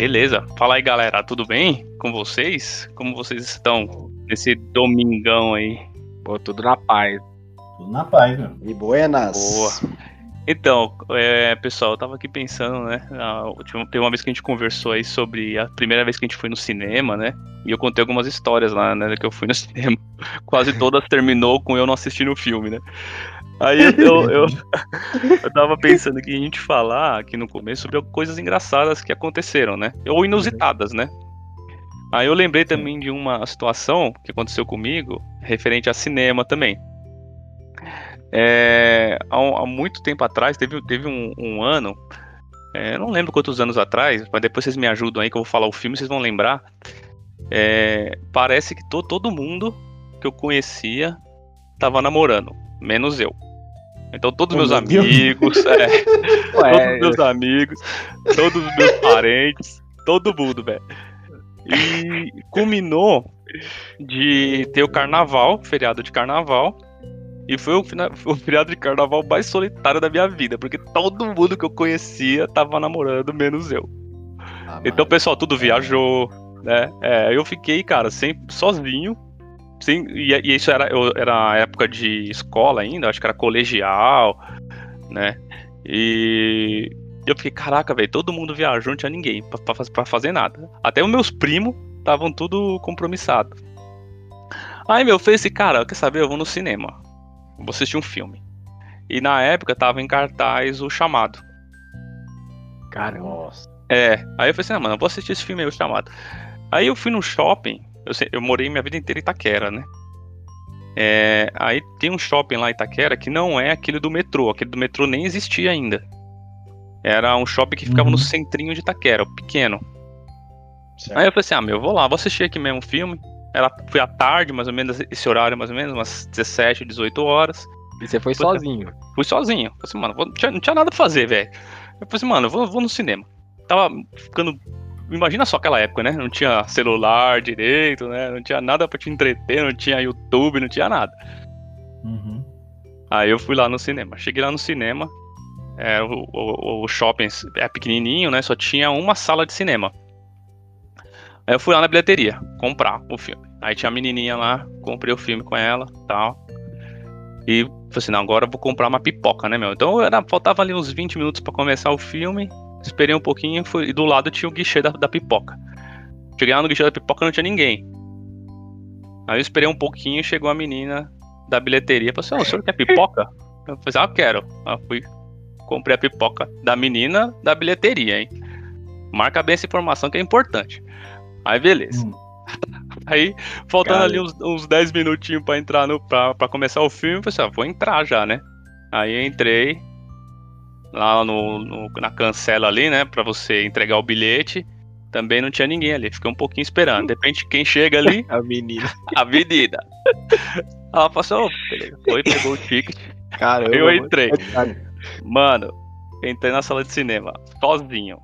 Beleza. Fala aí, galera. Tudo bem com vocês? Como vocês estão nesse domingão aí? Pô, tudo na paz. Tudo na paz, meu. E buenas. Boa. Então, é, pessoal, eu tava aqui pensando, né? A última, tem uma vez que a gente conversou aí sobre a primeira vez que a gente foi no cinema, né? E eu contei algumas histórias lá, né? Que eu fui no cinema. Quase todas terminou com eu não assistindo o filme, né? Aí eu, eu, eu tava pensando que a gente falar aqui no começo sobre coisas engraçadas que aconteceram, né? Ou inusitadas, né? Aí eu lembrei também de uma situação que aconteceu comigo, referente a cinema também. É, há, há, muito tempo atrás, teve, teve um, um ano, é, não lembro quantos anos atrás, mas depois vocês me ajudam aí que eu vou falar o filme, vocês vão lembrar. É, parece que to, todo mundo que eu conhecia tava namorando, menos eu. Então todos os meus amigos, é, todos os meus amigos, todos os meus parentes, todo mundo, velho. E culminou de ter o carnaval, feriado de carnaval. E foi o, o feriado de carnaval mais solitário da minha vida, porque todo mundo que eu conhecia tava namorando, menos eu. Ah, então pessoal tudo viajou, né? É, eu fiquei, cara, sempre sozinho, Sim, e, e isso era, eu, era a época de escola ainda, acho que era colegial, né? E eu fiquei, caraca, velho, todo mundo viajou, não tinha ninguém pra, pra, pra fazer nada. Até os meus primos estavam tudo compromissados. Aí meu fez esse cara, quer saber? Eu vou no cinema. Vou assistir um filme. E na época tava em cartaz o chamado. Cara, nossa. É, aí eu falei assim, ah, mano, eu vou assistir esse filme aí, o chamado. Aí eu fui no shopping eu, eu morei minha vida inteira em Itaquera, né? É, aí tem um shopping lá em Itaquera que não é aquele do metrô. Aquele do metrô nem existia ainda. Era um shopping que ficava uhum. no centrinho de Itaquera, pequeno. Certo. Aí eu falei assim: ah, meu, vou lá, vou assistir aqui mesmo o filme. Era, fui à tarde, mais ou menos, esse horário, mais ou menos, umas 17, 18 horas. E você foi sozinho? Fui sozinho. Falei assim, mano, vou, não, tinha, não tinha nada pra fazer, velho. Eu falei assim, mano, eu vou, vou no cinema. Tava ficando imagina só aquela época, né? Não tinha celular direito, né? Não tinha nada para te entreter, não tinha YouTube, não tinha nada. Uhum. Aí eu fui lá no cinema. Cheguei lá no cinema, é, o, o, o, shopping é pequenininho, né? Só tinha uma sala de cinema. Aí eu fui lá na bilheteria comprar o filme. Aí tinha a menininha lá, comprei o filme com ela, tal. E falei assim, não, agora eu vou comprar uma pipoca, né, meu? Então era, faltava ali uns 20 minutos para começar o filme. Esperei um pouquinho fui, e do lado tinha o guichê da, da pipoca. Cheguei lá no guichê da pipoca não tinha ninguém. Aí eu esperei um pouquinho chegou a menina da bilheteria. Falei assim, oh, o senhor quer pipoca? Eu falei assim, ah, eu quero. Aí eu fui, comprei a pipoca da menina da bilheteria, hein? Marca bem essa informação que é importante. Aí beleza. Hum. Aí, faltando Cara. ali uns, uns 10 minutinhos pra entrar no. Pra, pra começar o filme, eu falei assim, ah, vou entrar já, né? Aí entrei, lá no, no, na cancela ali, né, para você entregar o bilhete. Também não tinha ninguém ali, fiquei um pouquinho esperando. De repente, quem chega ali? a menina. A menina. Ela passou, foi, pegou o ticket. Cara, eu entrei. Mano, entrei na sala de cinema, sozinho.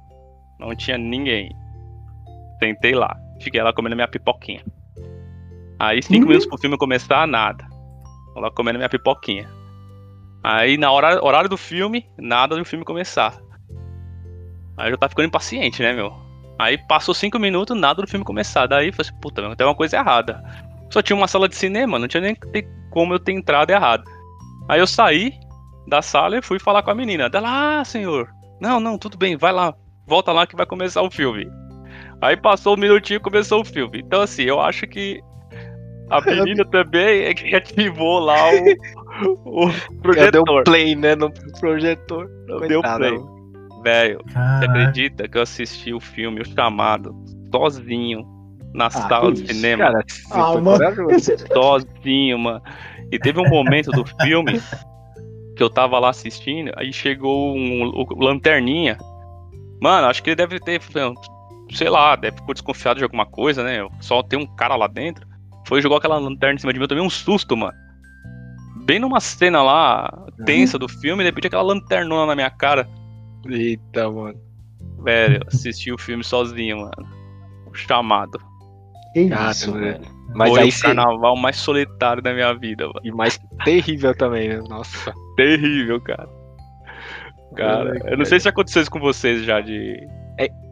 Não tinha ninguém. Sentei lá. Fiquei lá comendo minha pipoquinha. Aí, cinco uhum. minutos pro filme começar, nada. Lá comendo minha pipoquinha. Aí na hora, horário do filme, nada do filme começar. Aí eu já tava ficando impaciente, né, meu? Aí passou cinco minutos, nada do filme começar. Daí eu falei assim, puta, meu, tem uma coisa errada. Só tinha uma sala de cinema, não tinha nem como eu ter entrado errado. Aí eu saí da sala e fui falar com a menina. Dela, ah, senhor, não, não, tudo bem, vai lá, volta lá que vai começar o filme. Aí passou um minutinho e começou o filme. Então, assim, eu acho que a menina também é que ativou lá o, o projetor. Deu play, né, no projetor. Não deu play. Velho, você acredita que eu assisti o filme, o chamado, sozinho, na ah, sala de cinema? Cara, ah, mano. Sozinho, mano. E teve um momento do filme que eu tava lá assistindo, aí chegou um, um lanterninha. Mano, acho que ele deve ter, sei lá, deve ficou desconfiado de alguma coisa, né? Só tem um cara lá dentro. Foi jogou aquela lanterna em cima de mim, eu tomei um susto, mano. Bem numa cena lá, tensa do filme, de repente aquela lanternona na minha cara. Eita, mano. Velho, assisti o filme sozinho, mano. O chamado. Que isso, velho. Mas Foi aí o carnaval mais solitário da minha vida, mano. E mais terrível também, né? Nossa. Terrível, cara. Cara, eu não sei se aconteceu isso com vocês já de.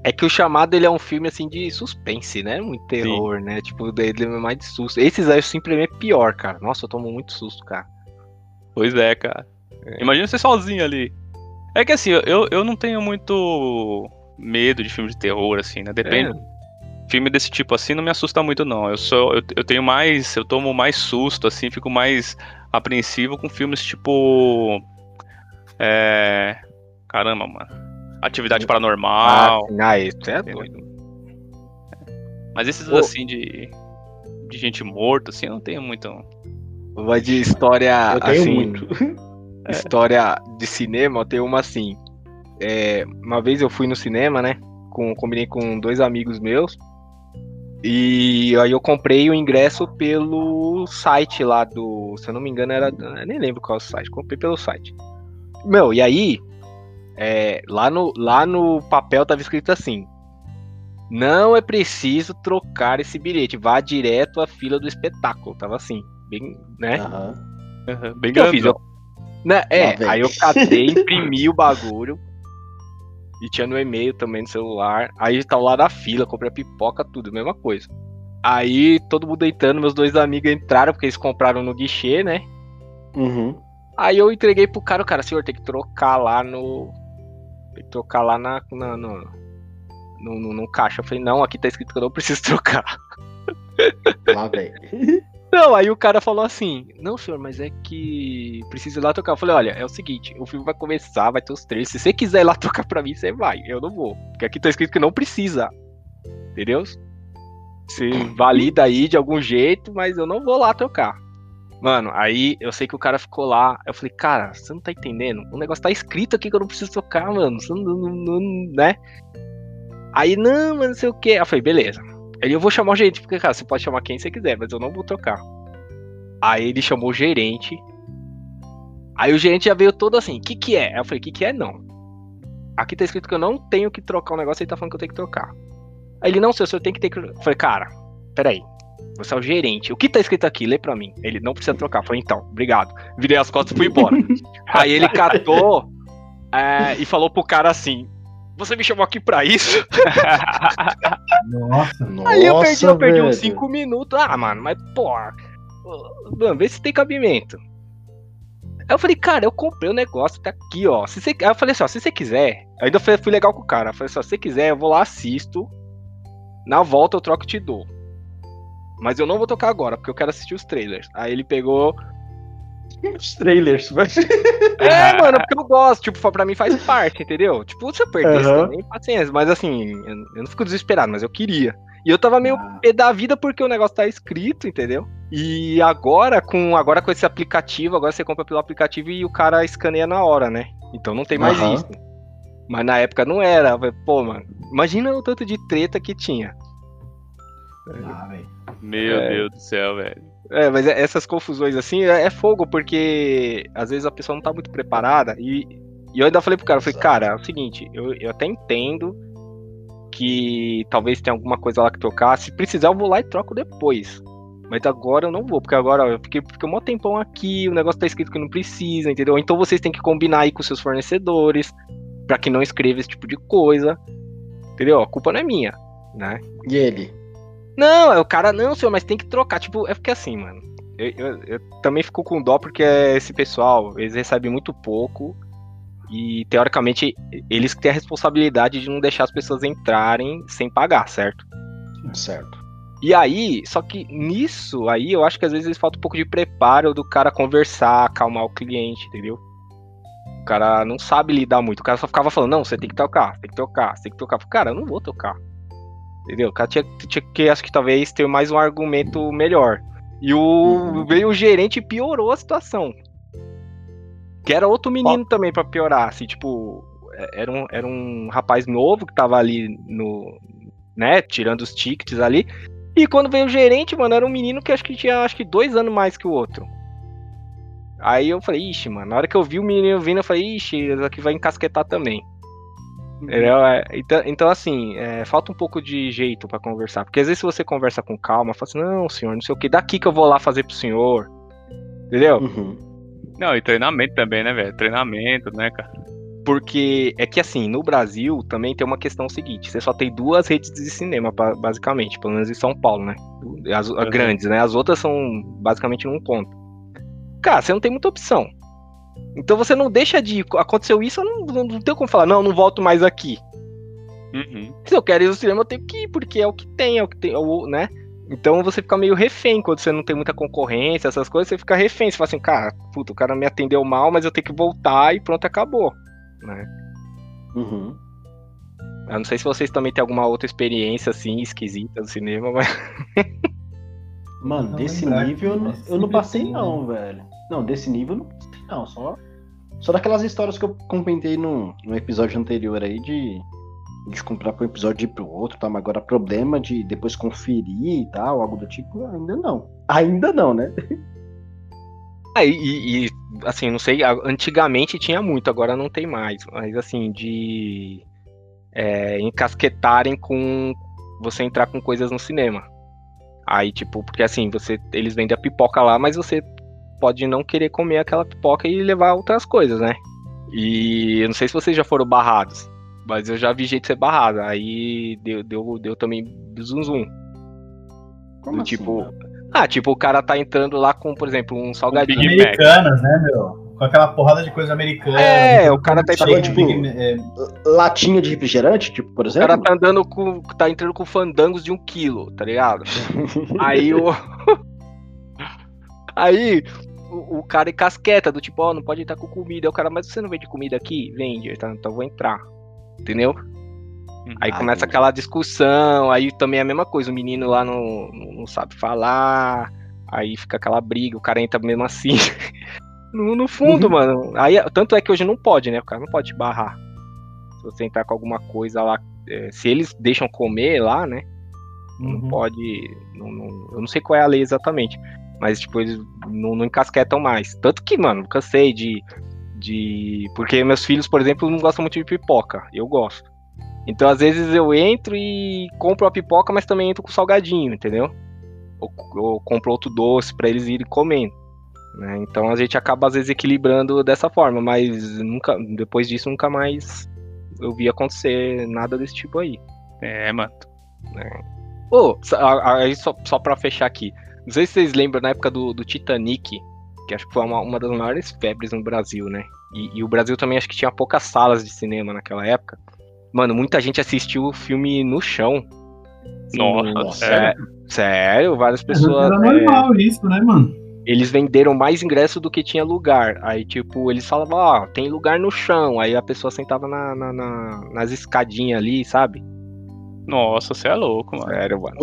É que o chamado ele é um filme assim de suspense, né? Muito terror, né? Tipo, ele é mais de susto. Esses aí simplesmente é pior, cara. Nossa, eu tomo muito susto, cara. Pois é, cara. Imagina você sozinho ali. É que assim, eu, eu não tenho muito medo de filme de terror, assim, né? Depende. É. Filme desse tipo assim não me assusta muito, não. Eu sou. Eu, eu tenho mais. Eu tomo mais susto, assim, fico mais apreensivo com filmes tipo. É. Caramba, mano. Atividade Ah, paranormal. sim, ah, isso é doido. Mas esses Pô. assim de. De gente morta, assim, eu não tenho muito. Vai de história Eu tenho assim. muito. História de cinema, eu tenho uma assim. É, uma vez eu fui no cinema, né? Com, combinei com dois amigos meus. E aí eu comprei o ingresso pelo site lá do. Se eu não me engano, era. Nem lembro qual é o site. Comprei pelo site. Meu, e aí. é, lá, no, lá no papel tava escrito assim. Não é preciso trocar esse bilhete. Vá direto à fila do espetáculo. Tava assim. Bem, né? Aham. Bem O que eu fiz? Eu, né, é, aí eu catei, imprimi o bagulho. E tinha no e-mail também no celular. Aí tá lá na fila, comprei a pipoca, tudo, mesma coisa. Aí todo mundo entrando, meus dois amigos entraram, porque eles compraram no guichê, né? Uhum. Aí eu entreguei pro cara, o cara, senhor, tem que trocar lá no. Tem que trocar lá na. na- no, no, no- no caixa. Eu falei, não, aqui tá escrito que eu não preciso trocar. Lá vem. Não, aí o cara falou assim: Não, senhor, mas é que precisa ir lá tocar. Eu falei: Olha, é o seguinte, o filme vai começar, vai ter os três. Se você quiser ir lá tocar pra mim, você vai. Eu não vou. Porque aqui tá escrito que não precisa. Entendeu? Você valida aí de algum jeito, mas eu não vou lá tocar. Mano, aí eu sei que o cara ficou lá. Eu falei, cara, você não tá entendendo? O negócio tá escrito aqui que eu não preciso tocar, mano. Você não, não- não- né? Aí, não, mas não sei o que. Eu falei, beleza. Ele, eu vou chamar o gerente, porque, cara, você pode chamar quem você quiser, mas eu não vou trocar. Aí ele chamou o gerente. Aí o gerente já veio todo assim, o que que é? Aí eu falei, o que que é? Não. Aqui tá escrito que eu não tenho que trocar o negócio, ele tá falando que eu tenho que trocar. Aí ele, não, o senhor tem que ter que... Eu falei, cara, peraí. Você é o gerente. O que tá escrito aqui? Lê pra mim. Ele, não precisa trocar. Falei, então, obrigado. Virei as costas e fui embora. Aí ele catou é, e falou pro cara assim, você me chamou aqui pra isso? Nossa, nossa. Aí eu perdi, eu perdi uns velho. 5 minutos. Ah, mano, mas porra. Mano, vê se tem cabimento. Aí eu falei, cara, eu comprei o negócio, tá aqui, ó. Se você... Aí eu falei assim, ó, se você quiser. Eu ainda fui, fui legal com o cara. Eu falei assim, ó, se você quiser, eu vou lá, assisto. Na volta eu troco e te dou. Mas eu não vou tocar agora, porque eu quero assistir os trailers. Aí ele pegou. Os trailers. mas- É, mano, porque eu gosto. Tipo, pra mim faz parte, entendeu? Tipo, se eu perdesse Aham. também, paciência. Mas assim, eu, eu não fico desesperado, mas eu queria. E eu tava meio Ah, pé da vida porque o negócio tá escrito, entendeu? E agora com agora com esse aplicativo, agora você compra pelo aplicativo e o cara escaneia na hora, né? Então não tem mais Aham. isso. Mas na época não era. Pô, mano, imagina o tanto de treta que tinha. Ah, velho. Meu É. Deus do céu, velho. É, mas é- essas confusões assim é, é fogo, porque às vezes a pessoa não tá muito preparada. E, e eu ainda falei pro cara, eu falei, cara, é o seguinte, eu, eu até entendo que talvez tenha alguma coisa lá que trocar. Se precisar, eu vou lá e troco depois. Mas agora eu não vou, porque agora eu fiquei, fiquei um tempão aqui, o negócio tá escrito que não precisa, entendeu? Então vocês têm que combinar aí com seus fornecedores, pra que não escreva esse tipo de coisa. Entendeu? A culpa não é minha, né? E ele? Não, é o cara, não, senhor, mas tem que trocar. Tipo, é porque assim, mano. Eu, eu- eu também fico com dó porque esse pessoal, eles recebem muito pouco. E teoricamente, eles que têm a responsabilidade de não deixar as pessoas entrarem sem pagar, certo? Certo. E aí, só que nisso aí, eu acho que às vezes falta um pouco de preparo do cara conversar, acalmar o cliente, entendeu? O cara não sabe lidar muito. O cara só ficava falando, não, você tem que tocar, tem que tocar, você tem que tocar. Cara, eu não vou tocar. Entendeu? O cara tinha, tinha que, acho que talvez, ter mais um argumento melhor. E o Uhum. veio o gerente e piorou a situação. Que era outro menino também pra piorar, assim, tipo, é- era um, era um rapaz novo que tava ali no, né, tirando os tickets ali. E quando veio o gerente, mano, era um menino que acho que tinha acho que dois anos mais que o outro. Aí eu falei, ixi, mano, na hora que eu vi o menino vindo, eu falei, ixi, esse aqui vai encasquetar também. Entendeu? É, Então, então, assim, é, falta um pouco de jeito pra conversar. Porque às vezes se você conversa com calma, fala assim, não, senhor, não sei o que, daqui que eu vou lá fazer pro senhor. Entendeu? Uhum. Não, e treinamento também, né, velho? Treinamento, né, cara? Porque é que assim, no Brasil também tem uma questão seguinte: você só tem duas redes de cinema, ba- basicamente, pelo menos em São Paulo, né? As, as grandes, né? As outras são basicamente num ponto. Cara, você não tem muita opção. Então você não deixa de. ir. Aconteceu isso, eu não, não, não tenho como falar, não, não volto mais aqui. Uhum. Se eu quero ir no cinema, eu tenho que ir, porque é o que tem, é o que tem, é o- né? Então você fica meio refém quando você não tem muita concorrência, essas coisas, você fica refém. Você fala assim, cara, puta, o cara me atendeu mal, mas eu tenho que voltar e pronto, acabou. Né? Uhum. Eu não sei se vocês também têm alguma outra experiência assim, esquisita no cinema, mas. Mano, desse nível eu não, eu não passei, tem, não, velho. Não, desse nível eu não passei, não. Só, só daquelas histórias que eu comentei no, no episódio anterior aí de, de comprar para um episódio e ir pro outro, tá? Mas agora problema de depois conferir e tal, algo do tipo, ainda não. Ainda não, né? Ah, e, e- assim, não sei, antigamente tinha muito, agora não tem mais. Mas assim, de é, encasquetarem com você entrar com coisas no cinema. Aí, tipo, porque assim, você eles vendem a pipoca lá, mas você pode não querer comer aquela pipoca e levar outras coisas, né? E eu não sei se vocês já foram barrados, mas eu já vi jeito de ser barrado. Aí deu, deu, deu também zum zum. Como Do assim, tipo, ah, tipo, o cara tá entrando lá com, por exemplo, um salgadinho. Big Mac. Americanas, né, meu? Com aquela porrada de coisa americana. É, o cara tá de tipo, é, Latinha de refrigerante, tipo, por O exemplo? cara tá andando com. tá entrando com fandangos de um quilo, tá ligado? Aí o. Aí o, o cara encasqueta, do tipo, ó, não pode entrar com comida. Aí o cara, mas você não vende comida aqui? Vende, então, então eu vou entrar. Entendeu? Aí Ah, começa aquela discussão, aí também é a mesma coisa, o menino lá não, não, não sabe falar, aí fica aquela briga, o cara entra mesmo assim. no, no fundo, Uhum. mano. Aí, tanto é que hoje não pode, né? O cara não pode te barrar. Se você entrar com alguma coisa lá, é, se eles deixam comer lá, né? Não Uhum. pode. não- não- eu não sei qual é a lei exatamente. Mas, tipo, eles não, não encasquetam mais. Tanto que, mano, cansei de. de. Porque meus filhos, por exemplo, não gostam muito de pipoca. Eu gosto. Então, às vezes, eu entro e compro a pipoca, mas também entro com salgadinho, entendeu? Ou, ou compro outro doce pra eles irem comendo. né? Então a gente acaba, às vezes, equilibrando dessa forma, mas nunca. Depois disso, nunca mais eu vi acontecer nada desse tipo aí. É, mano. Pô, só- a- só, só pra fechar aqui. Não sei se vocês lembram na época do, do Titanic, que acho que foi uma, uma das maiores febres no Brasil, né? E, e o Brasil também acho que tinha poucas salas de cinema naquela época. Mano, muita gente assistiu o filme no chão. Nossa, é, sério, várias pessoas. Era é, normal isso, né, mano? eles venderam mais ingresso do que tinha lugar. Aí, tipo, eles falavam, ó, tem lugar no chão. Aí a pessoa sentava na, na- na- nas escadinhas ali, sabe? Nossa, você é louco, mano. Sério, mano.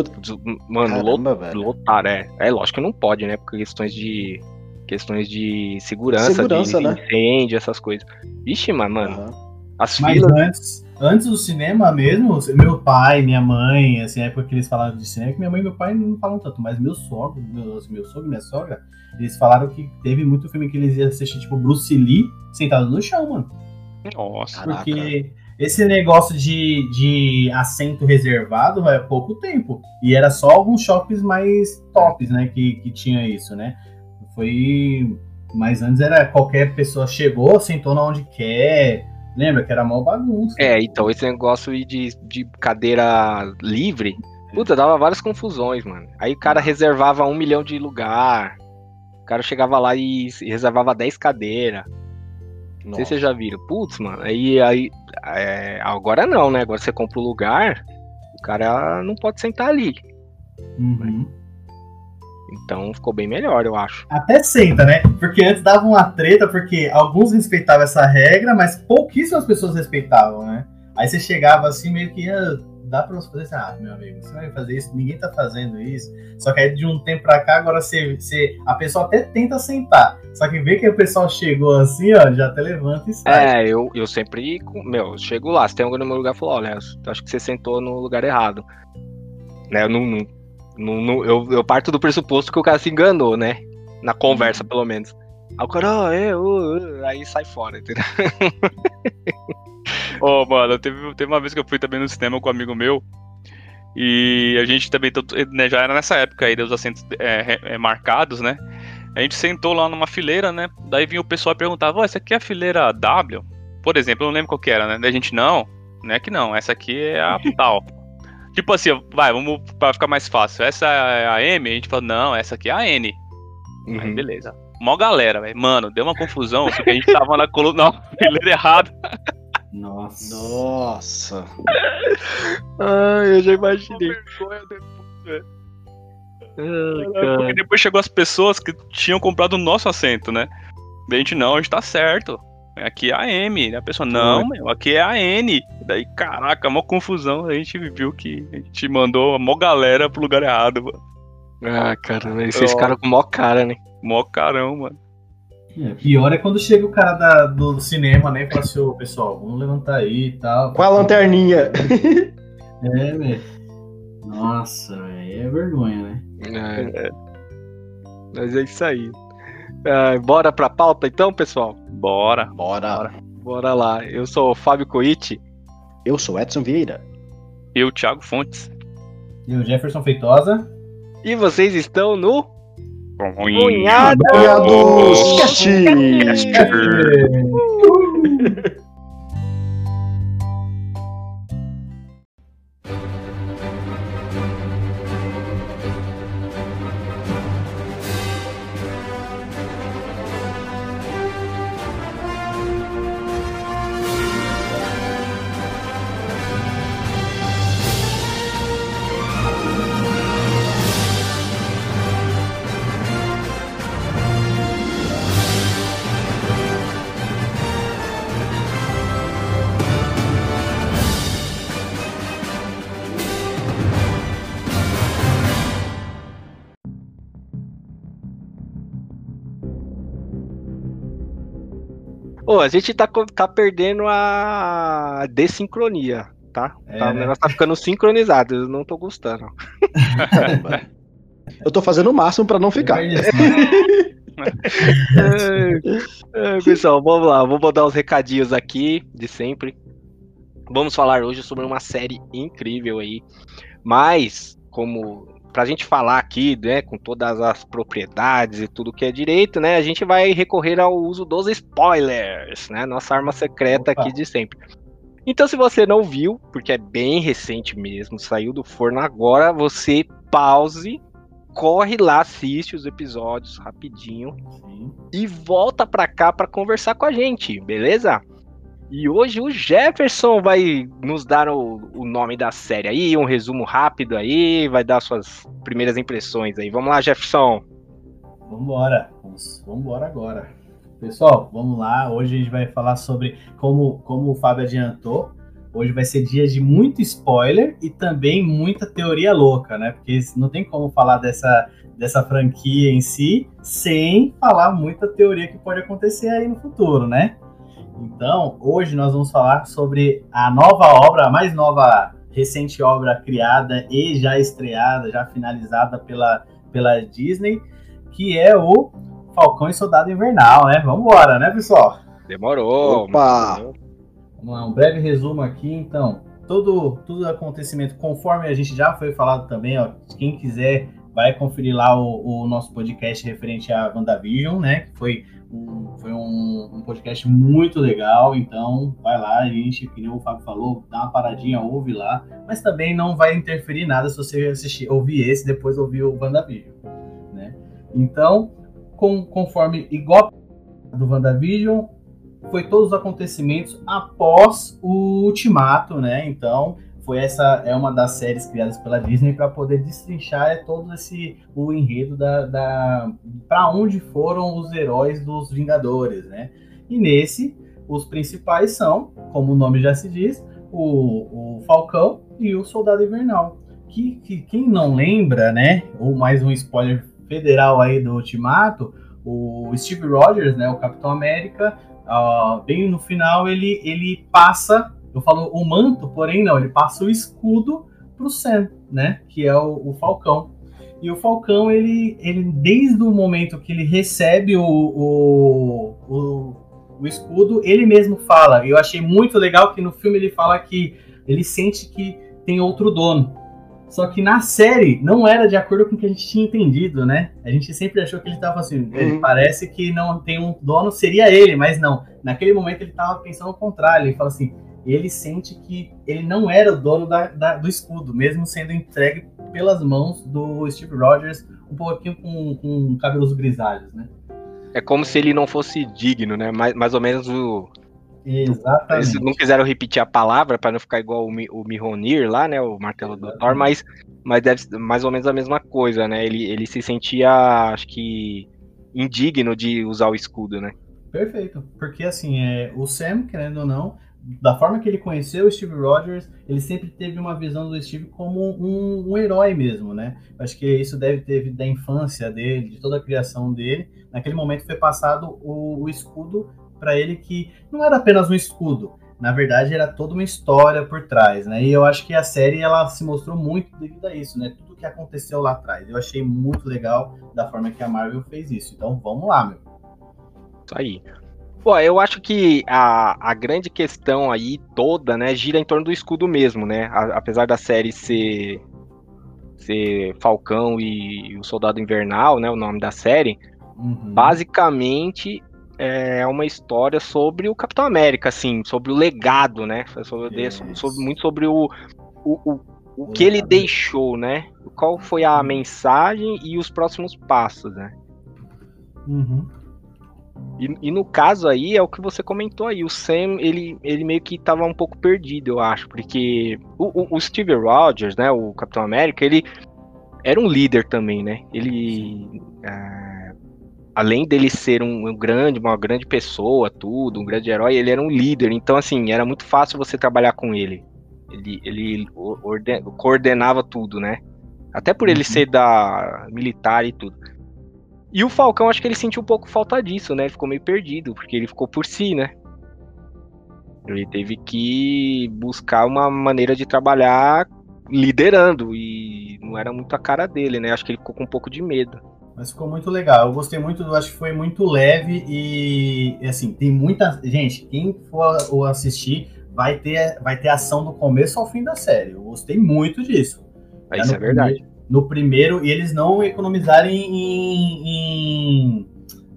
Mano, Caramba, velho. lotar, é. É lógico que não pode, né? Por questões de. Questões de segurança, Segurança, de, né? incêndio, essas coisas. Vixe, mano, mano, Aham. as Mas filas. antes, antes do cinema mesmo, meu pai, minha mãe, assim, a época que eles falaram de cinema, que minha mãe e meu pai não falam tanto, mas meu sogro, meus, meu sogro e minha sogra, eles falaram que teve muito filme que eles iam assistir, tipo, Bruce Lee, sentado no chão, mano. Nossa. Caraca. Porque esse negócio de, de assento reservado é pouco tempo. E era só alguns shoppings mais tops, né? Que, que tinha isso, né? Foi. Mas antes era qualquer pessoa chegou, sentou na onde quer. Lembra que era mó bagunça. É, então, esse negócio de, de cadeira livre, puta, dava várias confusões, mano. Aí o cara reservava um milhão de lugar. O cara chegava lá e reservava 10 cadeiras. Não sei se vocês já viram. Putz, mano, aí, aí é, agora não, né? Agora você compra o lugar, o cara não pode sentar ali. Uhum. Então ficou bem melhor, eu acho. Até senta, né? Porque antes dava uma treta, porque alguns respeitavam essa regra, mas pouquíssimas pessoas respeitavam, né? Aí você chegava assim, meio que ah, dá pra você fazer assim, ah, meu amigo, você vai fazer isso, ninguém tá fazendo isso. Só que aí de um tempo pra cá, agora você, você a pessoa até tenta sentar. Só que vê que o pessoal chegou assim, ó, já até levanta e sai. É, eu, eu sempre, meu, eu chego lá, se tem alguém no meu lugar, eu falo, olha, acho que você sentou no lugar errado. Né, eu não, não, não- não- eu, eu parto do pressuposto que o cara se enganou, né? Na conversa, pelo menos. Aí o cara, ah, é, ô, ô", aí sai fora, entendeu? Ô, mano, teve, teve uma vez que eu fui também no cinema com um amigo meu. E a gente também, né, já era nessa época aí, dos assentos é, é, marcados, né? A gente sentou lá numa fileira, né? Daí vinha o pessoal e perguntava, ó, essa aqui é a fileira W? por exemplo, eu não lembro qual que era, né? Da gente, não, não é que não, essa aqui é a tal. tipo assim, vai, vamos pra ficar mais fácil. Essa é a M, a gente fala, não, essa aqui é a N. Aí, Uhum. beleza. Mó galera, velho. Mano, deu uma confusão, porque a gente tava na coluna. Não, fileira errada. Nossa. Nossa. Ai, eu já imaginei. Porque depois chegou as pessoas que tinham comprado o nosso assento, né? A gente, não, a gente tá certo. Aqui é a M. Daí A pessoa, não, meu, aqui é a N. Daí, caraca, mó confusão. A gente viu que a gente mandou a mó galera pro lugar errado, mano. Ah, cara, mas vocês ficaram com mó cara, né? Mó carão, mano. É, pior é quando chega o cara da- do cinema, né? E fala assim, ô pessoal, vamos levantar aí e tal. Com a lanterninha. É, velho. Nossa, velho. É vergonha, né? É. Mas é isso aí. Ah, bora pra pauta então, pessoal? Bora. Bora. Bora lá. Eu sou o Fábio Coiti. Eu sou Edson Vieira. Eu, Thiago Fontes. E o Jefferson Feitosa. E vocês estão no Cunhado. Cunhado. Cunhados Ô, a gente tá, tá perdendo a desincronia, tá? É, Tá, O né? negócio tá ficando sincronizado, eu não tô gostando. Eu tô fazendo o máximo pra não ficar. É, é, pessoal, vamos lá, vou mandar os recadinhos aqui de sempre. Vamos falar hoje sobre uma série incrível aí. Mas, como pra gente falar aqui, né, com todas as propriedades e tudo que é direito, né, a gente vai recorrer ao uso dos spoilers, né, nossa arma secreta Opa. aqui de sempre. Então, se você não viu, porque é bem recente mesmo, saiu do forno agora, você pause, corre lá, assiste os episódios rapidinho Sim. e volta pra cá pra conversar com a gente, beleza? E hoje o Jefferson vai nos dar o, o nome da série aí, um resumo rápido aí, vai dar suas primeiras impressões aí. Vamos lá, Jefferson. Vambora. Vamos, vambora agora. Pessoal, vamos lá. Hoje a gente vai falar sobre como, como o Fábio adiantou. Hoje vai ser dia de muito spoiler e também muita teoria louca, né? Porque não tem como falar dessa, dessa franquia em si sem falar muita teoria que pode acontecer aí no futuro, né? Então, hoje nós vamos falar sobre a nova obra, a mais nova, recente obra criada e já estreada, já finalizada pela, pela Disney, que é o Falcão e Soldado Invernal, né? Vamos embora, né, pessoal? Demorou. Opa! Vamos lá, um breve resumo aqui, então. Todo, todo acontecimento, conforme a gente já foi falado também, ó, quem quiser vai conferir lá o, o nosso podcast referente a WandaVision, né? Que foi um, foi um, um podcast muito legal, então vai lá, gente, que nem o Fábio falou, dá uma paradinha, ouve lá, mas também não vai interferir nada se você assistir, ouvir esse depois ouvir o WandaVision, né? Então, com, conforme igual do WandaVision, foi todos os acontecimentos após o Ultimato, né? Então, foi essa é uma das séries criadas pela Disney para poder destrinchar todo esse o enredo da, da para onde foram os heróis dos Vingadores, né? E nesse os principais são, como o nome já se diz, o, o Falcão e o Soldado Invernal. Que, que quem não lembra, né? Ou mais um spoiler federal aí do Ultimato, o Steve Rogers, né? O Capitão América Uh, bem no final ele, ele passa, eu falo o manto, porém não, ele passa o escudo pro Sam, né? Que é o, o Falcão. E o Falcão, ele, ele desde o momento que ele recebe o, o, o, o escudo, ele mesmo fala. Eu achei muito legal que no filme ele fala que ele sente que tem outro dono, Só que na série não era de acordo com o que a gente tinha entendido, né? A gente sempre achou que ele tava assim, ele parece que não tem um dono, seria ele, mas não. Naquele momento ele tava pensando ao contrário, ele fala assim, ele sente que ele não era o dono da, da, do escudo, mesmo sendo entregue pelas mãos do Steve Rogers, um pouquinho com, com cabelos grisalhos, né? É como se ele não fosse digno, né? Mais, mais ou menos o, Exatamente. Eles não quiseram repetir a palavra para não ficar igual o, Mi, o Mihonir lá, né? O martelo do Thor, mas, mas deve ser mais ou menos a mesma coisa, né? Ele, ele se sentia, acho que, indigno de usar o escudo, né? Perfeito. Porque assim, é, o Sam, querendo ou não, da forma que ele conheceu o Steve Rogers, ele sempre teve uma visão do Steve como um, um herói mesmo, né? Acho que isso deve ter da infância dele, de toda a criação dele. Naquele momento foi passado o, o escudo para ele que não era apenas um escudo, na verdade era toda uma história por trás, né? E eu acho que a série ela se mostrou muito devido a isso, né? Tudo que aconteceu lá atrás. Eu achei muito legal da forma que a Marvel fez isso. Então vamos lá, meu. Isso aí. Pô, eu acho que a, a grande questão aí toda, né, gira em torno do escudo mesmo, né? A, apesar da série ser ser Falcão e, e o Soldado Invernal, né, o nome da série, uhum. basicamente é uma história sobre o Capitão América, assim, sobre o legado, né? Sobre, sobre muito sobre o, o, o, o que ele deixou, né? Qual foi a mensagem e os próximos passos, né? Uhum. E, e, no caso aí é o que você comentou aí, o Sam ele, ele meio que tava um pouco perdido, eu acho, porque o, o, o Steve Rogers, né, o Capitão América, ele era um líder também, né? Ele além dele ser um, um, grande, uma grande pessoa, tudo, um grande herói, ele era um líder. Então, assim, era muito fácil você trabalhar com ele. Ele, ele orden, coordenava tudo, né? Até por ele uhum. ser da militar e tudo. E o Falcão, acho que ele sentiu um pouco falta disso, né? Ele ficou meio perdido, porque ele ficou por si, né? Ele teve que buscar uma maneira de trabalhar liderando, e não era muito a cara dele, né? Acho que ele ficou com um pouco de medo. Mas ficou muito legal. Eu gostei muito, acho que foi muito leve e assim, tem muita. Gente, quem for assistir vai ter, vai ter ação do começo ao fim da série. Eu gostei muito disso. Isso é verdade. Primeiro, no primeiro, e eles não economizarem em, em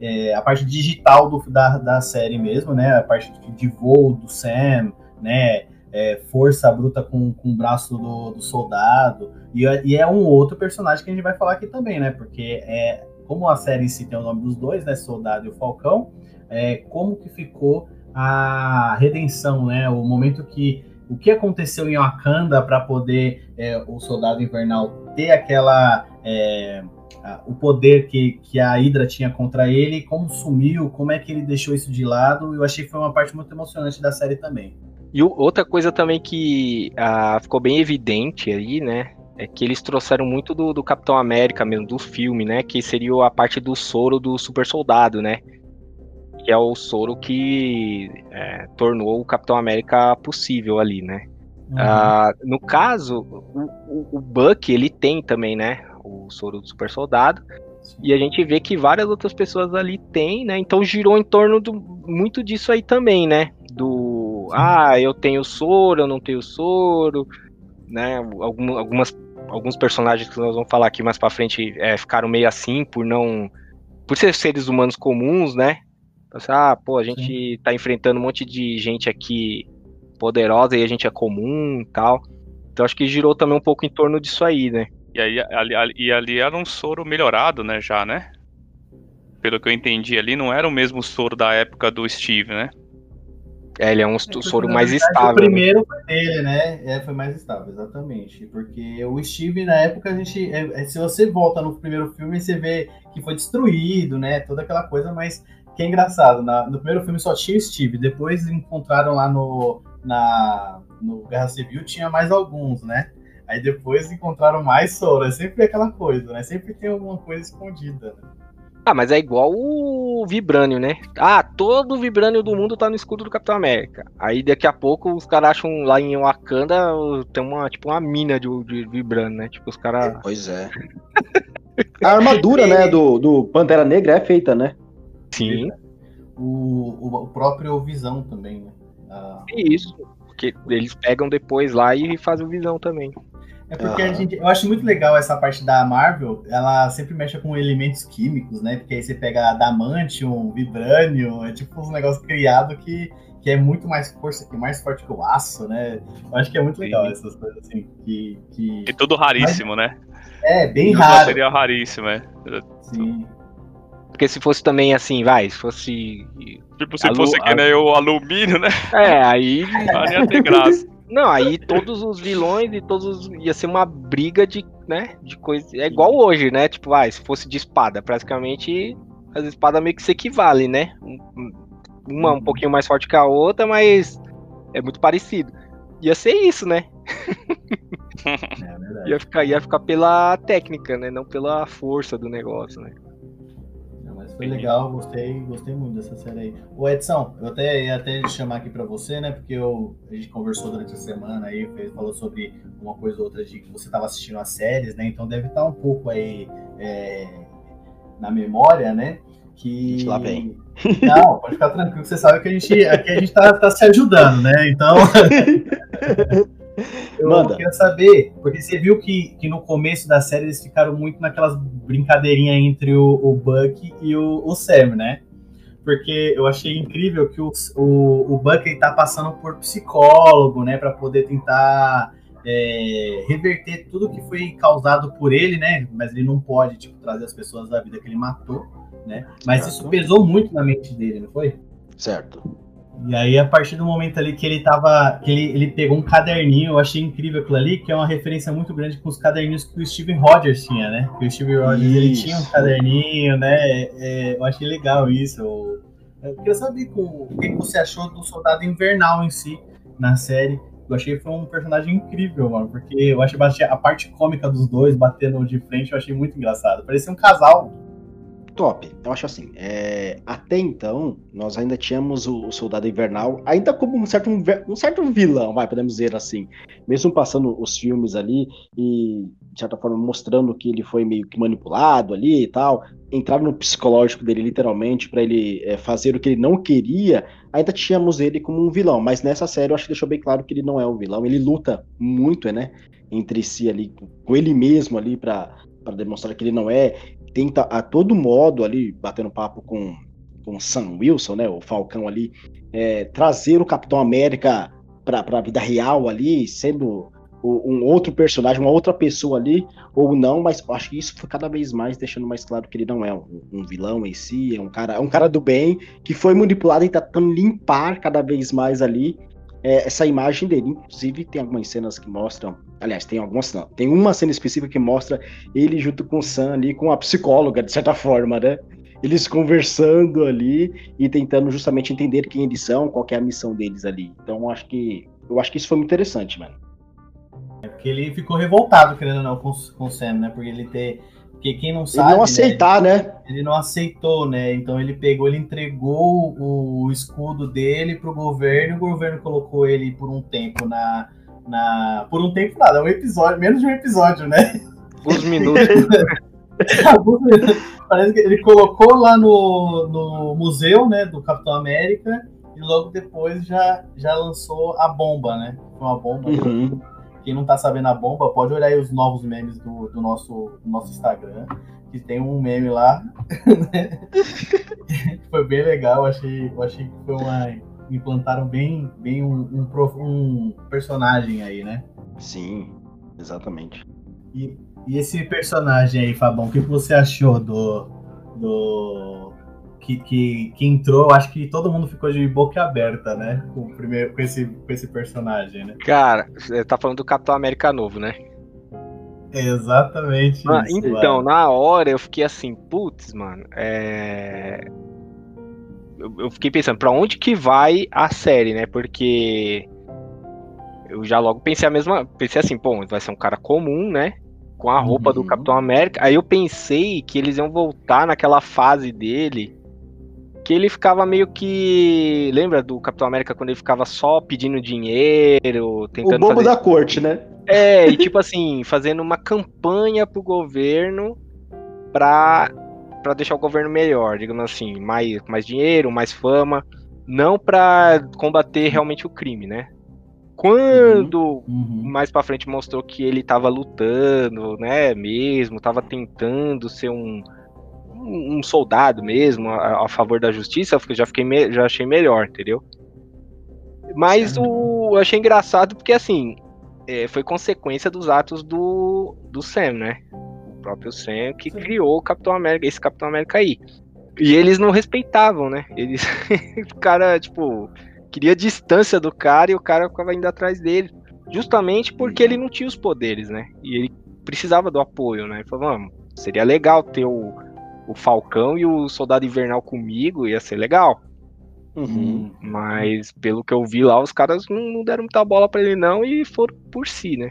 é, a parte digital do, da, da série mesmo, né? A parte de, voo do Sam, né? É, força bruta com, com o braço do, do soldado. E, é, e, é um outro personagem que a gente vai falar aqui também, né? Porque é como a série em si tem o nome dos dois, né? Soldado e o Falcão, é, como que ficou a redenção, né? O momento que o que aconteceu em Wakanda para poder é, o Soldado Invernal ter aquela é, o poder que, que a Hydra tinha contra ele, como sumiu, como é que ele deixou isso de lado. Eu achei que foi uma parte muito emocionante da série também. E outra coisa também que ah, ficou bem evidente aí, né? é que eles trouxeram muito do, do, Capitão América mesmo, do filme, né? Que seria a parte do soro do super soldado, né? Que é o soro que é, tornou o Capitão América possível ali, né? Uhum. Ah, no caso, o, o, Buck, ele tem também, né? O soro do super soldado. Sim. E a gente vê que várias outras pessoas ali têm, né? Então girou em torno do, muito disso aí também, né? Do, Sim. ah, eu tenho soro, eu não tenho soro né? algumas, alguns personagens que nós vamos falar aqui mais para frente é, ficaram meio assim por não. Por ser seres humanos comuns, né? Assim, ah, pô, a gente Sim. tá enfrentando um monte de gente aqui poderosa e a gente é comum e tal. Então acho que girou também um pouco em torno disso aí, né? E aí ali, ali, e ali era um soro melhorado, né, já, né? Pelo que eu entendi ali, não era o mesmo soro da época do Steve, né? É, ele é um é, soro mais verdade, estável. O né? primeiro né? foi dele, né? É, foi mais estável, exatamente. Porque o Steve, na época, a gente. É, é, se você volta no primeiro filme, você vê que foi destruído, né? Toda aquela coisa, mas que é engraçado. Na, no primeiro filme só tinha o Steve, depois encontraram lá no, na, no Guerra Civil, tinha mais alguns, né? Aí depois encontraram mais soro. É sempre aquela coisa, né? Sempre tem alguma coisa escondida, né? Ah, mas é igual o Vibrânio, né? Ah, todo o Vibrânio do mundo tá no escudo do Capitão América. Aí daqui a pouco os caras acham lá em Wakanda tem uma, tipo, uma mina de, de Vibrânio, né? Tipo, os caras. Pois é. a armadura, né, do, do Pantera Negra é feita, né? Sim. O, o próprio Visão também, né? Ah, Isso. Porque eles pegam depois lá e fazem o Visão também. É porque a gente, eu acho muito legal essa parte da Marvel, ela sempre mexe com elementos químicos, né? Porque aí você pega adamantium, vibrânio, é tipo uns negócios criados que, que é muito mais força, que é mais forte que o aço, né? Eu acho que é muito legal Sim. essas coisas assim. Que, que... E tudo raríssimo, né? É, bem Tudo raro. Seria raríssimo, é. Sim. Porque se fosse também assim, vai, se fosse. Tipo, se Alu- fosse que nem o alumínio, né? É, aí. Não ia ter graça. Não, aí todos os vilões e todos os. ia ser uma briga de, né? De coisa. É igual hoje, né? Tipo, vai, se fosse de espada, praticamente as espadas meio que se equivalem, né? Um- um- Uma um pouquinho mais forte que a outra, mas é muito parecido. Ia ser isso, né? É. Ia ficar, ia ficar pela técnica, né? Não pela força do negócio, né? Foi legal, gostei, gostei muito dessa série aí. Ô Edson, eu até ia até chamar aqui pra você, né? Porque eu, a gente conversou durante a semana aí, falou sobre uma coisa ou outra de que você tava assistindo as séries, né? Então deve estar um pouco aí é, na memória, né? Que. Lá vem. Não, pode ficar tranquilo, você sabe que a gente, aqui a gente tá, tá se ajudando, né? Então. Eu Manda. queria saber, porque você viu que, que no começo da série eles ficaram muito naquelas brincadeirinhas entre o, o Buck e o, o Sam, né? Porque eu achei incrível que o, o, o Buck ele tá passando por psicólogo, né? Pra poder tentar é, reverter tudo que foi causado por ele, né? Mas ele não pode, tipo, trazer as pessoas da vida que ele matou, né? Mas Certo. isso pesou muito na mente dele, não foi? Certo. E aí, a partir do momento ali que ele tava. que ele, ele pegou um caderninho, eu achei incrível aquilo ali, que é uma referência muito grande com os caderninhos que o Steven Rogers tinha, né? Que o Steven Rogers ele tinha um caderninho, né? É, eu achei legal isso. Eu, queria saber com, o que você achou do Soldado Invernal em si, na série. Eu achei que foi um personagem incrível, mano, porque eu achei a parte cômica dos dois batendo de frente, eu achei muito engraçado. Parecia um casal. Top. Eu acho assim, é, até então, nós ainda tínhamos o, o Soldado Invernal, ainda como um certo, um certo vilão, vai, podemos dizer assim. Mesmo passando os filmes ali e, de certa forma, mostrando que ele foi meio que manipulado ali e tal, entrar no psicológico dele, literalmente, pra ele é, fazer o que ele não queria, ainda tínhamos ele como um vilão. Mas nessa série, eu acho que deixou bem claro que ele não é o vilão. Ele luta muito, né, entre si ali, com ele mesmo ali, pra, pra demonstrar que ele não é tenta a todo modo ali, batendo papo com, com Sam Wilson, né, o Falcão ali, é, trazer o Capitão América para a vida real ali, sendo um outro personagem, uma outra pessoa ali, ou não, mas acho que isso foi cada vez mais deixando mais claro que ele não é um, um vilão em si, é um cara, é um cara do bem, que foi manipulado e tá tentando limpar cada vez mais ali é, essa imagem dele. Inclusive, tem algumas cenas que mostram. Aliás, tem algumas não. Tem uma cena específica que mostra ele junto com o Sam ali, com a psicóloga, de certa forma, né? Eles conversando ali e tentando justamente entender quem eles são, qual é a missão deles ali. Então, acho que eu acho que isso foi muito interessante, mano. Porque ele ficou revoltado, querendo ou não, com, com o Sam, né? Porque ele ter. Porque quem não Ele sabe. não né, aceitar, né? ele não aceitou, né? Então ele pegou, ele entregou o, escudo dele pro governo, e o governo colocou ele por um tempo na. na por um tempo nada, um episódio, menos de um episódio, né? Uns minutos. Parece que ele colocou lá no, no museu, né, do Capitão América, e logo depois já, já lançou a bomba, né? Foi uma bomba. Uhum. Quem não tá sabendo a bomba, pode olhar aí os novos memes do, do nosso, do nosso Instagram, que tem um meme lá. né? foi bem legal, achei, eu achei que foi uma. Implantaram bem, bem um, um, um personagem aí, né? Sim, exatamente. E, e esse personagem aí, Fabão, o que você achou do. do que, que, que entrou? Acho que todo mundo ficou de boca aberta, né? Com, primeiro, com, esse, com esse personagem, né? Cara, você tá falando do Capitão América novo, né? É exatamente Ah, isso. então, mano. na hora eu fiquei assim, putz, mano, é. Eu, eu fiquei pensando, pra onde que vai a série, né? Porque eu já logo pensei a mesma. Pensei assim, pô, vai ser um cara comum, né? Com a roupa do Uhum. Capitão América. Aí eu pensei que eles iam voltar naquela fase dele. Que ele ficava meio que. Lembra do Capitão América quando ele ficava só pedindo dinheiro, O tentando bobo fazer da corte, né? é, e tipo assim, fazendo uma campanha pro governo pra, pra deixar o governo melhor, digamos assim, mais, mais dinheiro, mais fama, não pra combater realmente o crime, né? Quando Uhum. mais pra frente mostrou que ele tava lutando, né, mesmo, tava tentando ser um, um um soldado mesmo, a, a favor da justiça, eu já, fiquei me- já achei melhor, entendeu? Mas o, eu achei engraçado porque, assim, é, foi consequência dos atos do, do Sam, né? O próprio Sam que Sim. criou o Capitão América, esse Capitão América aí. E eles não respeitavam, né? Eles, o cara, tipo, queria distância do cara e o cara ficava indo atrás dele. Justamente porque ele não tinha os poderes, né? E ele precisava do apoio, né? Ele falou, vamos, seria legal ter o, o Falcão e o Soldado Invernal comigo, ia ser legal. Uhum. Mas pelo que eu vi lá, os caras não, não deram muita bola pra ele não e foram por si, né?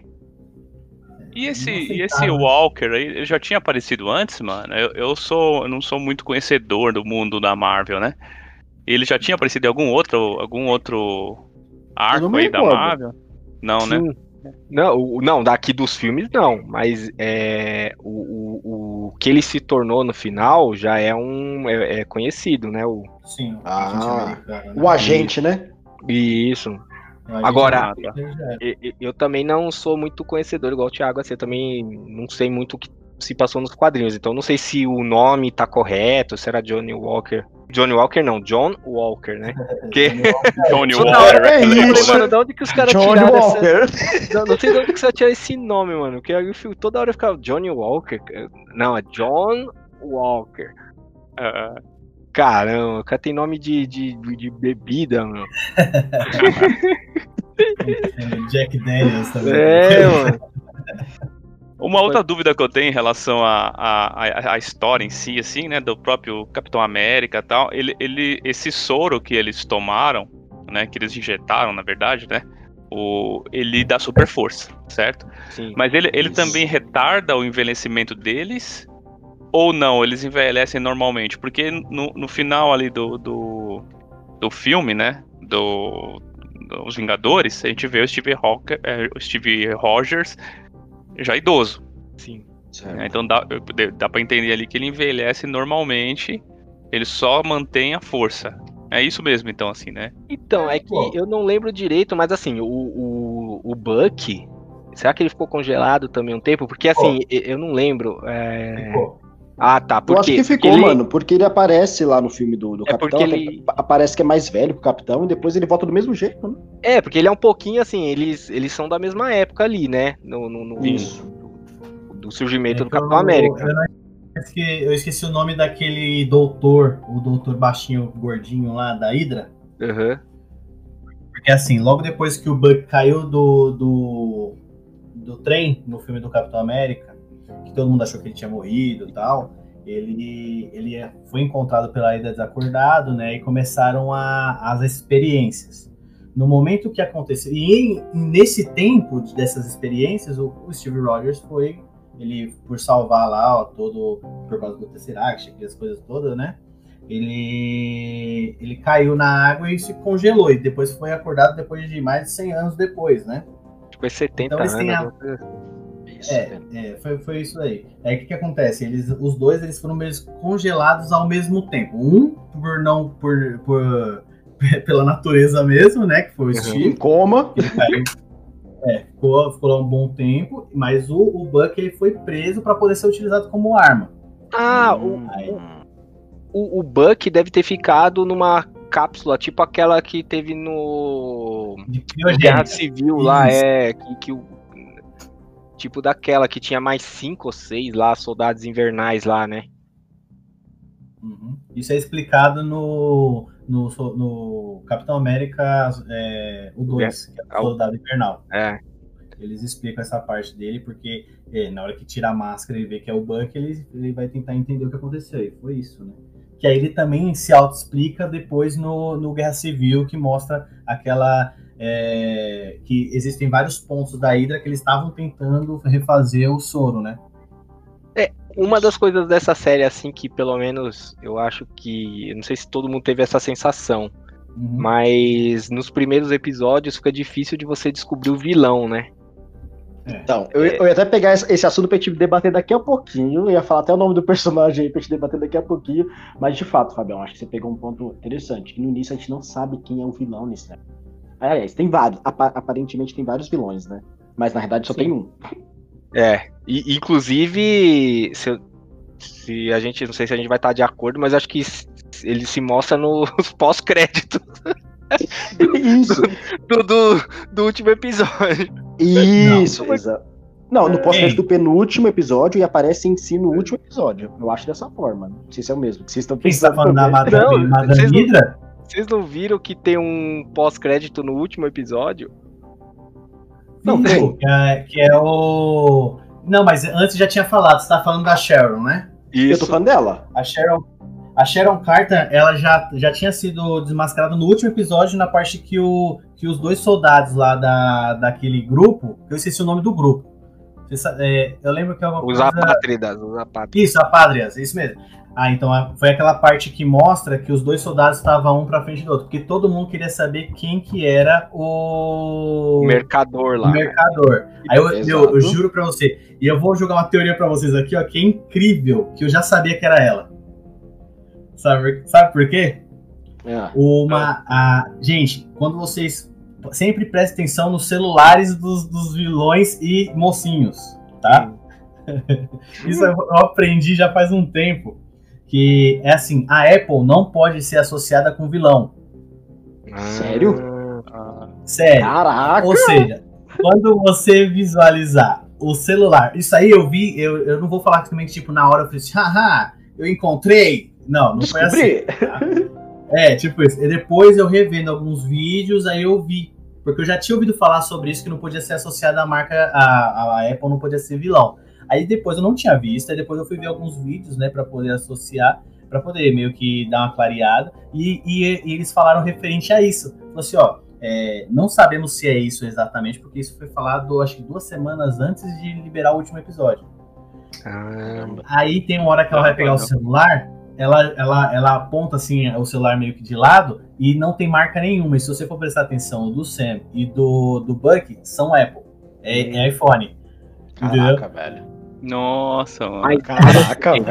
E esse, e esse. Walker aí, ele já tinha aparecido antes, mano? Eu, eu sou, eu não sou muito conhecedor do mundo da Marvel, né? Ele já tinha aparecido em algum outro, algum outro arco aí da. Marvel? Não, né? Sim. Não, o- não, daqui dos filmes não, mas é, o, o, o que ele se tornou no final já é um é, é conhecido, né? O, Sim, Ah, né? O agente, né? isso. O Agora- americano já era. E- e- Eu, também não sou muito conhecedor igual o Thiago, assim, eu também não sei muito o que se passou nos quadrinhos, então não sei se o nome tá correto, se era Johnny Walker. Johnny Walker não, John Walker, né? Que Johnny Walker. é eu falei, isso. mano, de onde que os caras tiraram essa. Não, não sei de onde que você tira esse nome, mano. Porque aí eu fico- toda hora eu ficava Johnny Walker. Não, é John Walker. Ah, Caramba, o cara tem nome de, de, de bebida, mano. Jack Daniels também. É, mano. Uma outra dúvida que eu tenho em relação à à- à- à história em si, assim, né, do próprio Capitão América e tal, ele, ele, esse soro que eles tomaram, né, que eles injetaram, na verdade, né, o, ele dá super força, certo? Sim. Mas ele, ele Isso. também retarda o envelhecimento deles ou não? Eles envelhecem normalmente? Porque no, no final ali do, do, do filme, né, do, dos Vingadores, a gente vê o Steve, Hawker, é, o Steve Rogers já idoso. Sim. né? Então dá, dá pra entender ali que ele envelhece normalmente, ele só mantém a força. É isso mesmo, então, assim, né? Então, é que Pô. eu não lembro direito, mas assim, o, o, o Buck. Será que ele ficou congelado também um tempo? Porque assim, eu eu não lembro. é, Pô, Ah, tá. Eu acho que ficou, porque ele- mano, porque ele aparece lá no filme do, do É Capitão, ele- aparece que é mais velho que o Capitão, e depois ele volta do mesmo jeito, né? É, porque ele é um pouquinho assim, eles, eles são da mesma época ali, né? No, no, no- Isso. do, do surgimento é do que eu- Capitão América. Eu, esque- eu esqueci o nome daquele doutor, o doutor baixinho, gordinho lá da Hydra. Aham. Porque assim, logo depois que o Buck caiu do, do, do trem no filme do Capitão América, que todo mundo achou que ele tinha morrido e tal, ele, ele é- foi encontrado pela Hydra desacordado, né? E começaram a, as experiências. No momento que aconteceu, e nesse tempo de- dessas experiências, o, o Steve Rogers foi, ele por salvar lá, ó, todo, por causa do Tesseract, aquelas coisas todas, né? ele, ele caiu na água e se congelou. E depois foi acordado depois de mais de 100 anos depois, né? Tipo, é 70 Então eles anos. têm a-. Isso, É, é, foi, foi isso aí. Aí o que, que acontece? Eles, os dois eles foram meio congelados ao mesmo tempo. Um por não por, por pela natureza mesmo, né? Que foi o Uhum. Steve. Em coma. Ele caiu. É, ficou, ficou lá um bom tempo, mas o, o Buck ele foi preso para poder ser utilizado como arma. Ah, Hum, o, o, o Buck deve ter ficado numa cápsula, tipo aquela que teve no, De Guerra. Civil lá, Isso. é. Que, que o, tipo daquela que tinha mais cinco ou seis lá, soldados invernais lá, né? Uhum. Isso é explicado no, no, no Capitão América é, o 2, que é o Soldado Invernal. É. Eles explicam essa parte dele, porque é, na hora que tira a máscara e vê que é o Buck, ele, ele vai tentar entender o que aconteceu. E foi isso, né? Que aí ele também se auto-explica depois no, no Guerra Civil, que mostra aquela. É, que existem vários pontos da Hydra que eles estavam tentando refazer o soro, né? Uma das coisas dessa série, assim, que pelo menos eu acho que. Eu não sei se todo mundo teve essa sensação. Uhum. Mas nos primeiros episódios fica difícil de você descobrir o vilão, né? Então, eu, eu ia até pegar esse, assunto pra gente debater daqui a pouquinho. Eu ia falar até o nome do personagem aí pra gente debater daqui a pouquinho. Mas de fato, Fabião, acho que você pegou um ponto interessante. Que no início a gente não sabe quem é o vilão nesse né? Aliás, tem vários. Apa- aparentemente tem vários vilões, né? Mas na verdade só Sim. tem um. É, e, inclusive, se, se a gente, não sei se a gente vai estar de acordo, mas acho que ele se mostra nos pós-créditos Isso, do, do, do último episódio. isso, Não. exato. Não, no É. pós-crédito do penúltimo episódio e aparece em si no último episódio. Eu acho dessa forma. Não sei se é o mesmo. Vocês estão Quem você tá pensando. falando da. Madame, Não, Madame vocês não- Hydra? Vocês não viram que tem um pós-crédito no último episódio? Não, tem. Que é, que é o. Não, mas antes já tinha falado, você tá falando da Sharon, né? Eu tô falando dela. A Sharon, a Sharon Carter, ela já, já tinha sido desmascarada no último episódio, na parte que, o, que os dois soldados lá da, daquele grupo, eu esqueci o nome do grupo. Você é, eu lembro que é uma Os coisa... apátridas, os apátridas. Isso, a Padrias, isso mesmo. Ah, então foi aquela parte que mostra que os dois soldados estavam um pra frente do outro, porque todo mundo queria saber quem que era o, O mercador o lá. né? mercador. Aí eu, meu, eu juro pra você, e eu vou jogar uma teoria pra vocês aqui, ó, que é incrível, que eu já sabia que era ela. Sabe, sabe por quê? É. Uma. A, gente, quando vocês. Sempre prestem atenção nos celulares dos, dos vilões e mocinhos, tá? Isso eu eu aprendi já faz um tempo. Que é assim, a Apple não pode ser associada com vilão. Sério? Ah, Sério. Caraca! Ou seja, quando você visualizar o celular, isso aí eu vi, eu, eu não vou falar que também, tipo, na hora eu falei assim, haha, eu encontrei. Não, não foi assim. Descobri! É, tipo isso. E depois eu revendo alguns vídeos, aí eu vi. Porque eu já tinha ouvido falar sobre isso, que não podia ser associado à marca, a, a Apple não podia ser vilão. Aí depois eu não tinha visto, aí depois eu fui ver alguns vídeos, né, pra poder associar, pra poder meio que dar uma clareada. E, e- e eles falaram referente a isso. Falou assim, ó, é, não sabemos se é isso exatamente, porque isso foi falado, acho que duas semanas antes de liberar o último episódio. Ah, Aí tem uma hora que ela vai pegar o celular, ela, ela, ela aponta assim o celular meio que de lado e não tem marca nenhuma. E se você for prestar atenção, o do Sam e do, do Buck são Apple. É, é iPhone. Entendeu? Caraca, velho. Nossa, mano. Mas, Caraca, velho.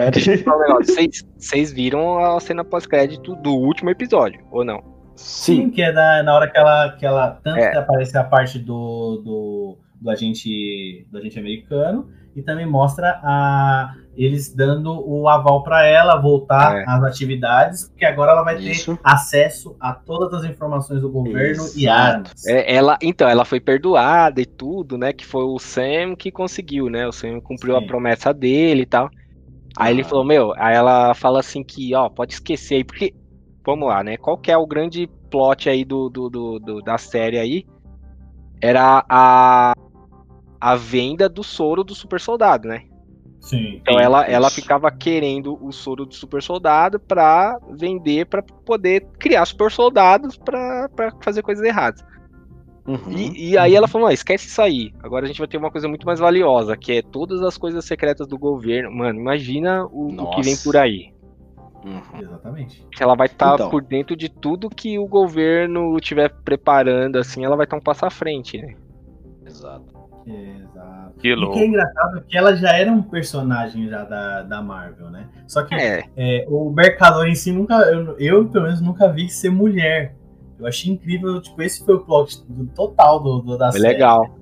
um negócio. Vocês- viram a cena pós-crédito do último episódio, ou não? Sim, Sim. que é da, na hora que ela. Que ela tanto É. que aparece a parte do, do, do agente do agente americano e também mostra a, eles dando o aval para ela voltar É. às atividades, porque agora ela vai Isso. ter acesso a todas as informações do governo e Exato. armas. É, ela, então, ela foi perdoada e tudo, né? Que foi o Sam que conseguiu, né? O Sam cumpriu Sim. a promessa dele e tal. Aí ele Ah. falou, meu, aí ela fala assim que, ó, pode esquecer aí, porque, vamos lá, né? Qual que é o grande plot aí do, do, do- do- da série aí? Era a, a venda do soro do super soldado, né? Sim. Então ela, ela Isso. ficava querendo o soro do super soldado pra vender, pra poder criar super soldados pra, pra fazer coisas erradas. Uhum. E, e aí ela falou, "Não, esquece isso aí. Agora a gente vai ter uma coisa muito mais valiosa, que é todas as coisas secretas do governo. Mano, imagina o, o que vem por aí. Uhum. Exatamente. Ela vai estar Então. por dentro de tudo que o governo estiver preparando, assim, ela vai estar um passo à frente, né? Exato. Exato. Que E o louco. que é engraçado é que ela já era um personagem já da, da Marvel, né? Só que É, é, o Mercador em si nunca. Eu, eu, pelo menos, nunca vi ser mulher. Eu achei incrível, tipo, esse foi o plot do, total do, do- da foi série. legal.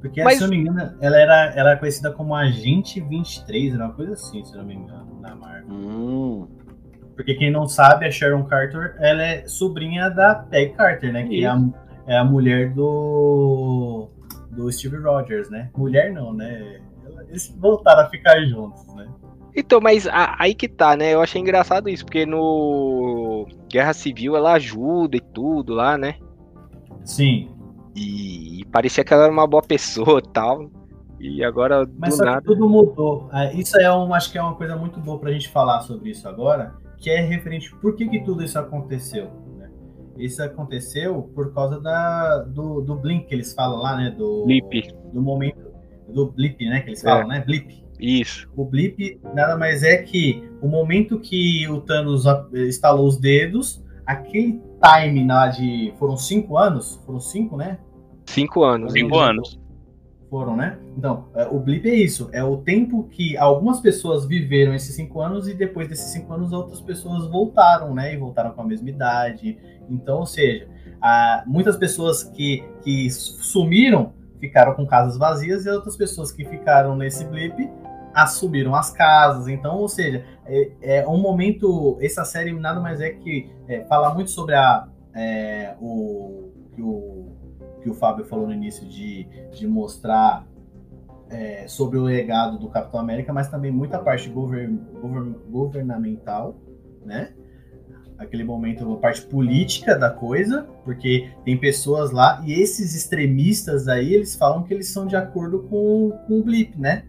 Porque, Mas- se eu não me engano, ela era, ela era conhecida como Agente 23, era uma coisa assim, se eu não me engano, na Marvel. Hum. Porque quem não sabe, a Sharon Carter, ela é sobrinha da Peg Carter, né? Que é a, é a mulher do, do Steve Rogers, né? Mulher não, né? Eles voltaram a ficar juntos, né? Então, mas a- aí que tá, né? Eu achei engraçado isso, porque no Guerra Civil ela ajuda e tudo lá, né? Sim. E, parecia que ela era uma boa pessoa e tal. E agora, Mas do nada. tudo mudou. Ah, Isso é um, acho que é uma coisa muito boa pra gente falar sobre isso agora, que é referente por que, que tudo isso aconteceu. Isso aconteceu por causa da, do, do blink que eles falam lá, né? Do, Blip. do momento. Do blip, né? Que eles É. falam, né? Blip. Isso. O blip nada mais é que o momento que o Thanos estalou os dedos, aquele time lá de. Foram cinco anos? Foram cinco, né? Cinco anos. Cinco anos. Foram, né? Então, é, o blip é isso. É o tempo que algumas pessoas viveram esses cinco anos e depois desses cinco anos outras pessoas voltaram, né? E voltaram com a mesma idade. Então, ou seja, a, muitas pessoas que, que sumiram ficaram com casas vazias e outras pessoas que ficaram nesse blip assumiram as casas. Então, ou seja, é, é um momento. Essa série nada mais é que é, fala muito sobre a, é, o, que o que o Fábio falou no início de, de mostrar é, sobre o legado do Capitão América, mas também muita parte govern, govern, governamental, né? Aquele momento, a parte política da coisa, porque tem pessoas lá, e esses extremistas aí, eles falam que eles são de acordo com, com o Blip, né?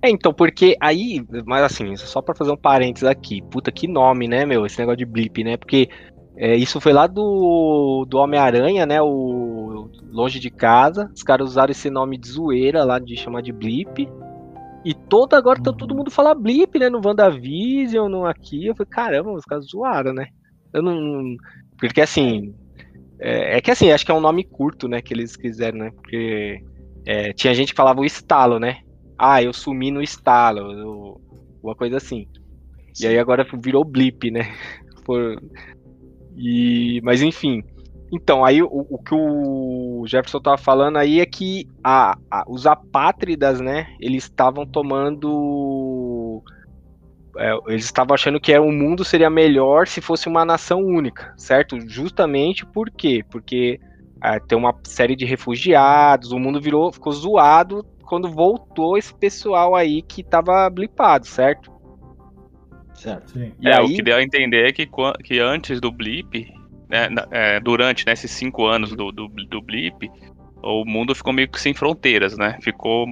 É, então, porque aí, mas assim, só para fazer um parênteses aqui, puta que nome, né, meu, esse negócio de blip, né? Porque é, isso foi lá do, do Homem-Aranha, né? O Longe de Casa. Os caras usaram esse nome de zoeira lá de chamar de blip. E todo agora tá todo mundo falar blip, né? No WandaVision, no aqui. Eu falei, caramba, os caras zoaram, né? Eu não. Porque assim. É, é, que assim, acho que é um nome curto, né? Que eles quiseram, né? Porque é, tinha gente que falava o estalo, né? ah, eu sumi no estalo, eu, uma coisa assim. Sim. E aí agora virou blip, né? Por, e, mas enfim. Então, aí o, o, que o Jefferson tava falando aí é que a, a, os apátridas, né, eles estavam tomando. É, eles estavam achando que o mundo seria melhor se fosse uma nação única, certo? Justamente por quê? Porque é, tem uma série de refugiados, o mundo virou, ficou zoado quando voltou esse pessoal aí que tava blipado, certo? Certo. Sim. E é, aí... o que deu a entender é que, que antes do blip, né, é, durante né, esses cinco anos do, do, do blip, o mundo ficou meio que sem fronteiras, né? Ficou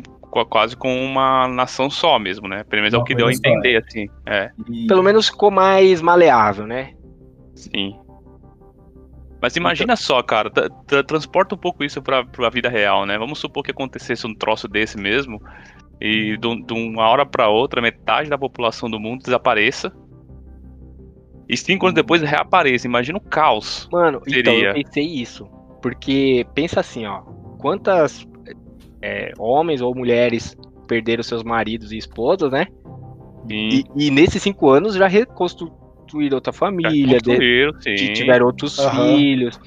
quase com uma nação só mesmo, né? Pelo menos é o que deu a entender, é. assim. É. Pelo menos ficou mais maleável, né? Sim. Mas imagina então... só, cara, transporta um pouco isso pra, pra vida real, né? Vamos supor que acontecesse um troço desse mesmo, e de, de uma hora para outra, metade da população do mundo desapareça. E cinco anos depois reapareça. Imagina o caos. Mano, seria. então eu pensei isso. Porque pensa assim, ó. Quantas é, homens ou mulheres perderam seus maridos e esposas, né? E, e, nesses cinco anos já reconstru construíram outra família, de, tiveram outros uhum. filhos.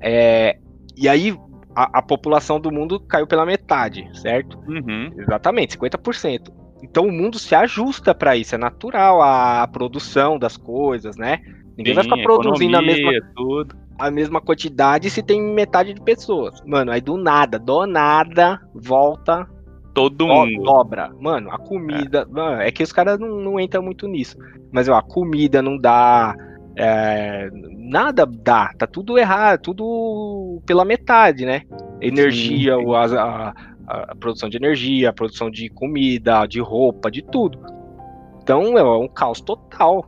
É, e aí a, a, população do mundo caiu pela metade, certo? Uhum. Exatamente, 50%. Então o mundo se ajusta para isso, é natural a, produção das coisas, né? Ninguém Sim, vai ficar produzindo economia, a mesma tudo. a mesma quantidade se tem metade de pessoas. Mano, aí do nada, do nada, volta Todo mundo. Dobra. Mano, a comida. É, mano, é que os caras não, não entram muito nisso. Mas ó, a comida não dá. É, nada dá, tá tudo errado, tudo pela metade, né? Energia, sim, sim. A, a, a, produção de energia, a produção de comida, de roupa, de tudo. Então é um caos total.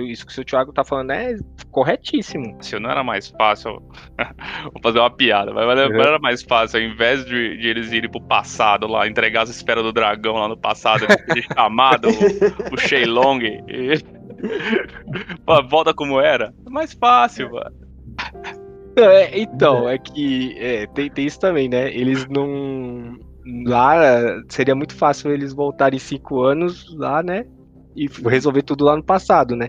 Isso que o seu Thiago tá falando é corretíssimo. Se não era mais fácil. Vou fazer uma piada, mas não uhum. era mais fácil, ao invés de, de, eles irem pro passado lá, entregar as esferas do dragão lá no passado, de chamado o, o Shenlong e. volta como era. É mais fácil, mano. É, então, é que é, tem, tem isso também, né? Eles não. Lá seria muito fácil eles voltarem cinco anos lá, né? e resolver tudo lá no passado, né?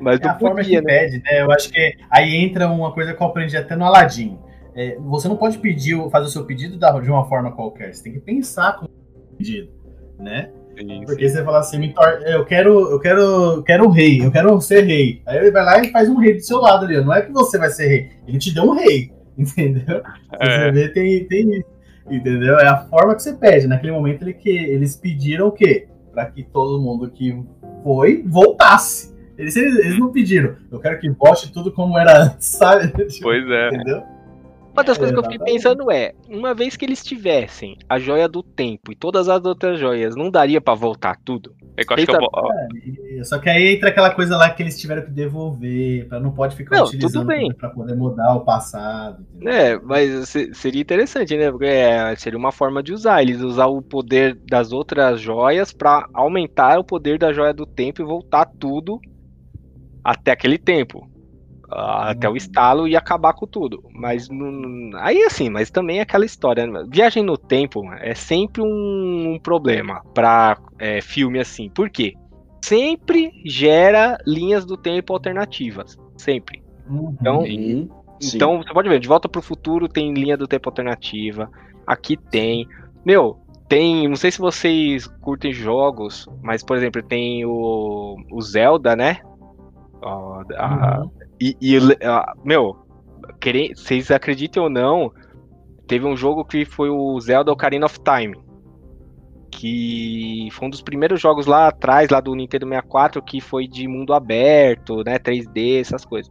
Mas é a podia, forma que né? pede, né? Eu acho que aí entra uma coisa que eu aprendi até no Aladdin. É, você não pode pedir, fazer o seu pedido de uma forma qualquer. Você tem que pensar com o pedido, né? Sim, Porque sim. você fala assim, eu quero, eu quero, eu quero um rei, eu quero ser rei. Aí ele vai lá e faz um rei do seu lado ali. Não é que você vai ser rei, ele te deu um rei, entendeu? É. Você vê, tem, tem isso, entendeu? É a forma que você pede. Naquele momento ele que eles pediram o quê? para que todo mundo que foi voltasse. Eles, eles não pediram, eu quero que volte tudo como era antes, sabe? Pois é. Entendeu? Uma das coisas que eu fiquei pensando é, uma vez que eles tivessem a joia do tempo e todas as outras joias, não daria para voltar tudo? É que eu acho que eu... é, só que aí entra aquela coisa lá que eles tiveram que devolver, para não pode ficar não, utilizando para poder mudar o passado. Entendeu? É, mas seria interessante, né? Porque é, seria uma forma de usar, eles usar o poder das outras joias para aumentar o poder da joia do tempo e voltar tudo até aquele tempo até o estalo e acabar com tudo. Mas não, aí assim, mas também é aquela história. Né? Viagem no tempo é sempre um, um problema para é, filme assim. Por quê? Sempre gera linhas do tempo alternativas. Sempre. Uhum. Então, Sim. Então, você pode ver, De Volta pro Futuro tem linha do tempo alternativa. Aqui tem. Meu, tem. Não sei se vocês curtem jogos, mas, por exemplo, tem o, o Zelda, né? Ó, a- Uhum. E, e, ah, meu, vocês acreditem ou não, teve um jogo que foi o Zelda Ocarina of Time. Que foi um dos primeiros jogos lá atrás, lá do Nintendo 64, que foi de mundo aberto, né? 3D, essas coisas.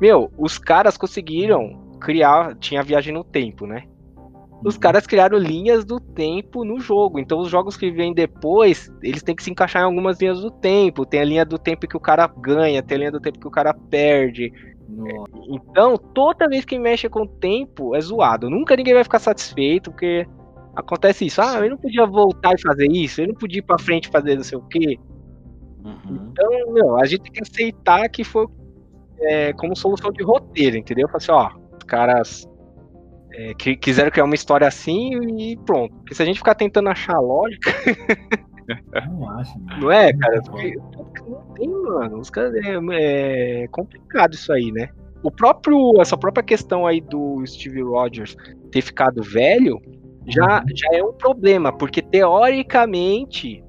Meu, os caras conseguiram criar. Tinha viagem no tempo, né? Os caras criaram linhas do tempo no jogo. Então, os jogos que vêm depois, eles têm que se encaixar em algumas linhas do tempo. Tem a linha do tempo que o cara ganha, tem a linha do tempo que o cara perde. Nossa. Então, toda vez que mexe com o tempo é zoado. Nunca ninguém vai ficar satisfeito, porque acontece isso. Ah, ele não podia voltar e fazer isso, ele não podia ir pra frente fazer não sei o quê. Uhum. Então, meu, a gente tem que aceitar que foi é, como solução de roteiro, entendeu? Falar assim, ó, os caras é, que, quiseram criar uma história assim e pronto. Porque se a gente ficar tentando achar lógica, Não acho, mano. não é, cara? Porque não tem, mano. Os caras é, é complicado isso aí, né? O próprio, essa própria questão aí do Steve Rogers ter ficado velho já, já é um problema, porque teoricamente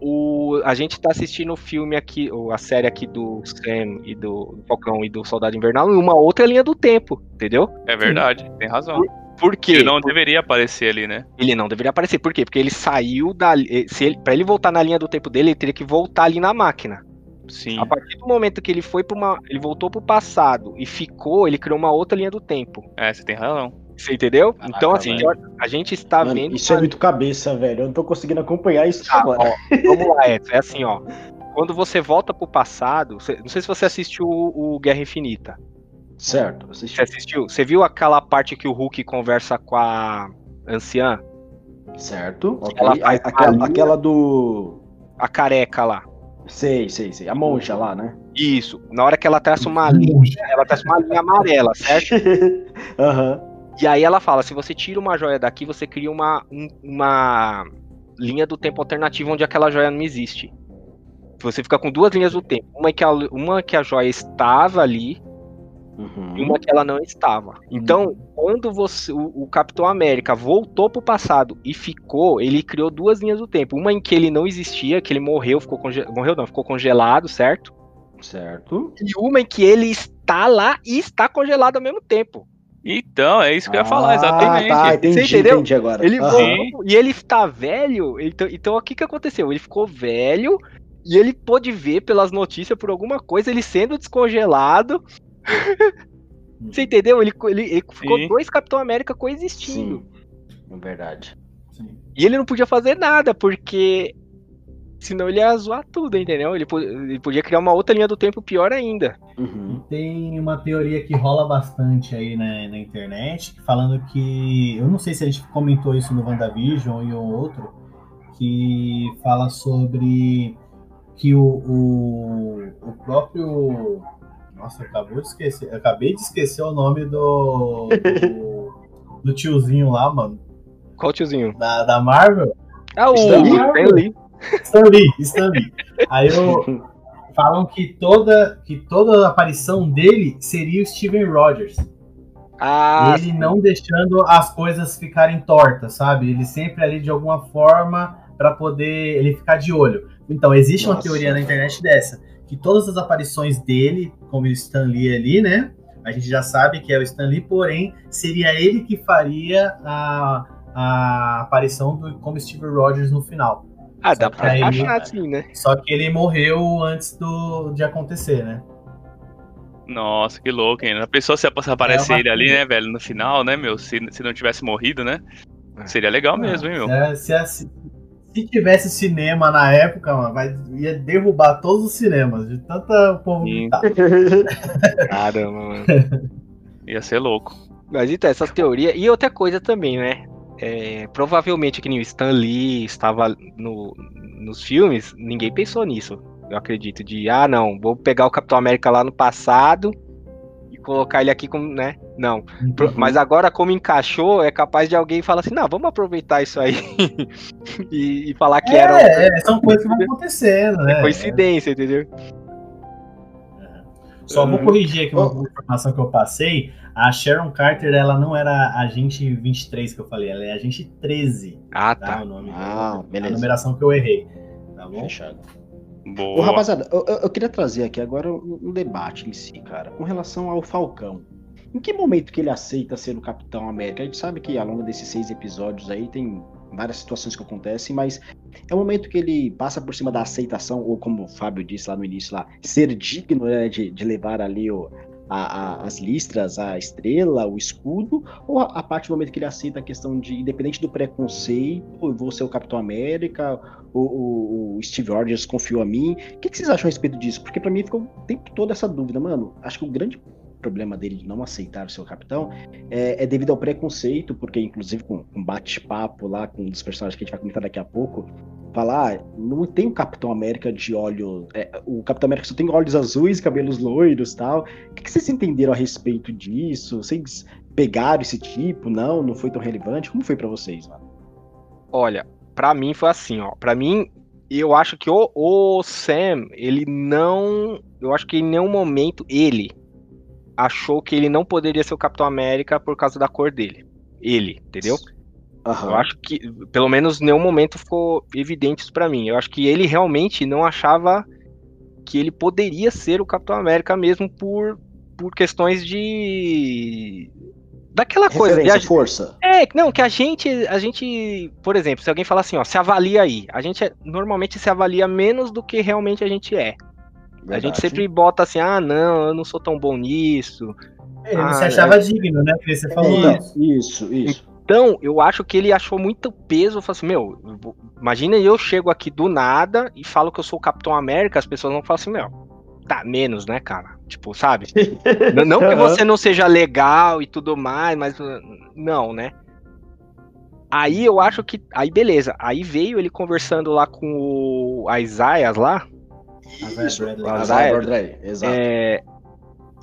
o, a gente tá assistindo o filme aqui, ou a série aqui do Sam e do, do Falcão e do Soldado Invernal em uma outra linha do tempo, entendeu? É verdade, tem razão. Por quê? Ele não deveria aparecer ali, né? Ele não deveria aparecer. Por quê? Porque ele saiu da. Se ele, pra ele voltar na linha do tempo dele, ele teria que voltar ali na máquina. Sim. A partir do momento que ele foi para uma. Ele voltou pro passado e ficou, ele criou uma outra linha do tempo. É, você tem razão. Você entendeu? Caraca, então, assim, velho. a gente está Mano, vendo. isso é muito cabeça, velho. Eu não tô conseguindo acompanhar isso Ah, agora. ó, vamos lá, Edson. É assim, ó. Quando você volta pro passado, você- não sei se você assistiu o, o Guerra Infinita. Certo, assisti. Você assistiu? Você viu aquela parte que o Hulk conversa com a anciã? Certo, ok. Ela faz A- aquela, aquela do. A careca lá. Sei, sei, sei. A monja lá, né? Isso. Na hora que ela traça uma linha, ela traça uma linha amarela, certo? Aham. E aí ela fala: se você tira uma joia daqui, você cria uma, um- uma linha do tempo alternativa onde aquela joia não existe. Você fica com duas linhas do tempo. Uma que a, uma que a joia estava ali Uhum. e uma que ela não estava. Então, quando você, o, o Capitão América voltou pro passado e ficou, ele criou duas linhas do tempo. Uma em que ele não existia, que ele morreu, ficou conge- morreu não, ficou congelado, certo? Certo. E uma em que ele está lá e está congelado ao mesmo tempo. Então, é isso que eu ia falar, Ah, exatamente. Tá, entendi, Você entendeu? entendi agora. Ele Aham. voltou e ele está velho. Então, então o que, que aconteceu? Ele ficou velho e ele pôde ver pelas notícias por alguma coisa ele sendo descongelado. Você entendeu? Ele, ele, ele ficou Sim. dois Capitão América coexistindo. Sim. É verdade. Sim. E ele não podia fazer nada, porque senão ele ia zoar tudo, entendeu? Ele, ele podia criar uma outra linha do tempo pior ainda. Uhum. Tem uma teoria que rola bastante aí na, na internet, falando que. Eu não sei se a gente comentou isso no WandaVision ou em um outro, que fala sobre que o, o, o próprio. Nossa, acabou de esquecer. Acabei de esquecer o nome do. do, do tiozinho lá, mano. Qual tiozinho? Da, da Marvel. Ah, o Stan Lee? Stan Lee. Stan Lee, Stan Lee. Aí eu, falam que toda, que toda aparição dele seria o Steven Rogers. Ah, ele não deixando as coisas ficarem tortas, sabe? Ele sempre ali de alguma forma para poder ele ficar de olho. Então, existe uma Nossa. teoria na internet dessa, que todas as aparições dele, como o Stan Lee ali, né? A gente já sabe que é o Stan Lee, porém, seria ele que faria a, a aparição do, como Steve Rogers no final. Ah, dá pra Aí- achar assim, né? Só que ele morreu antes do, de acontecer, né? Nossa, que louco, hein? A pessoa se se aparecer É ele ali, né, velho, no final, né, meu? Se, se não tivesse morrido, né? Seria legal mesmo, hein, meu? É, Se, se, se tivesse cinema na época, mano, vai, ia derrubar todos os cinemas, de tanta povo Sim. gritar. Caramba, mano. Ia ser louco. Mas então, essas teorias. E outra coisa também, né? É, provavelmente que nem o Stan Lee estava no, nos filmes, ninguém pensou nisso. Eu acredito. De, ah, não, vou pegar o Capitão América lá no passado e colocar ele aqui como, né? Não. Pro- Mas agora, como encaixou, é capaz de alguém falar assim: não, vamos aproveitar isso aí e, e falar que era É, é, são coisas que vão acontecendo, né? coincidência, entendeu? Só vou Uhum. corrigir aqui uma informação que eu passei. A Sharon Carter, ela não era agente 23 que eu falei, ela é agente 13, Ah, tá? tá. O nome Ah, A beleza. numeração que eu errei. Tá bom? Fechado. Ô, Boa. rapaziada, eu, eu- queria trazer aqui agora um, um debate em si, cara, com relação ao Falcão. Em que momento que ele aceita ser o Capitão América? A gente sabe que ao longo desses seis episódios aí tem várias situações que acontecem, mas é o momento que ele passa por cima da aceitação, ou como o Fábio disse lá no início, lá, ser digno né, de, de levar ali o, a- a- as listras, a estrela, o escudo, ou a, a partir do momento que ele aceita a questão de, independente do preconceito, eu vou ser o Capitão América, o, o- Steve Rogers confiou a mim. O que, que vocês acham a respeito disso? Porque pra mim ficou o tempo todo essa dúvida, mano. Acho que o grande problema dele de não aceitar o seu capitão é, é devido ao preconceito, porque inclusive com um bate-papo lá com um dos personagens que a gente vai comentar daqui a pouco, falar, ah, não tem o Capitão América de olho. é, o Capitão América só tem olhos azuis, cabelos loiros tal. O que, que vocês entenderam a respeito disso? Vocês pegaram esse tipo? Não, não foi tão relevante? Como foi pra vocês, mano? Olha, pra mim foi assim, ó. Pra mim, eu acho que o, o Sam, ele não. Eu acho que em nenhum momento ele achou que ele não poderia ser o Capitão América por causa da cor dele. Ele, entendeu? Aham. Eu acho que, pelo menos, em nenhum momento ficou evidente isso pra mim. Eu acho que ele realmente não achava que ele poderia ser o Capitão América mesmo por, por questões de. Daquela coisa. de a- força. é, não, que a gente, a gente, por exemplo, se alguém falar assim, ó, se avalia aí, a gente é- normalmente se avalia menos do que realmente a gente é. A gente Verdade. sempre bota assim, ah, não, eu não sou tão bom nisso. Ele não Ah, se achava digno, né? Porque você falou isso. isso, isso. Então, eu acho que ele achou muito peso. Eu falo assim, meu, imagina eu chego aqui do nada e falo que eu sou o Capitão América, as pessoas vão falar assim, meu, tá menos, né, cara? Tipo, sabe? N- não que você não seja legal e tudo mais, mas não, né? Aí eu acho que. Aí beleza. Aí veio ele conversando lá com o Isaiah lá. Isso, Bradley, exato. é,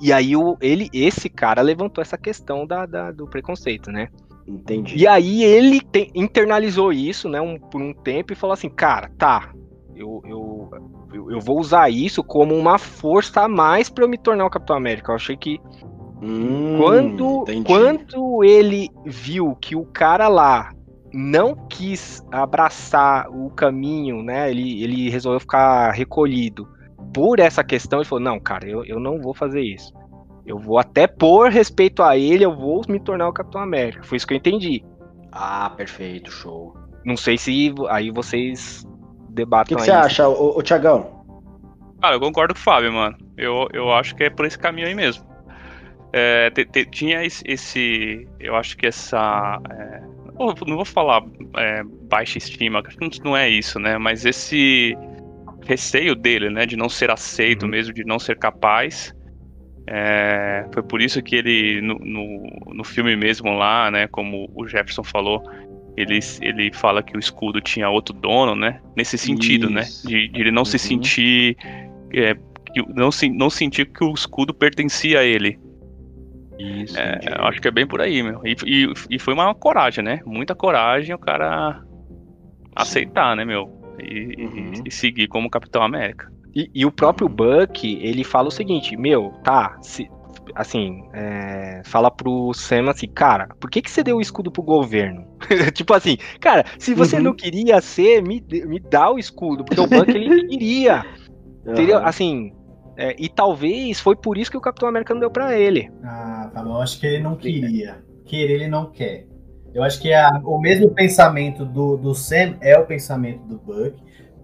e aí o, ele, esse cara levantou essa questão da, da- do preconceito, né? Entendi. E aí ele te- internalizou isso, né, um- por um tempo e falou assim, cara, tá, eu, eu, eu, eu vou usar isso como uma força a mais pra eu me tornar o Capitão América. Eu achei que Hum, quando, entendi. quando ele viu que o cara lá não quis abraçar o caminho, né? Ele, ele resolveu ficar recolhido por essa questão. Ele falou: Não, cara, eu, eu não vou fazer isso. Eu vou até por respeito a ele, eu vou me tornar o Capitão América. Foi isso que eu entendi. Ah, perfeito, show. Não sei se aí vocês O debatam que, que você acha, ô, ô Tiagão? Cara, eu concordo com o Fábio, mano. Eu, eu acho que é por esse caminho aí mesmo. É, te- te- tinha esse, esse- Eu acho que essa. é, não vou- falar é, baixa estima, acho que não- não é isso, né? Mas esse receio dele, né? De não ser aceito Uhum. mesmo, de não ser capaz. É, foi por isso que ele, no, no, no filme mesmo lá, né? Como o Jefferson falou, ele, ele fala que o escudo tinha outro dono, né? Nesse sentido, né? Isso. De, de ele não se Uhum. sentir. é, que, não, se, não sentir que o escudo pertencia a ele. Isso, É, eu acho que é bem por aí, meu. E, e, e foi uma coragem, né? Muita coragem o cara aceitar, né, meu? E, e- Uhum. e seguir como Capitão América. E, e o próprio Buck, ele fala o seguinte, meu, tá, se- assim, é, fala pro Sam assim, cara, por que que você deu o escudo pro governo? tipo assim, cara, se você Uhum. não queria ser, me, me dá o escudo, porque o Buck ele queria, entendeu? Aham. Assim, é, e talvez foi por isso que o Capitão América não deu pra ele. Ah, tá bom. Eu acho que ele não queria. Querer, ele não quer. Eu acho que a- o mesmo pensamento do, do Sam é o pensamento do Buck.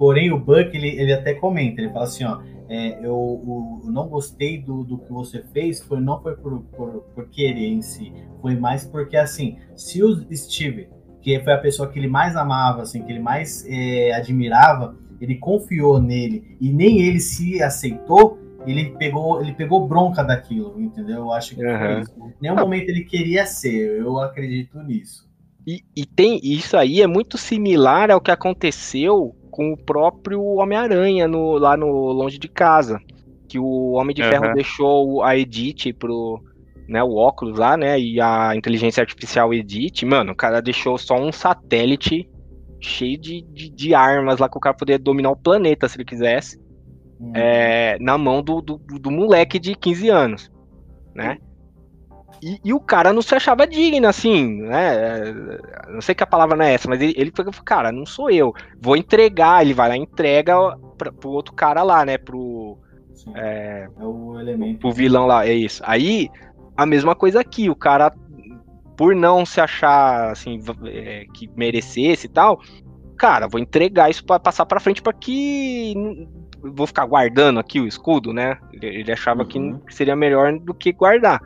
Porém, o Buck, ele, ele até comenta, ele fala assim, ó, é, eu, eu não gostei do, do que você fez, foi, não foi por, por, por querer em si, foi mais porque, assim, se o Steve, que foi a pessoa que ele mais amava, assim, que ele mais é, admirava, ele confiou nele e nem ele se aceitou, ele pegou, ele pegou bronca daquilo, entendeu? Eu acho que foi Aham. isso. Em nenhum momento ele queria ser, eu acredito nisso. E, e tem isso aí é muito similar ao que aconteceu com o próprio Homem-Aranha no, lá no Longe de Casa. Que o Homem de Ferro Aham. deixou a Edith pro. Né, o óculos lá, né? E a inteligência artificial Edith, mano, o cara deixou só um satélite cheio de, de, de armas lá que o cara poderia dominar o planeta se ele quisesse. Hum. é, na mão do, do, do moleque de 15 anos, né? E, e o cara não se achava digno, assim, né? Não sei que a palavra não é essa, mas ele, ele falou, cara, não sou eu. Vou entregar, ele vai lá e entrega pra, pro outro cara lá, né? Pro, Sim. é, É o elemento. pro vilão lá, é isso. Aí, a mesma coisa aqui, o cara, por não se achar, assim, é, que merecesse e tal, cara, vou entregar isso pra passar pra frente pra que. Vou ficar guardando aqui o escudo, né? Ele, achava que Uhum. seria melhor do que guardar.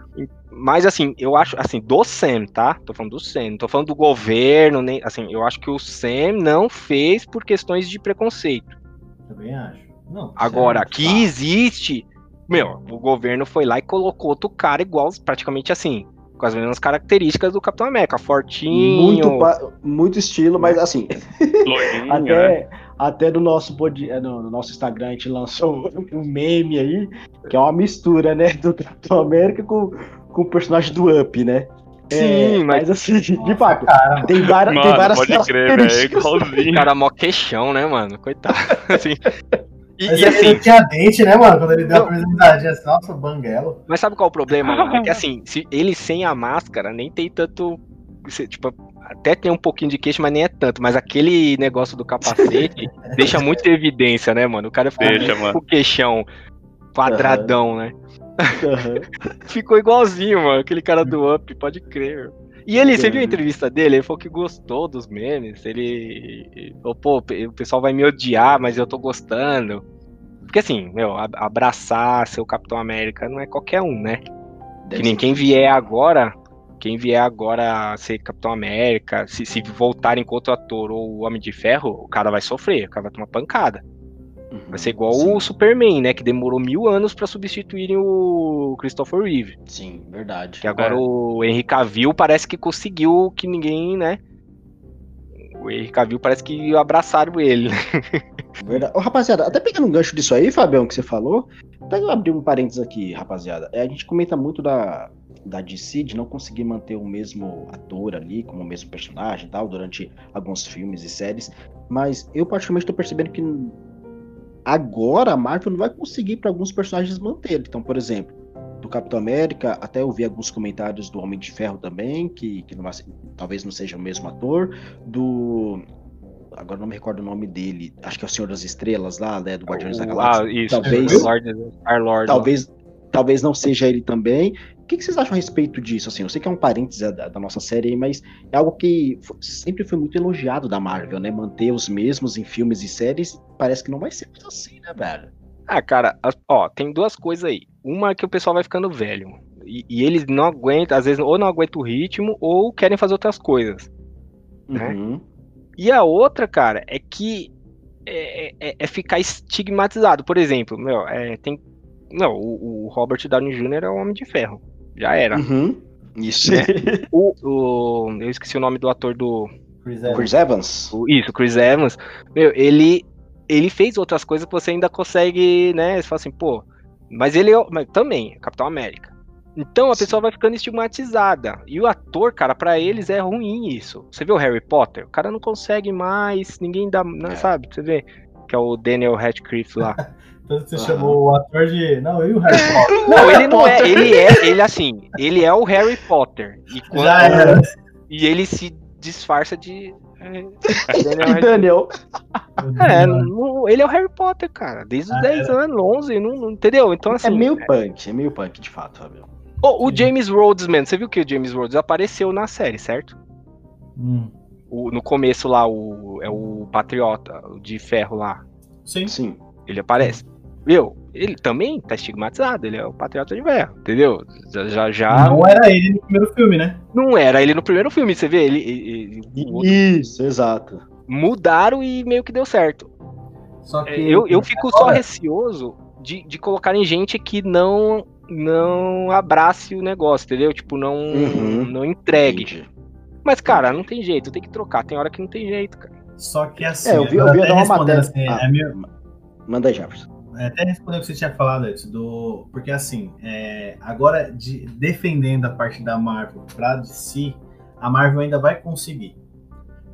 Mas, assim, eu acho, assim, do Sam, tá? Tô falando do Sam, não tô falando do governo, nem. Assim, eu acho que o Sam não fez por questões de preconceito. Também acho. Não, Agora, certo, que tá. existe. Meu, o governo foi lá e colocou outro cara igual, praticamente assim, com as mesmas características do Capitão América, fortinho. Muito, pa- muito estilo, mas assim, Loirinho, né? até, até no, nosso pod- no, no nosso Instagram a gente lançou um meme aí, que é uma mistura, né, do Capitão América com, com o personagem do Up, né? Sim, É, mas- mas assim, de fato, cara, tem várias, tem Mano, várias pode crer, velho. É características. igualzinho. cara mó queixão, né, mano? Coitado. Assim. E, Mas e ele assim, não tinha dente, né, mano? Quando ele deu Não. a personalidade assim, nossa, banguelo. mas sabe qual é o problema? mano? É que assim, se ele sem a máscara, nem tem tanto. Tipo, até tem um pouquinho de queixo, mas nem é tanto. Mas aquele negócio do capacete deixa muito em evidência, né, mano? O cara Deixa, com o queixão quadradão, né? Aham. Ficou igualzinho, mano. Aquele cara do Up, pode crer. E ele, você viu a entrevista dele? Ele falou que gostou dos memes. Ele falou, pô, o pessoal vai me odiar, mas eu tô gostando. Porque assim, meu, abraçar seu Capitão América não é qualquer um, né? Deve Que nem quem vier agora, quem vier agora ser Capitão América, se, se voltarem com outro ator ou o Homem de Ferro, o cara vai sofrer, o cara vai tomar pancada. Uhum, Vai ser igual sim, o Superman, né? Que demorou mil anos pra substituírem o Christopher Reeve. Sim, verdade. Que agora É. o Henry Cavill parece que conseguiu que ninguém, né? O Henry Cavill parece que abraçaram ele. né? Verdade. Ô, rapaziada, até pegando um gancho disso aí, Fabião, que você falou, até eu abrir um parênteses aqui, rapaziada. É, a gente comenta muito da, da DC de não conseguir manter o mesmo ator ali, como o mesmo personagem e tal, durante alguns filmes e séries. Mas eu, particularmente, tô percebendo que agora a Marvel não vai conseguir para alguns personagens manter. Então, por exemplo, do Capitão América, até eu vi alguns comentários do Homem de Ferro também, que, que não vai talvez não seja o mesmo ator. Do. Agora não me recordo o nome dele. Acho que é o Senhor das Estrelas lá, né? Do Guardiões da Galáxia. Ah, isso. Talvez- Lord, Lord. talvez, talvez não seja ele também. O que, que vocês acham a respeito disso? Assim, eu sei que é um parênteses da, da nossa série, mas é algo que sempre foi muito elogiado da Marvel, né? Manter os mesmos em filmes e séries. Parece que não vai ser muito assim, né, velho? Ah, cara, ó, tem duas coisas aí. Uma é que o pessoal vai ficando velho. E, e eles não aguentam, às vezes, ou não aguentam o ritmo, ou querem fazer outras coisas. Né? Uhum. E a outra, cara, é que é, é- é ficar estigmatizado. Por exemplo, meu, é, tem. Não, o, o Robert Downey Jr. é o Homem de Ferro. Já era. Uhum. Isso. Né? O, o- eu esqueci o nome do ator do. Chris Evans. Chris Evans. o- isso, Chris Evans. Meu, ele. Ele fez outras coisas que você ainda consegue, né? Você fala assim, pô. Mas ele é. Mas também, é Capitão América. Então a Sim. pessoa vai ficando estigmatizada. E o ator, cara, pra eles é ruim isso. Você viu o Harry Potter? O cara não consegue mais, ninguém dá. Não, É. Sabe? Você vê? Que é o Daniel Radcliffe lá. Que você Aham. chamou o ator de. Não, eu e o Harry Potter. Não, ele não é. Ele é. Ele assim. Ele é o Harry Potter. E, quando- Já era. e ele se disfarça de. é, Daniel. Daniel. É, não- ele é o Harry Potter, cara. Desde os Ah, 10 anos, 11, não, não- entendeu? Então, assim. é meio punk, é meio punk, de fato, Fabião. Ô, o James Rhodes, mano, você viu que o James Rhodes apareceu na série, certo? Hum. O- no começo lá, o, é o Patriota, o de ferro lá. Sim. Sim. Ele aparece. Viu? Ele também tá estigmatizado, ele é o Patriota de ferro, entendeu? Já, já, já- Não era ele no primeiro filme, né? não era ele no primeiro filme, você vê? Ele, ele- ele- outro- Isso, exato. mudaram e meio que deu certo. Só que. Eu, eu fico só Agora- receoso de, de colocarem gente que não não abrace o negócio, entendeu? Tipo, não, Uhum. não entregue. Entendi. Mas, cara, não tem jeito, tem que trocar. Tem hora que não tem jeito, cara. Só que assim. É, eu vi, eu vi dar uma matéria. assim, Ah, é meu- Manda aí, Jefferson. É, até responder o que você tinha falado antes, do. Porque assim, é, agora de- defendendo a parte da Marvel pra DC, a Marvel ainda vai conseguir.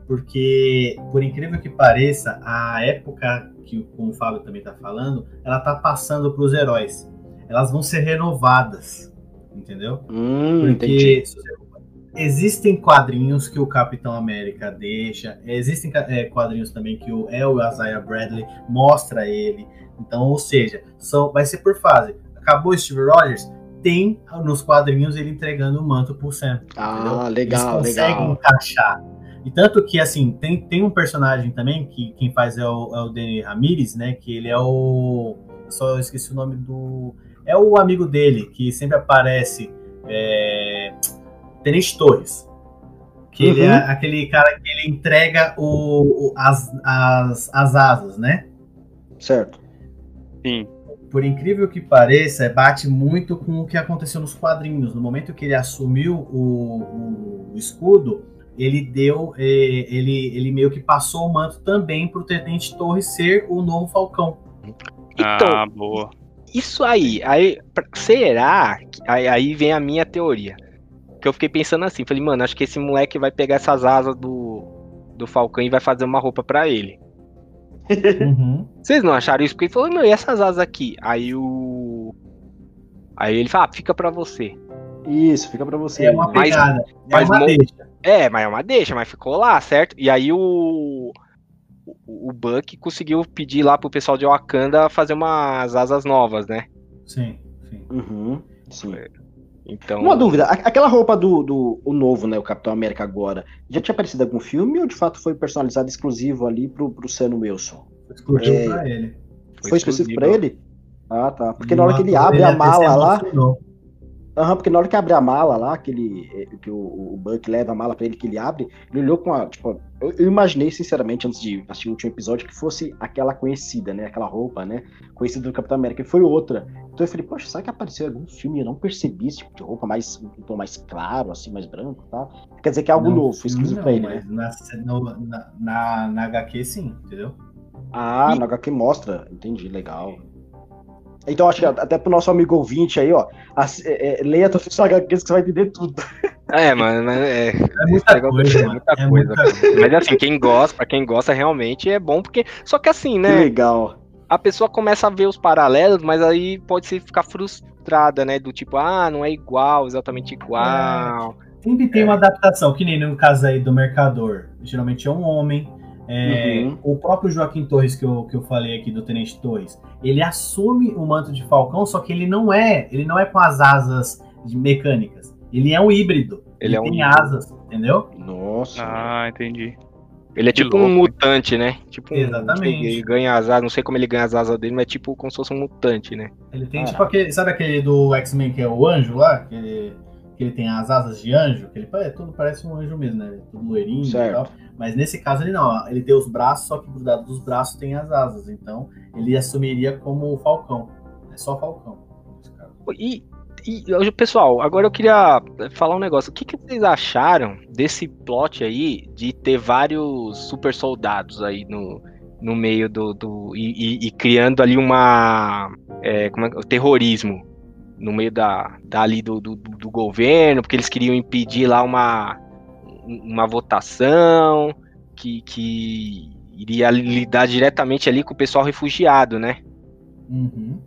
porque, por incrível que pareça, a época que como o Fábio também está falando, ela tá passando para os heróis. Elas vão ser renovadas, entendeu? Hum, Porque entendi. existem quadrinhos que o Capitão América deixa, existem é, quadrinhos também que o El Isaiah Bradley mostra ele. Então, ou seja, são, vai ser por fase. Acabou Steve Rogers, tem nos quadrinhos ele entregando o manto pro Sam. Ah, entendeu? legal, Eles conseguem legal. encaixar. E tanto que, assim, tem, tem um personagem também que quem faz é o, é o Danny Ramirez, né? Que ele é o. Só esqueci o nome do. É o amigo dele, que sempre aparece. É, Tenente Torres. Que ele é Uhum. aquele cara que ele entrega o, o- as, as, as asas, né? Certo. Sim. por incrível que pareça, bate muito com o que aconteceu nos quadrinhos. No momento que ele assumiu o, o escudo, ele deu, eh, ele, ele meio que passou o manto também para o Tenente Torres ser o novo Falcão. Então, ah, boa. isso aí, aí será? que- Aí, aí vem a minha teoria. Que eu fiquei pensando assim, falei, mano, acho que esse moleque vai pegar essas asas do, do Falcão e vai fazer uma roupa pra ele. Uhum. Vocês não acharam isso? Porque ele falou, meu, e essas asas aqui? Aí o. Aí ele fala, ah, fica pra você. Isso, fica pra você. É uma Mas- pegada, é mas uma mo- deixa. É, mas é uma deixa, mas ficou lá, certo? E aí o. O, o Buck conseguiu pedir lá pro pessoal de Wakanda fazer umas asas novas, né? Sim, sim. Uhum, sim. Então. Uma dúvida, a- aquela roupa do, do o novo, né, o Capitão América agora, já tinha aparecido em algum filme ou de fato foi personalizado exclusivo ali pro, pro Sam Wilson? Exclusivo É. pra ele. Foi, pra exclusivo. ele? Ah, tá. Porque na hora que ele abre a até se mala lá, emocionou. Aham, porque na hora que abre a mala lá, que, ele, eh, que o, o Buck leva a mala pra ele, que ele abre, ele olhou com a. Tipo, eu, eu imaginei, sinceramente, antes de assistir o último episódio, que fosse aquela conhecida, né? Aquela roupa, né? Conhecida do Capitão América. E foi outra. Então eu falei, poxa, será que apareceu em algum filme? Eu não percebi esse tipo de roupa mais. um tom mais claro, assim, mais branco e tal. Quer dizer que é algo Não, novo, exclusivo não, pra ele, né? mas na, no- na, na, na HQ sim, entendeu? Ah, E- na HQ mostra. Entendi, legal. Então acho que até pro nosso amigo ouvinte aí, ó, é, é, leia todas as HQs que você vai entender tudo. É, mano, mas é. É muita coisa, é mano. muita é coisa. muita coisa. Mas assim, quem gosta, pra quem gosta realmente é bom, porque. Só que assim, Que né? legal. A pessoa começa a ver os paralelos, mas aí pode se ficar frustrada, né? Do tipo, ah, não é igual, exatamente igual. Sempre tem uma adaptação, que nem no caso aí do Mercador. Geralmente é um homem. É, Uhum. O próprio Joaquim Torres, que eu, que eu falei aqui do Tenente Torres, ele assume o manto de Falcão, só que ele não é, ele não é com as asas de mecânicas. Ele é um híbrido. Ele Ele, é um tem híbrido. asas, entendeu? Nossa. Ah, entendi. Ele é Que tipo louco, um mutante, né? Tipo um- Exatamente. Ele ganha as asas, não sei como ele ganha as asas dele, mas é tipo como se fosse um mutante, né? Ele tem Caraca. tipo aquele, sabe aquele do X-Men que é o anjo lá, que ele, que ele tem as asas de anjo, que ele é, tudo parece um anjo mesmo, né? Tudo loirinho Certo. e tal. Mas nesse caso ele não, ele tem os braços, só que grudado dos braços tem as asas. Então ele assumiria como o Falcão. É só Falcão. E, e, hoje, pessoal, agora eu queria falar um negócio. O que, que vocês acharam desse plot aí de ter vários super soldados aí no, no meio do. do e, e- e criando ali uma. é, como é, terrorismo no meio da, dali do, do, do governo, porque eles queriam impedir lá uma, uma votação que, que iria lidar diretamente ali com o pessoal refugiado, né? Uhum.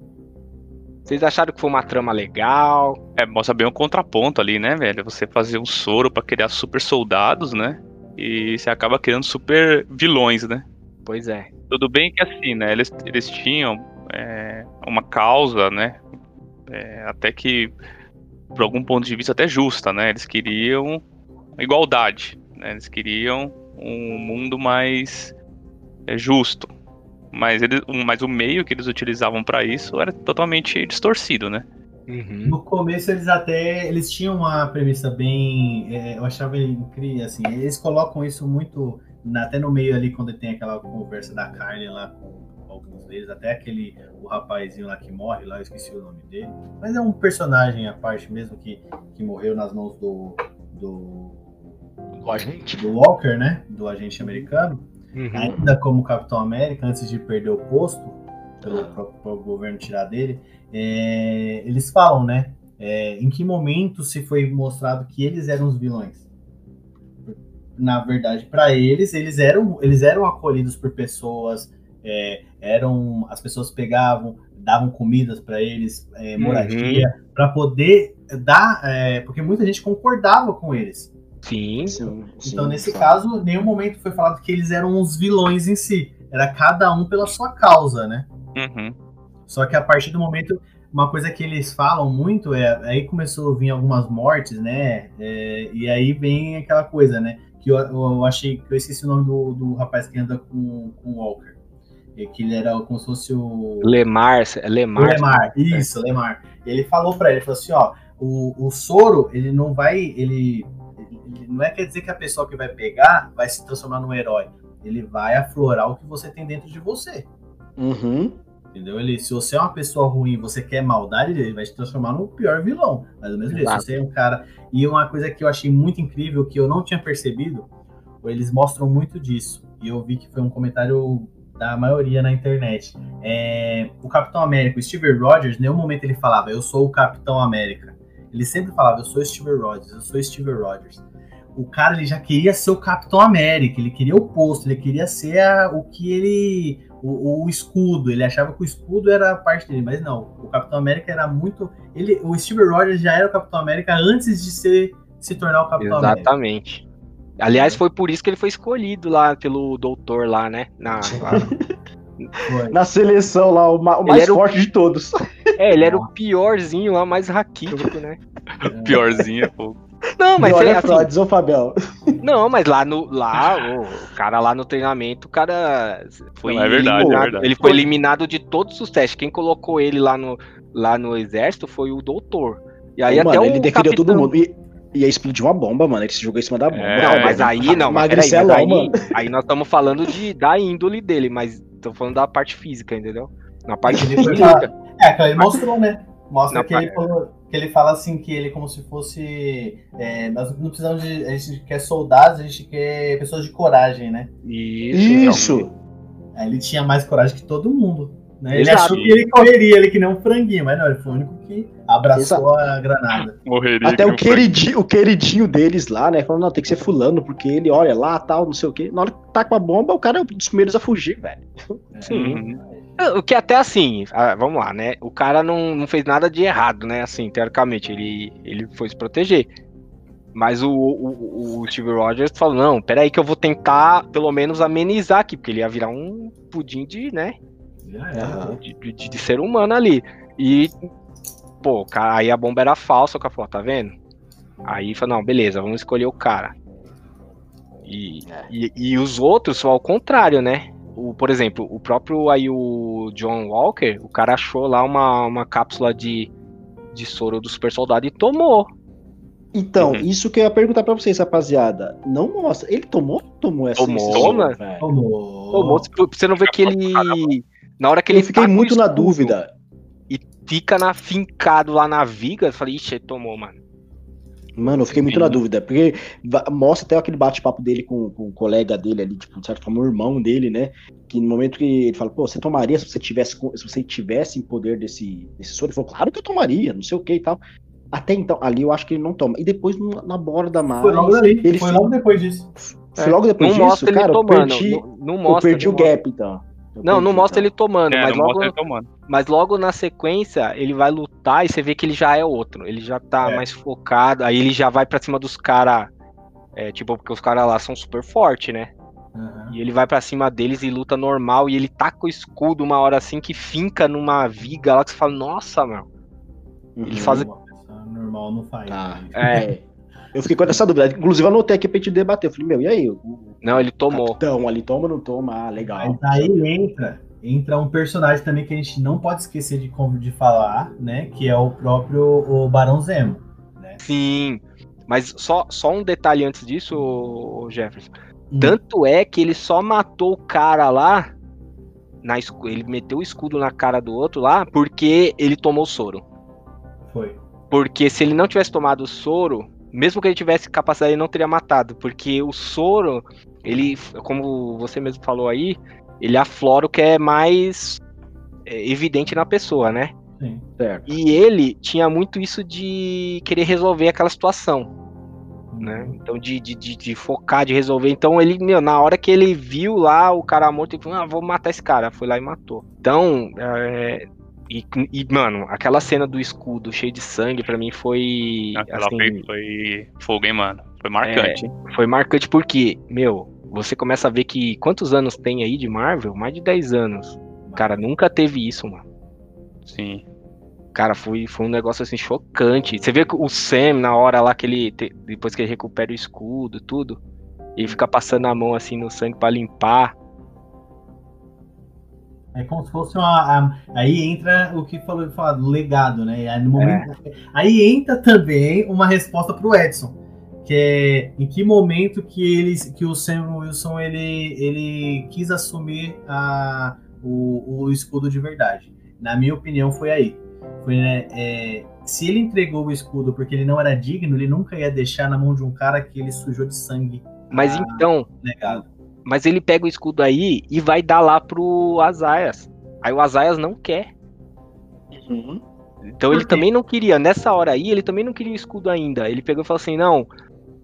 Vocês acharam que foi uma trama legal? É, mostra bem um contraponto ali, né, velho? Você fazer um soro pra criar super soldados, né? E você acaba criando super vilões, né? Pois é. Tudo bem que assim, né? Eles, eles tinham é, uma causa, né? É, até que, por algum ponto de vista, até justa, né? Eles queriam igualdade, né? Eles queriam um mundo mais é, justo. Mas, eles, mas o meio que eles utilizavam pra isso era totalmente distorcido, né? Uhum. No começo eles até eles tinham uma premissa bem, é, eu achava incrível assim. Eles colocam isso muito na- até no meio ali quando tem aquela conversa da Carne lá com deles, até aquele o rapazinho lá que morre lá, eu esqueci o nome dele, mas é um personagem à parte mesmo que, que morreu nas mãos do do, do Walker, né? Do agente americano. Uhum. ainda como Capitão América, antes de perder o posto, pelo próprio, próprio governo tirar dele, é, eles falam, né? é, em que momento se foi mostrado que eles eram os vilões? na verdade, para eles, eles eram, eles eram acolhidos por pessoas, é, eram as pessoas pegavam, davam comidas para eles, é, moradia, uhum. para poder dar, é, porque muita gente concordava com eles. Sim. sim então, sim, nesse sim. caso, nenhum momento foi falado que eles eram os vilões em si. Era cada um pela sua causa, né? Uhum. Só que a partir do momento uma coisa que eles falam muito é aí começou a vir algumas mortes, né? É, e aí vem aquela coisa, né? Que eu, eu, achei que eu esqueci o nome do, do rapaz que anda com, com o Walker. É, que ele era como se fosse o. Lemar, Lemar. Lemar, isso, Lemar. Ele falou para ele, ele falou assim: ó, o, o soro, ele não vai. Ele, ele não é quer dizer que a pessoa que vai pegar vai se transformar num herói. Ele vai aflorar o que você tem dentro de você. Uhum. Entendeu? Ele, se você é uma pessoa ruim você quer maldade, ele vai te transformar no pior vilão. Mas do mesmo jeito, se você é um cara. E uma coisa que eu achei muito incrível, que eu não tinha percebido, eles mostram muito disso. E eu vi que foi um comentário da maioria na internet. É, o Capitão América, o Steve Rogers, em nenhum momento ele falava, eu sou o Capitão América. Ele sempre falava, eu sou Steve Rogers, eu sou Steve Rogers. O cara ele já queria ser o Capitão América, ele queria o posto, ele queria ser a, o que ele o, o, escudo. Ele achava que o escudo era parte dele, mas não. O Capitão América era muito. Ele, o Steve Rogers já era o Capitão América antes de ser, se tornar o Capitão Exatamente. América. Exatamente. Aliás, foi por isso que ele foi escolhido lá pelo doutor lá, né? Na, lá. Na seleção lá, o, o mais forte o... de todos. É, ele era o piorzinho lá, mais raquítico, né? piorzinho, pô. Não, mas é, assim, fraudes, ô Fabião. Não, mas lá no lá, o cara lá no treinamento, o cara foi não, é verdade, é verdade. Ele foi eliminado de todos os testes. Quem colocou ele lá no, lá no exército foi o doutor. E aí Ô, até mano, ele defendeu capitão... todo mundo. E, ia explodir uma bomba, mano. Ele se jogou em cima da bomba. É, não, mas aí não, mas, peraí, mas aí, aí nós estamos falando de, da índole dele, mas estamos falando da parte física, entendeu? Na parte física. É, ele mostrou, né? Mostra que ele falou que ele fala assim que ele é como se fosse é, nós não precisamos de a gente quer soldados a gente quer pessoas de coragem né isso isso Aí ele tinha mais coragem que todo mundo né? ele achou que ele correria ele que nem um franguinho mas não ele foi o único que abraçou Exato. a granada Morreria até o queridinho, o queridinho deles lá né falando não tem que ser fulano porque ele olha lá tal não sei o que na hora que tá com a bomba o cara é um dos primeiros a fugir velho sim uhum. O que até assim, ah, vamos lá, né? O cara não, não fez nada de errado, né? Assim, teoricamente, ele, ele foi se proteger. Mas o, o, o Steve Rogers falou: não, peraí, que eu vou tentar pelo menos amenizar aqui, porque ele ia virar um pudim de, né? De, de, de, ser humano ali. E, pô, cara, aí a bomba era falsa, o cara falou: tá vendo? Aí falou: não, beleza, vamos escolher o cara. E, é. e, e os outros são ao contrário, né? o, por exemplo, o próprio aí o John Walker, o cara achou lá uma, uma cápsula de, de soro do super soldado e tomou. Então, uhum. isso que eu ia perguntar pra vocês, rapaziada. Não mostra. Ele tomou tomou essa Tomou, Toma? Tomou. Tomou. Você não vê que ele. Na hora que eu ele. Eu fiquei tá muito na dúvida. E fica na, fincado lá na viga. Eu falei, ixi, ele tomou, mano. Mano, eu fiquei muito na dúvida, porque mostra até aquele bate-papo dele com, com o colega dele ali, tipo, de certa forma, o irmão dele, né? Que no momento que ele fala, pô, você tomaria se você tivesse, se você tivesse em poder desse, desse soro? Ele falou, claro que eu tomaria, não sei o que e tal. Até então, ali eu acho que ele não toma. E depois, na borda mais. Foi logo ali, ele foi logo depois disso. Foi logo depois não disso, mostra cara, ele tomando, eu perdi, não, não mostra, eu perdi o gap, então. Não, não mostra ele tomando, é, mas, logo, ele tomando. mas logo na sequência ele vai lutar e você vê que ele já é outro. Ele já tá é. mais focado, aí ele já vai para cima dos caras. É, tipo, porque os caras lá são super fortes, né? Uhum. E ele vai para cima deles e luta normal. E ele taca o escudo uma hora assim que finca numa viga lá que você fala, nossa, meu. Uhum. Ele faz. Normal não faz. Tá. É. Eu fiquei com essa dúvida. Inclusive, eu anotei aqui pra gente debater. Eu falei, meu, e aí? Não, ele tomou. Então, ali toma ou não toma? Ah, legal. Mas aí entra, entra um personagem também que a gente não pode esquecer de, de falar, né? Que é o próprio o Barão Zemo. Né? Sim. Mas só, só um detalhe antes disso, Jefferson. Hum. Tanto é que ele só matou o cara lá. Na, ele meteu o escudo na cara do outro lá porque ele tomou soro. Foi. Porque se ele não tivesse tomado o soro, mesmo que ele tivesse capacidade, ele não teria matado, porque o soro, ele, como você mesmo falou aí, ele aflora o que é mais é, evidente na pessoa, né? Sim, certo. E ele tinha muito isso de querer resolver aquela situação. né? Então, de, de, de, de focar, de resolver. Então, ele, meu, na hora que ele viu lá o cara morto, ele falou, ah, vou matar esse cara. Foi lá e matou. Então, é, e, e, mano, aquela cena do escudo cheio de sangue, pra mim foi. Aquela assim, foi, foi fogo, hein, mano? Foi marcante. hein? foi marcante porque, meu, você começa a ver que quantos anos tem aí de Marvel? Mais de 10 anos. Cara, nunca teve isso, mano. Sim. Cara, foi, foi um negócio assim chocante. Você vê que o Sam, na hora lá que ele. te- depois que ele recupera o escudo, tudo. Ele fica passando a mão assim no sangue pra limpar. É como se fosse uma. a- aí entra o que falou, falou do legado, né? Aí, no momento- aí entra também uma resposta pro Edson. Que é em que momento que eles, que o Sam Wilson ele, ele quis assumir a, o, o escudo de verdade. Na minha opinião, foi aí. Foi, né, é, se ele entregou o escudo porque ele não era digno, ele nunca ia deixar na mão de um cara que ele sujou de sangue Mas Ah. então, legado. mas ele pega o escudo aí e vai dar lá pro Azaias. Aí o Azaias não quer. Uhum. Então ele também não queria, nessa hora aí, ele também não queria o escudo ainda. Ele pegou e falou assim: não,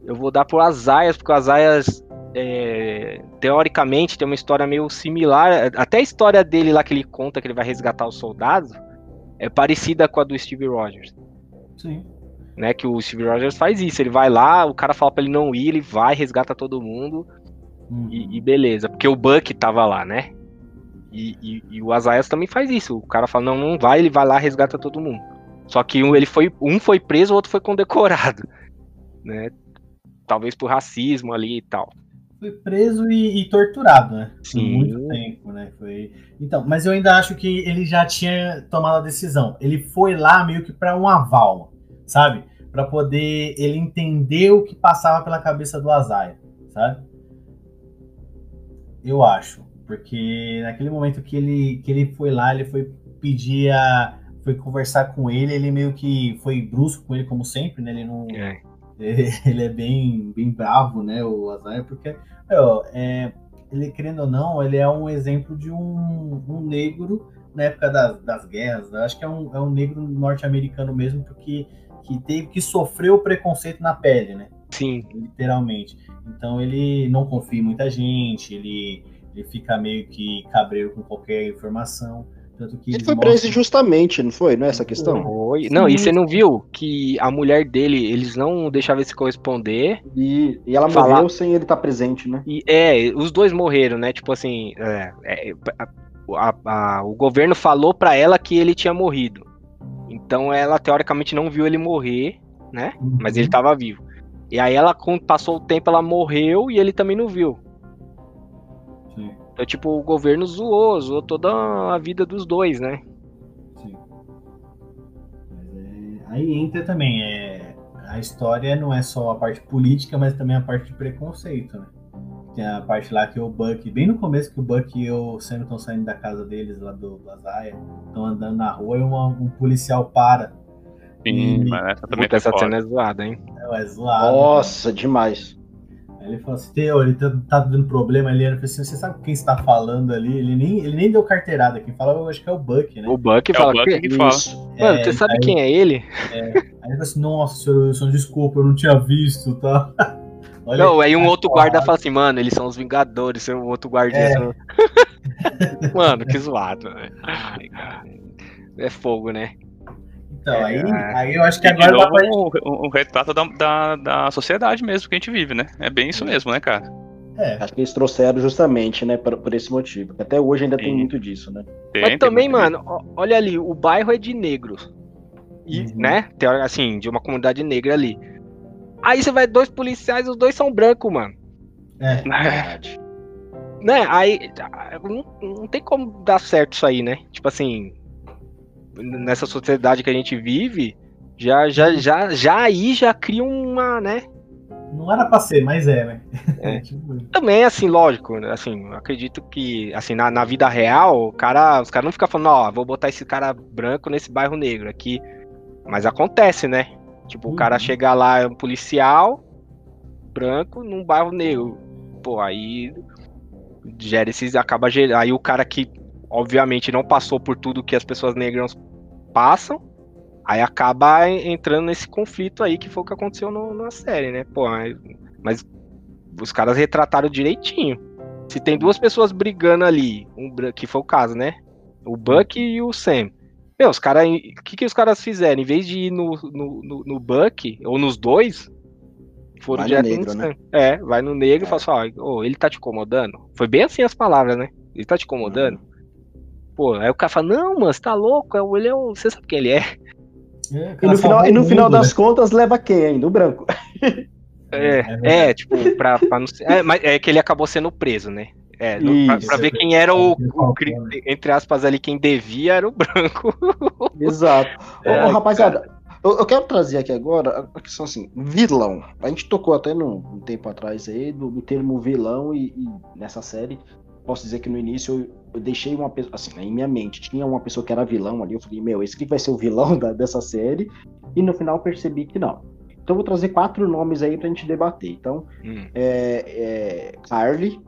eu vou dar pro Azaias, porque o Azaias, é, teoricamente, tem uma história meio similar. Até a história dele lá que ele conta que ele vai resgatar os soldados é parecida com a do Steve Rogers. Sim. Né, que o Steve Rogers faz isso, ele vai lá, o cara fala pra ele não ir, ele vai, resgata todo mundo Uhum. e, e beleza, porque o Buck tava lá, né? E, e- e o Azaias também faz isso. O cara fala, não, não vai, ele vai lá, resgata todo mundo. Só que um, ele foi, um foi preso, o outro foi condecorado. Né? Talvez por racismo ali e tal. foi preso e, e torturado, né? Por Sim. muito tempo, né? Foi... Então, mas eu ainda acho que ele já tinha tomado a decisão. Ele foi lá meio que para um aval, sabe? Para poder ele entender o que passava pela cabeça do Azaia, sabe? Eu acho, porque naquele momento que ele que ele foi lá, ele foi pedir a foi conversar com ele, ele meio que foi brusco com ele como sempre, né? Ele não É. ele é bem, bem bravo, né, o Azaia, porque, meu, é, ele, querendo ou não, ele é um exemplo de um, um negro na época das, das guerras, né? acho que é um, é um negro norte-americano mesmo, porque que teve que sofrer o preconceito na pele, né, Sim, literalmente. Então ele não confia em muita gente, ele, ele fica meio que cabreiro com qualquer informação, tanto que Ele foi mostram- preso injustamente, não foi? Não é essa a questão? foi. Não, e Sim. você não viu que a mulher dele, eles não deixavam ele se corresponder. E, e ela Falar- morreu sem ele estar presente, né? E é, os dois morreram, né? Tipo assim, é, é, a- a- o governo falou pra ela que ele tinha morrido. Então ela teoricamente não viu ele morrer, né? Mas ele tava vivo. E aí ela, quando passou o tempo, ela morreu e ele também não viu. Então, tipo, o governo zoou, zoou toda a vida dos dois, né? sim. Mas é- aí entra também, é, a história não é só a parte política, mas também a parte de preconceito, né? Tem a parte lá que o Buck, bem no começo que o Buck e o Sam estão saindo da casa deles, lá do, do Azaia, estão andando na rua e uma- um policial para. Sim, E- mas essa também Puta, foi essa cena é zoada, hein? É, é zoado. Nossa, demais. Aí ele falou assim, Teo, ele tá, tá dando problema ali. Eu falei assim, você sabe quem está falando ali? Ele nem, ele nem deu carteirada. Quem fala, eu acho que é o Buck, né? O Buck É fala o Buck que. que fala. Isso. Mano, É, você sabe aí- quem é ele? Aí ele falou assim, nossa, senhor Wilson, desculpa, eu não tinha visto, tá? Olha Não, aí um outro guarda fala assim, mano, eles são os Vingadores, o outro guardinha. É. são- mano, que zoado, cara. É fogo, né? Então, aí, É. aí eu acho que E agora dá novo, pra... um, um retrato da, da, da sociedade mesmo que a gente vive, né? É bem isso mesmo, né, cara? É, Acho que eles trouxeram justamente, né, por, por esse motivo. Até hoje ainda tem Sim. muito disso, né? Tem, Mas tem também, mano, ó- olha ali, o bairro é de negros. E, Uhum. né? Teori- Assim, de uma comunidade negra ali. Aí você vai dois policiais, os dois são brancos, mano. é. Verdade. Né? Aí ah, não, não tem como dar certo isso aí, né? Tipo assim, nessa sociedade que a gente vive, já, já, já, já aí já cria uma, né? Não era pra ser, mas é, né? É. Tipo, Também, assim, lógico, né, assim, acredito que, assim, na, na vida real, o cara, os caras não ficam falando, ó, vou botar esse cara branco nesse bairro negro aqui. Mas acontece, né? Tipo, o cara Uhum. chega lá, é um policial branco num bairro negro. Pô, aí gera esses, acaba gerando, aí o cara que, obviamente, não passou por tudo que as pessoas negras passam, Aí acaba entrando nesse conflito aí que foi o que aconteceu no, na série, né? Pô, mas, mas os caras retrataram direitinho. Se tem duas pessoas brigando ali, um, que foi o caso, né? O Buck e o Sam. Meu, os caras. O que, que os caras fizeram? Em vez de ir no, no, no, no Buck, ou nos dois, foram Vai no negro, no né? É, vai no negro e É. fala assim, ó, ô, ele tá te incomodando? Foi bem assim as palavras, né? Ele tá te incomodando? Pô, aí o cara fala, não, mano, você tá louco? É Ele é o. Você sabe quem ele é? É, E no final, e no o final mundo, das né? contas, leva quem ainda? O branco. É, é é, tipo, pra, pra não ser. É, mas é que ele acabou sendo preso, né? É, no- pra, Isso. pra ver quem era o, Isso. o cri- entre aspas ali, quem devia era o branco. Exato. Ô, É, ô, rapaziada, eu, eu quero trazer aqui agora a questão assim, vilão. A gente tocou até no, um tempo atrás aí do, do termo vilão e, e nessa série, posso dizer que no início eu, eu deixei uma pessoa, assim, em minha mente, tinha uma pessoa que era vilão ali, eu falei, meu, esse aqui vai ser o vilão da- dessa série, e no final percebi que não. Então eu vou trazer quatro nomes aí pra gente debater. Então, Hum, é, é Carly,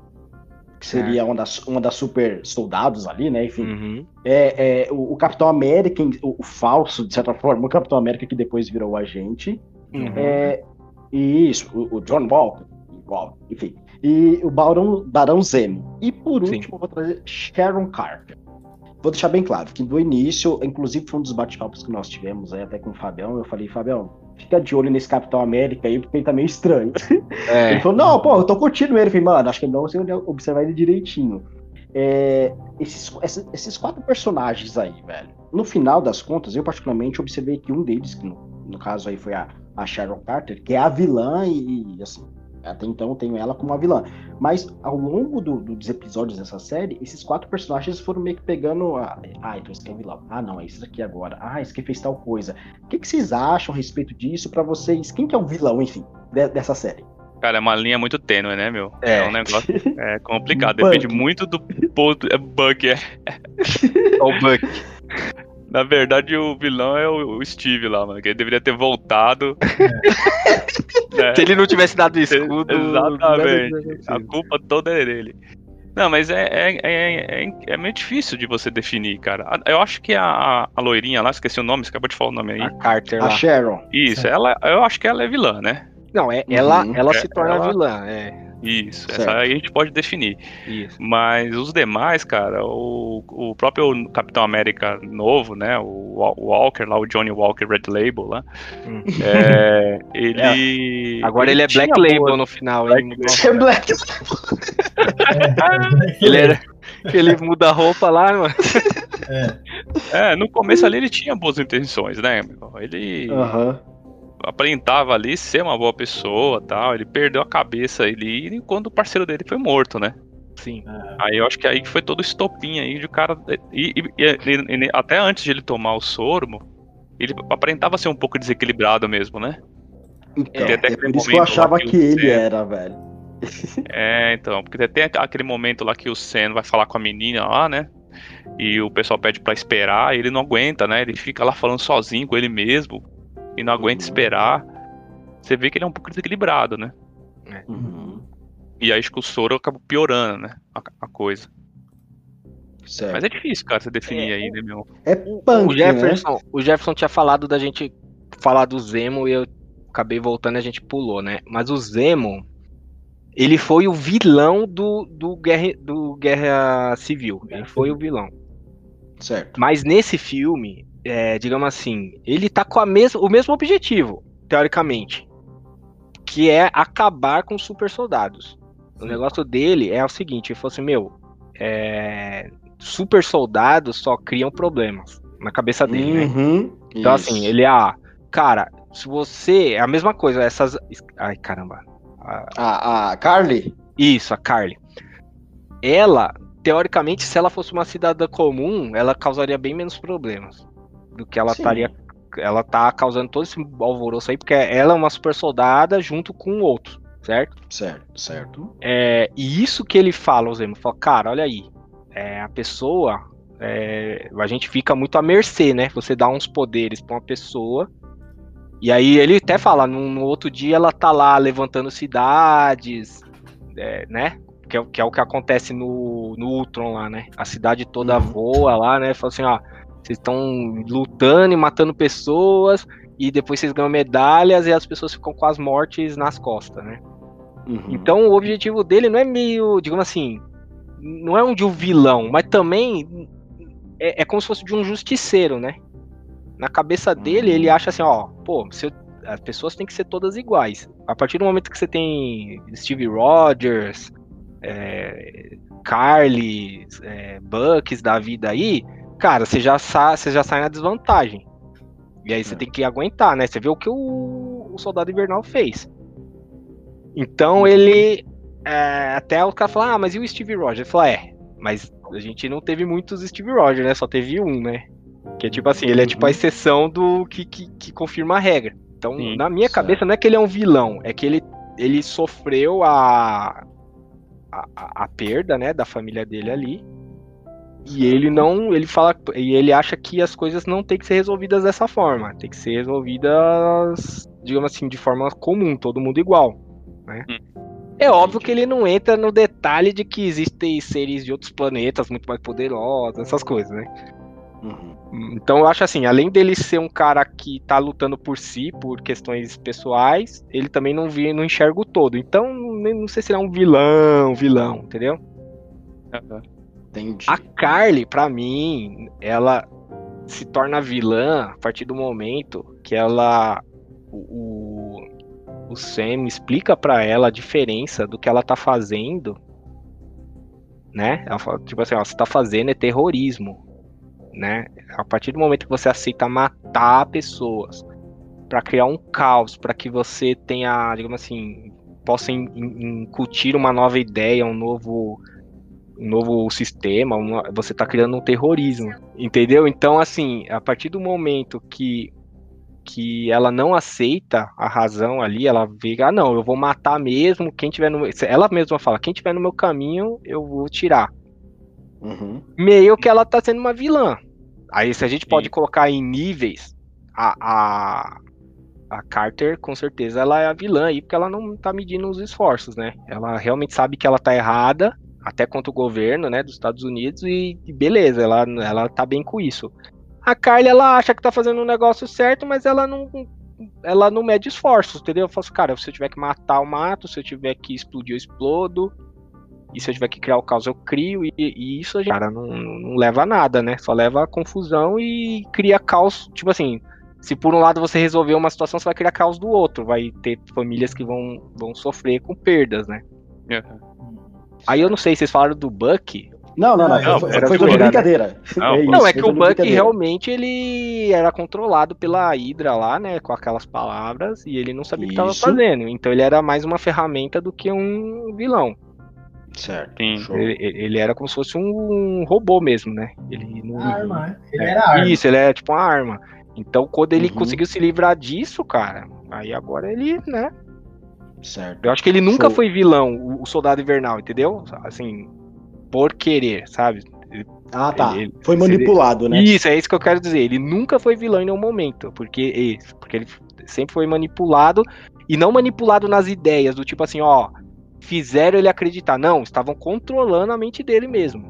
que seria uma das, uma das super soldados ali, né? Enfim, uhum. é, é, o, o Capitão América, o, o falso, de certa forma, o Capitão América que depois virou o agente. Uhum. É, e isso, o, o John Walker, igual, enfim. E o Barão, Barão Zemo. E por Sim. último, vou trazer Sharon Carter. Vou deixar bem claro que do início, inclusive foi um dos bate-papos que nós tivemos aí até com o Fabião, eu falei, Fabião, fica de olho nesse Capitão América aí, porque ele tá meio estranho. É, Ele falou, não, pô, eu tô curtindo ele. Eu falei, mano, acho que melhor você observar ele direitinho. É, esses, esses, esses quatro personagens aí, velho. No final das contas, eu particularmente observei que um deles, que no, no caso aí foi a, a Sharon Carter, que é a vilã e, e, assim, até então eu tenho ela como a vilã. Mas ao longo do- do- dos episódios dessa série, esses quatro personagens foram meio que pegando. a- Ah, então esse aqui é vilão. Ah, não, é esse aqui agora. Ah, esse aqui fez tal coisa. O que, que vocês acham a respeito disso pra vocês? Quem que é o vilão, enfim, de- dessa série? Cara, é uma linha muito tênue, né, meu? É. um negócio é complicado. Depende muito do ponto. É bug, é. o Buck. Na verdade, o vilão é o Steve lá, mano. Que ele deveria ter voltado. né? Se ele não tivesse dado o escudo. Exatamente. A culpa toda é dele. Não, mas é, é, é, é, é meio difícil de você definir, cara. A- Eu acho que a, a loirinha lá, esqueci o nome, você acabou de falar o nome aí. A Carter A lá. Sharon. Isso, ela, eu acho que ela é vilã, né? Não, é, ela, Uhum. ela É, se torna ela- vilã. É, Isso, Certo. essa aí a gente pode definir. isso. Mas os demais, cara, o, o próprio Capitão América novo, né? O Wa- Walker lá, o Johnny Walker Red Label lá. Hum. é, ele. Agora ele é tinha Black Label boas- no final, Black hein? É Black. Ele era. Ele muda a roupa lá, mano. É, no começo ali ele tinha boas intenções, né? Ele Aham. Aparentava ali ser uma boa pessoa tal. Ele perdeu a cabeça ali quando o parceiro dele foi morto, né? Sim. Aí eu acho que aí que foi todo o estopim aí de o cara. E, e- e- e- e até antes de ele tomar o soro, ele aparentava ser um pouco desequilibrado mesmo, né? Então, é aquele por isso que eu achava que o que ele Sam- era, velho. É, então, porque tem aquele momento lá que o Sen vai falar com a menina lá, né? E o pessoal pede pra esperar, e ele não aguenta, né? Ele fica lá falando sozinho com ele mesmo e não aguenta esperar. Você vê que ele é um pouco desequilibrado, né? Uhum. E aí acho que o soro acaba piorando, né? A, a coisa. Certo. Mas é difícil, cara, você definir É, aí, né, meu? É O punk, né? Jefferson, o Jefferson tinha falado da gente falar do Zemo e eu acabei voltando e a gente pulou, né? Mas o Zemo, ele foi o vilão do, do, Guerra, do Guerra Civil. Ele foi o vilão. Certo. Mas nesse filme, é, digamos assim, ele tá com a mes o mesmo objetivo, teoricamente. Que é acabar com super soldados. O negócio dele é o seguinte, ele falou assim, meu, é, super soldados só criam problemas na cabeça dele, né? Uhum. Então, Isso. assim, ele, ah, cara, se você. É a mesma coisa, essas. Ai, caramba. Ah, A, a Carly? Isso, a Carly. Ela, teoricamente, se ela fosse uma cidadã comum, ela causaria bem menos problemas do que ela estaria. Ela tá causando todo esse alvoroço aí, porque ela é uma super soldada junto com o outro, certo? Certo, certo. É, e isso que ele fala, o Zemo, fala, cara, olha aí, é, a pessoa, é, a gente fica muito à mercê, né? Você dá uns poderes pra uma pessoa, e aí ele até fala, no, no outro dia ela tá lá levantando cidades, é, né? Que é, o- que é o que acontece no, no Ultron lá, né? A cidade toda Uhum. voa lá, né? Fala assim, ó, Vocês estão lutando e matando pessoas, e depois vocês ganham medalhas e as pessoas ficam com as mortes nas costas, né? Uhum. Então o objetivo dele não é meio, digamos assim, não é um de um vilão, mas também é, é como se fosse de um justiceiro, né? Na cabeça dele, ele acha assim, ó, pô, se eu- as pessoas têm que ser todas iguais. A partir do momento que você tem Steve Rogers, é, Carly, é, Bucks da vida aí, cara, você já, sa você já sai na desvantagem. E aí você É. tem que aguentar, né? Você vê o que o, o Soldado Invernal fez. Então ele. é, até o cara fala, ah, mas e o Steve Rogers? Ele fala, é, mas a gente não teve muitos Steve Rogers, né? Só teve um, né? Que é tipo assim, ele é tipo a Uhum. exceção do que, que, que confirma a regra. Então, Sim, na minha certo. cabeça, não é que ele é um vilão, é que ele, ele sofreu a, a, a- a perda, né, da família dele ali. E ele não, ele fala, e ele acha que as coisas não tem que ser resolvidas dessa forma, tem que ser resolvidas, digamos assim, de forma comum, todo mundo igual, né? É óbvio que ele não entra no detalhe de que existem seres de outros planetas muito mais poderosos, essas coisas, né? Uhum. Então eu acho assim, além dele ser um cara que tá lutando por si, por questões pessoais, ele também não vê, não enxerga o todo. Então, não sei se ele é um vilão, vilão, entendeu? Entendi. A Carly, pra mim, ela se torna vilã a partir do momento que ela. O, o, Sam explica pra ela a diferença do que ela tá fazendo. Né? Ela fala, tipo assim, ó, você tá fazendo é terrorismo. Né? A partir do momento que você aceita matar pessoas pra criar um caos, pra que você tenha, digamos assim, possa in- in- incutir uma nova ideia, um novo um novo sistema, uma- você tá criando um terrorismo, entendeu? Então, assim, a partir do momento que que ela não aceita a razão ali, ela vê, ah, não, eu vou matar mesmo, quem tiver no meu... Ela mesma fala, quem tiver no meu caminho, eu vou tirar. Uhum. Meio que ela tá sendo uma vilã. Aí, se a gente pode Sim. colocar em níveis, a, a, a Carter, com certeza, ela é a vilã aí, porque ela não tá medindo os esforços, né? Ela realmente sabe que ela tá errada, até contra o governo, né, dos Estados Unidos, e, beleza, ela, ela tá bem com isso. A Carly, ela acha que tá fazendo um negócio certo, mas ela não ela não mede esforços, entendeu? Eu falo assim, cara, se eu tiver que matar, eu mato, se eu tiver que explodir, eu explodo, e se eu tiver que criar o caos, eu crio, e, e isso gente, cara, não, não leva a nada, né? Só leva a confusão e cria caos, tipo assim, se por um lado você resolver uma situação, você vai criar caos do outro, vai ter famílias que vão, vão sofrer com perdas, né? Aí eu não sei, vocês falaram do Buck, Não, não, não. Não, foi, era foi né? brincadeira. Não, isso, Não, é foi que o Buck realmente ele era controlado pela Hydra lá, né, com aquelas palavras, e ele não sabia o que estava fazendo. Então ele era mais uma ferramenta do que um vilão. Certo. Ele, ele era como se fosse um robô mesmo, né? Ele não... Arma, né? Ele É, era arma. Isso, ele é tipo uma arma. Então quando ele Uhum. conseguiu se livrar disso, cara, aí agora ele, né? Certo. Eu acho que ele nunca Show. foi vilão, o, Soldado Invernal, entendeu? Assim, por querer, sabe? Ah, tá. Ele- Foi manipulado, né? Isso, é isso que eu quero dizer. Ele nunca foi vilão em nenhum momento, porque porque ele sempre foi manipulado e não manipulado nas ideias do tipo assim, ó, fizeram ele acreditar, não, estavam controlando a mente dele mesmo.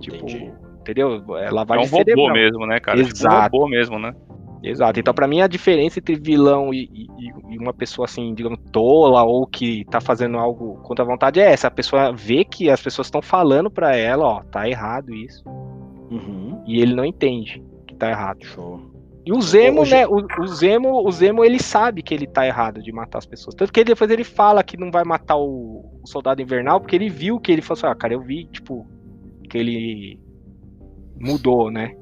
Tipo, Entendi. entendeu? É É lavagem um robô cerebral. mesmo, né, cara? Tipo um Exato. robô mesmo, né? Exato. Então, pra mim, a diferença entre vilão e, e- e uma pessoa assim, digamos, tola ou que tá fazendo algo contra a vontade é essa. A pessoa vê que as pessoas estão falando pra ela, ó, tá errado isso. Uhum. E ele não entende que tá errado. Show. E o Zemo, Hoje- né? O, o Zemo, o Zemo, ele sabe que ele tá errado de matar as pessoas. Tanto que depois ele fala que não vai matar o, o soldado invernal, porque ele viu que ele falou assim, ah, cara, eu vi, tipo, que ele mudou, né?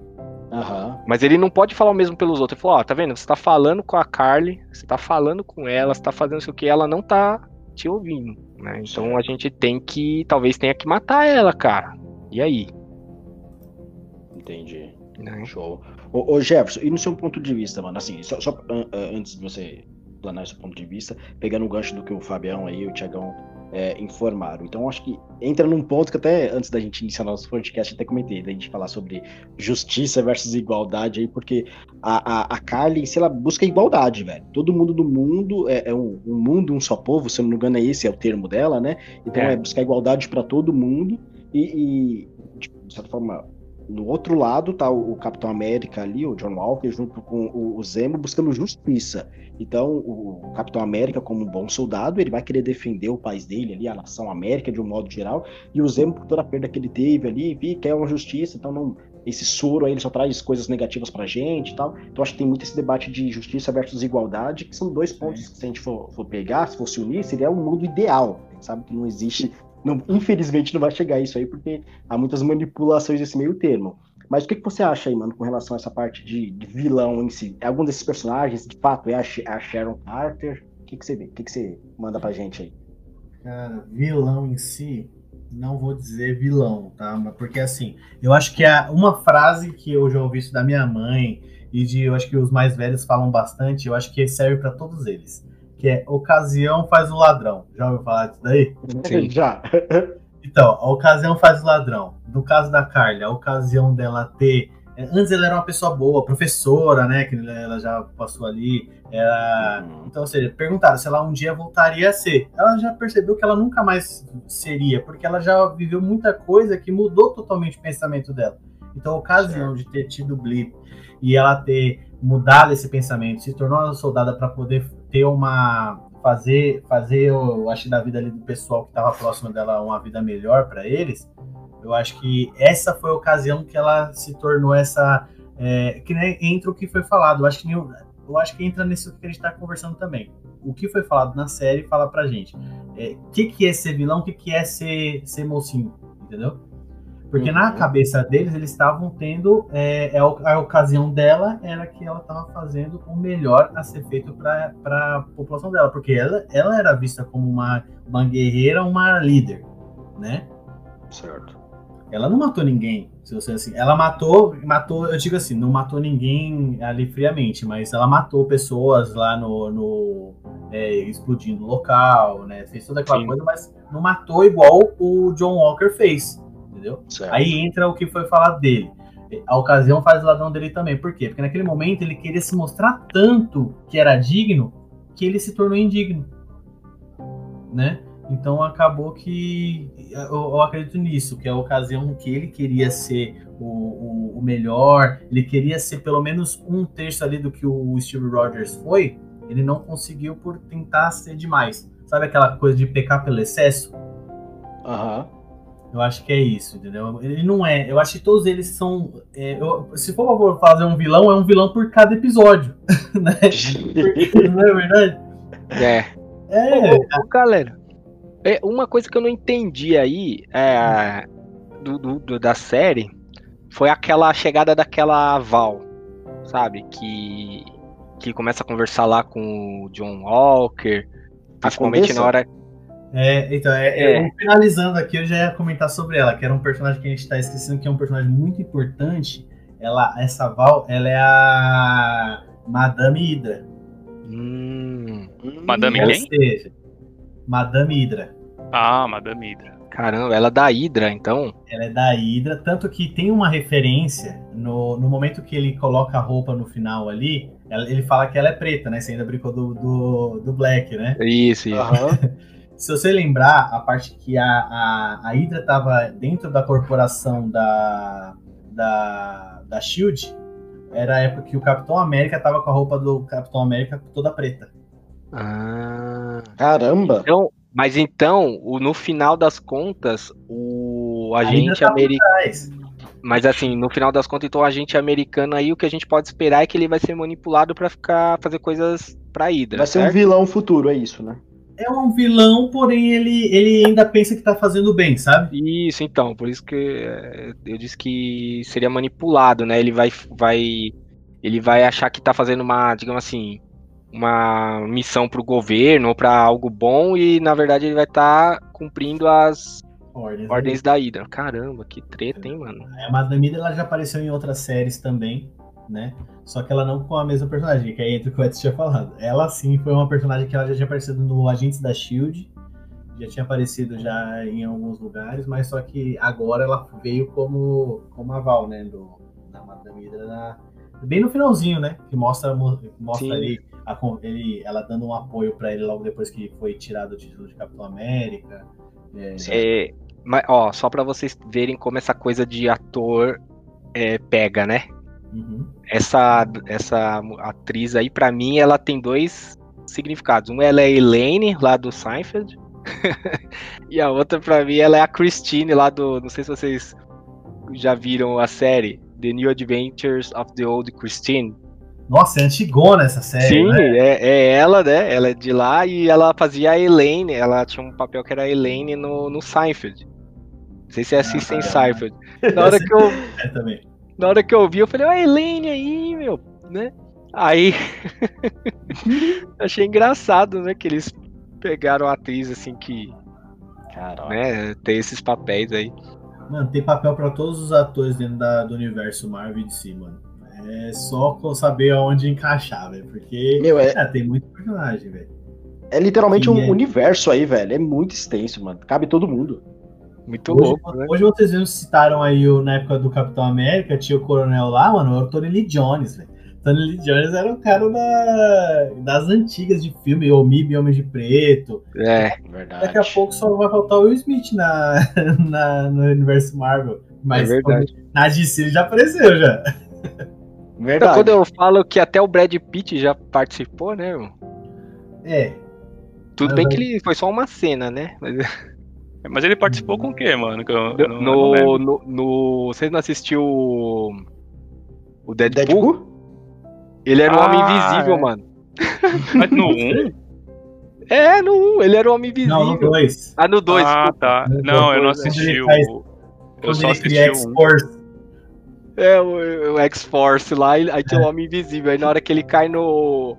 Aham. Mas ele não pode falar o mesmo pelos outros. Ele falou, ó, tá vendo? Você tá falando com a Carly, você tá falando com ela, você tá fazendo isso que ela não tá te ouvindo, né? Então a gente tem que, talvez tenha que matar ela, cara. E aí? Entendi. Né? Show. Ô, ô, Jefferson, e no seu ponto de vista, mano, assim, só, só, ah, antes de você planar seu ponto de vista, pegando o gancho do que o Fabião aí o Tiagão é, informaram. Então, acho que entra num ponto que até antes da gente iniciar nosso podcast, até comentei, da gente falar sobre justiça versus igualdade aí, porque a, a, a Carly, se ela busca igualdade, velho. Todo mundo do mundo é, é um, um mundo, um só povo, se eu não me engano, é esse é o termo dela, né? Então É. é, buscar igualdade para todo mundo e, e, tipo, de certa forma, no outro lado tá o, Capitão América ali, o John Walker, junto com o, Zemo, buscando justiça. Então, o, Capitão América, como um bom soldado, ele vai querer defender o país dele ali, a nação América, de um modo geral, e o Zemo, por toda a perda que ele teve ali, vi, quer uma justiça, então não. Esse soro aí ele só traz coisas negativas pra gente e tal. Então acho que tem muito esse debate de justiça versus igualdade, que são dois pontos que se a gente for, for pegar, se fosse unir, seria um mundo ideal. Sabe que não existe não, infelizmente não vai chegar isso aí, porque há muitas manipulações nesse meio termo. Mas o que, que você acha aí, mano, com relação a essa parte de, de vilão em si? É algum desses personagens, de fato, é a, a Sharon Carter? O que, que você vê? O que, que você manda pra gente aí? Cara, vilão em si, não vou dizer vilão, tá? Porque assim, eu acho que é uma frase que eu já ouvi isso da minha mãe e de eu acho que os mais velhos falam bastante, eu acho que serve para todos eles que é ocasião faz o ladrão. Já ouviu falar disso daí? Sim. Já. Então, a ocasião faz o ladrão. No caso da Carly, a ocasião dela ter. Antes ela era uma pessoa boa, professora, né? Que ela já passou ali. Era... Uhum. Então, ou seja, perguntaram se ela um dia voltaria a ser. Ela já percebeu que ela nunca mais seria, porque ela já viveu muita coisa que mudou totalmente o pensamento dela. Então, a ocasião de ter tido blip e ela ter mudado esse pensamento, se tornou uma soldada para poder ter uma fazer fazer eu acho da vida ali do pessoal que estava próximo dela uma vida melhor para eles eu acho que essa foi a ocasião que ela se tornou essa é, que nem entra o que foi falado eu acho que eu acho que entra nisso que a gente está conversando também. O que foi falado na série fala pra gente o é, que que é ser vilão o que que é ser ser mocinho entendeu porque uhum. na cabeça deles, eles estavam tendo. É, é a ocasião dela era que ela estava fazendo o melhor a ser feito para a população dela. Porque ela, ela era vista como uma, uma guerreira, uma líder, né? Certo. Ela não matou ninguém, se você assim. Ela matou, matou, eu digo assim, não matou ninguém ali friamente, mas ela matou pessoas lá no, no é, explodindo o local, né? Fez toda aquela Sim. coisa, mas não matou igual o John Walker fez entendeu? Certo. Aí entra o que foi falado dele. A ocasião faz o ladrão dele também. Por quê? Porque naquele momento ele queria se mostrar tanto que era digno que ele se tornou indigno, né? Então acabou que eu, eu acredito nisso, que é a ocasião que ele queria ser o, o, o, melhor, ele queria ser pelo menos um terço ali do que o Steve Rogers foi, ele não conseguiu por tentar ser demais. Sabe aquela coisa de pecar pelo excesso? Aham. Uhum. Eu acho que é isso, entendeu? Ele não é. Eu acho que todos eles são. É, eu, se for fazer um vilão, é um vilão por cada episódio. Né? Porque, não é verdade? É. É. Ô, ô, galera, é, uma coisa que eu não entendi aí é, do, do, do, da série foi aquela chegada daquela Val, sabe? Que, que começa a conversar lá com o John Walker. Principalmente na hora é, então, é, é. finalizando aqui, eu já ia comentar sobre ela, que era um personagem que a gente está esquecendo, que é um personagem muito importante. Ela, essa Val, ela é a Madame Hydra. Hum, Madame Ou quem? Seja, Madame Hydra. Ah, Madame Hydra. Caramba, ela é da Hydra, então? Ela é da Hydra, tanto que tem uma referência no, no momento que ele coloca a roupa no final ali, ele fala que ela é preta, né? Você ainda brincou do, do, do Black, né? Isso, isso. Uhum. Se você lembrar, a parte que a, a, a Hydra estava dentro da corporação da, da, da SHIELD, era a época que o Capitão América estava com a roupa do Capitão América toda preta. Ah, caramba! Então, mas então, o, no final das contas, o agente americano. Mas assim, no final das contas, então o agente americano aí, o que a gente pode esperar é que ele vai ser manipulado para ficar fazer coisas pra Hydra. Vai certo? ser um vilão futuro, é isso, né? É um vilão, porém ele, ele ainda pensa que tá fazendo bem, sabe? Isso, então, por isso que é, eu disse que seria manipulado, né? Ele vai, vai, ele vai achar que tá fazendo uma, digamos assim, uma missão pro governo ou para algo bom e na verdade ele vai estar tá cumprindo as ordens, ordens da Hydra. Caramba, que treta, hein, mano? É, a Madame Hydra ela já apareceu em outras séries também né? Só que ela não com a mesma personagem, que é entre o que o Edson tinha falado. Ela sim foi uma personagem que ela já tinha aparecido no Agentes da Shield, já tinha aparecido já em alguns lugares, mas só que agora ela veio como, como a Val, né? Do, da Madame Hydra na, bem no finalzinho, né? Que mostra, mostra ali a, ele, ela dando um apoio para ele logo depois que foi tirado o título de Capitão América. É, é mas, ó, só para vocês verem como essa coisa de ator é, pega, né? Uhum. Essa, essa atriz aí, pra mim, ela tem dois significados. Um, ela é Elaine, lá do Seinfeld. e a outra, pra mim, ela é a Christine, lá do. Não sei se vocês já viram a série The New Adventures of the Old Christine. Nossa, é antigona essa série. Sim, né? é, é ela, né? Ela é de lá e ela fazia a Elaine. Ela tinha um papel que era a Elaine no, no Seinfeld. Não sei se você assistem Ah, Seinfeld. Na hora que eu, É também. Na hora que eu vi, eu falei, ó, a Elaine aí, meu, né? Aí achei engraçado, né? Que eles pegaram a atriz assim que, Caralho. né, tem esses papéis aí. Mano, tem papel pra todos os atores dentro da- do universo Marvel e DC, mano. É só saber aonde encaixar, velho. Porque Meu, é, é, tem muito personagem, velho. é literalmente um é- universo aí, velho. É muito extenso, mano. Cabe todo mundo. Muito Hoje, louco, né? hoje vocês viram, citaram aí o, na época do Capitão América, tinha o Coronel lá, mano, era o Tony Lee Jones, velho. Tony Lee Jones era o cara da, das antigas de filme, o MIB Homem de Preto. É, Verdade. Daqui a pouco só vai faltar o Will Smith na, na- no universo Marvel. Mas é verdade. na DC ele já apareceu já. Então, Verdade. quando eu falo que até o Brad Pitt já participou, né? meu? É, Tudo Mas bem que ele foi só uma cena, né? Mas Mas ele participou com o quê, mano? Que eu, eu não, eu não no, lembro. no, no. Vocês não assistiu o. O Deadpool? Deadpool? Ele era o Ah, Homem Invisível, é. mano. Mas no 1? É, no 1, ele era o Homem Invisível. não, no 2. Ah, no 2. Ah, tá. No Não, eu não assisti o. faz- Eu só assisti o 1. X-Force. É, o, o X-Force lá, e- aí tem o Homem Invisível. Aí na hora que ele cai no.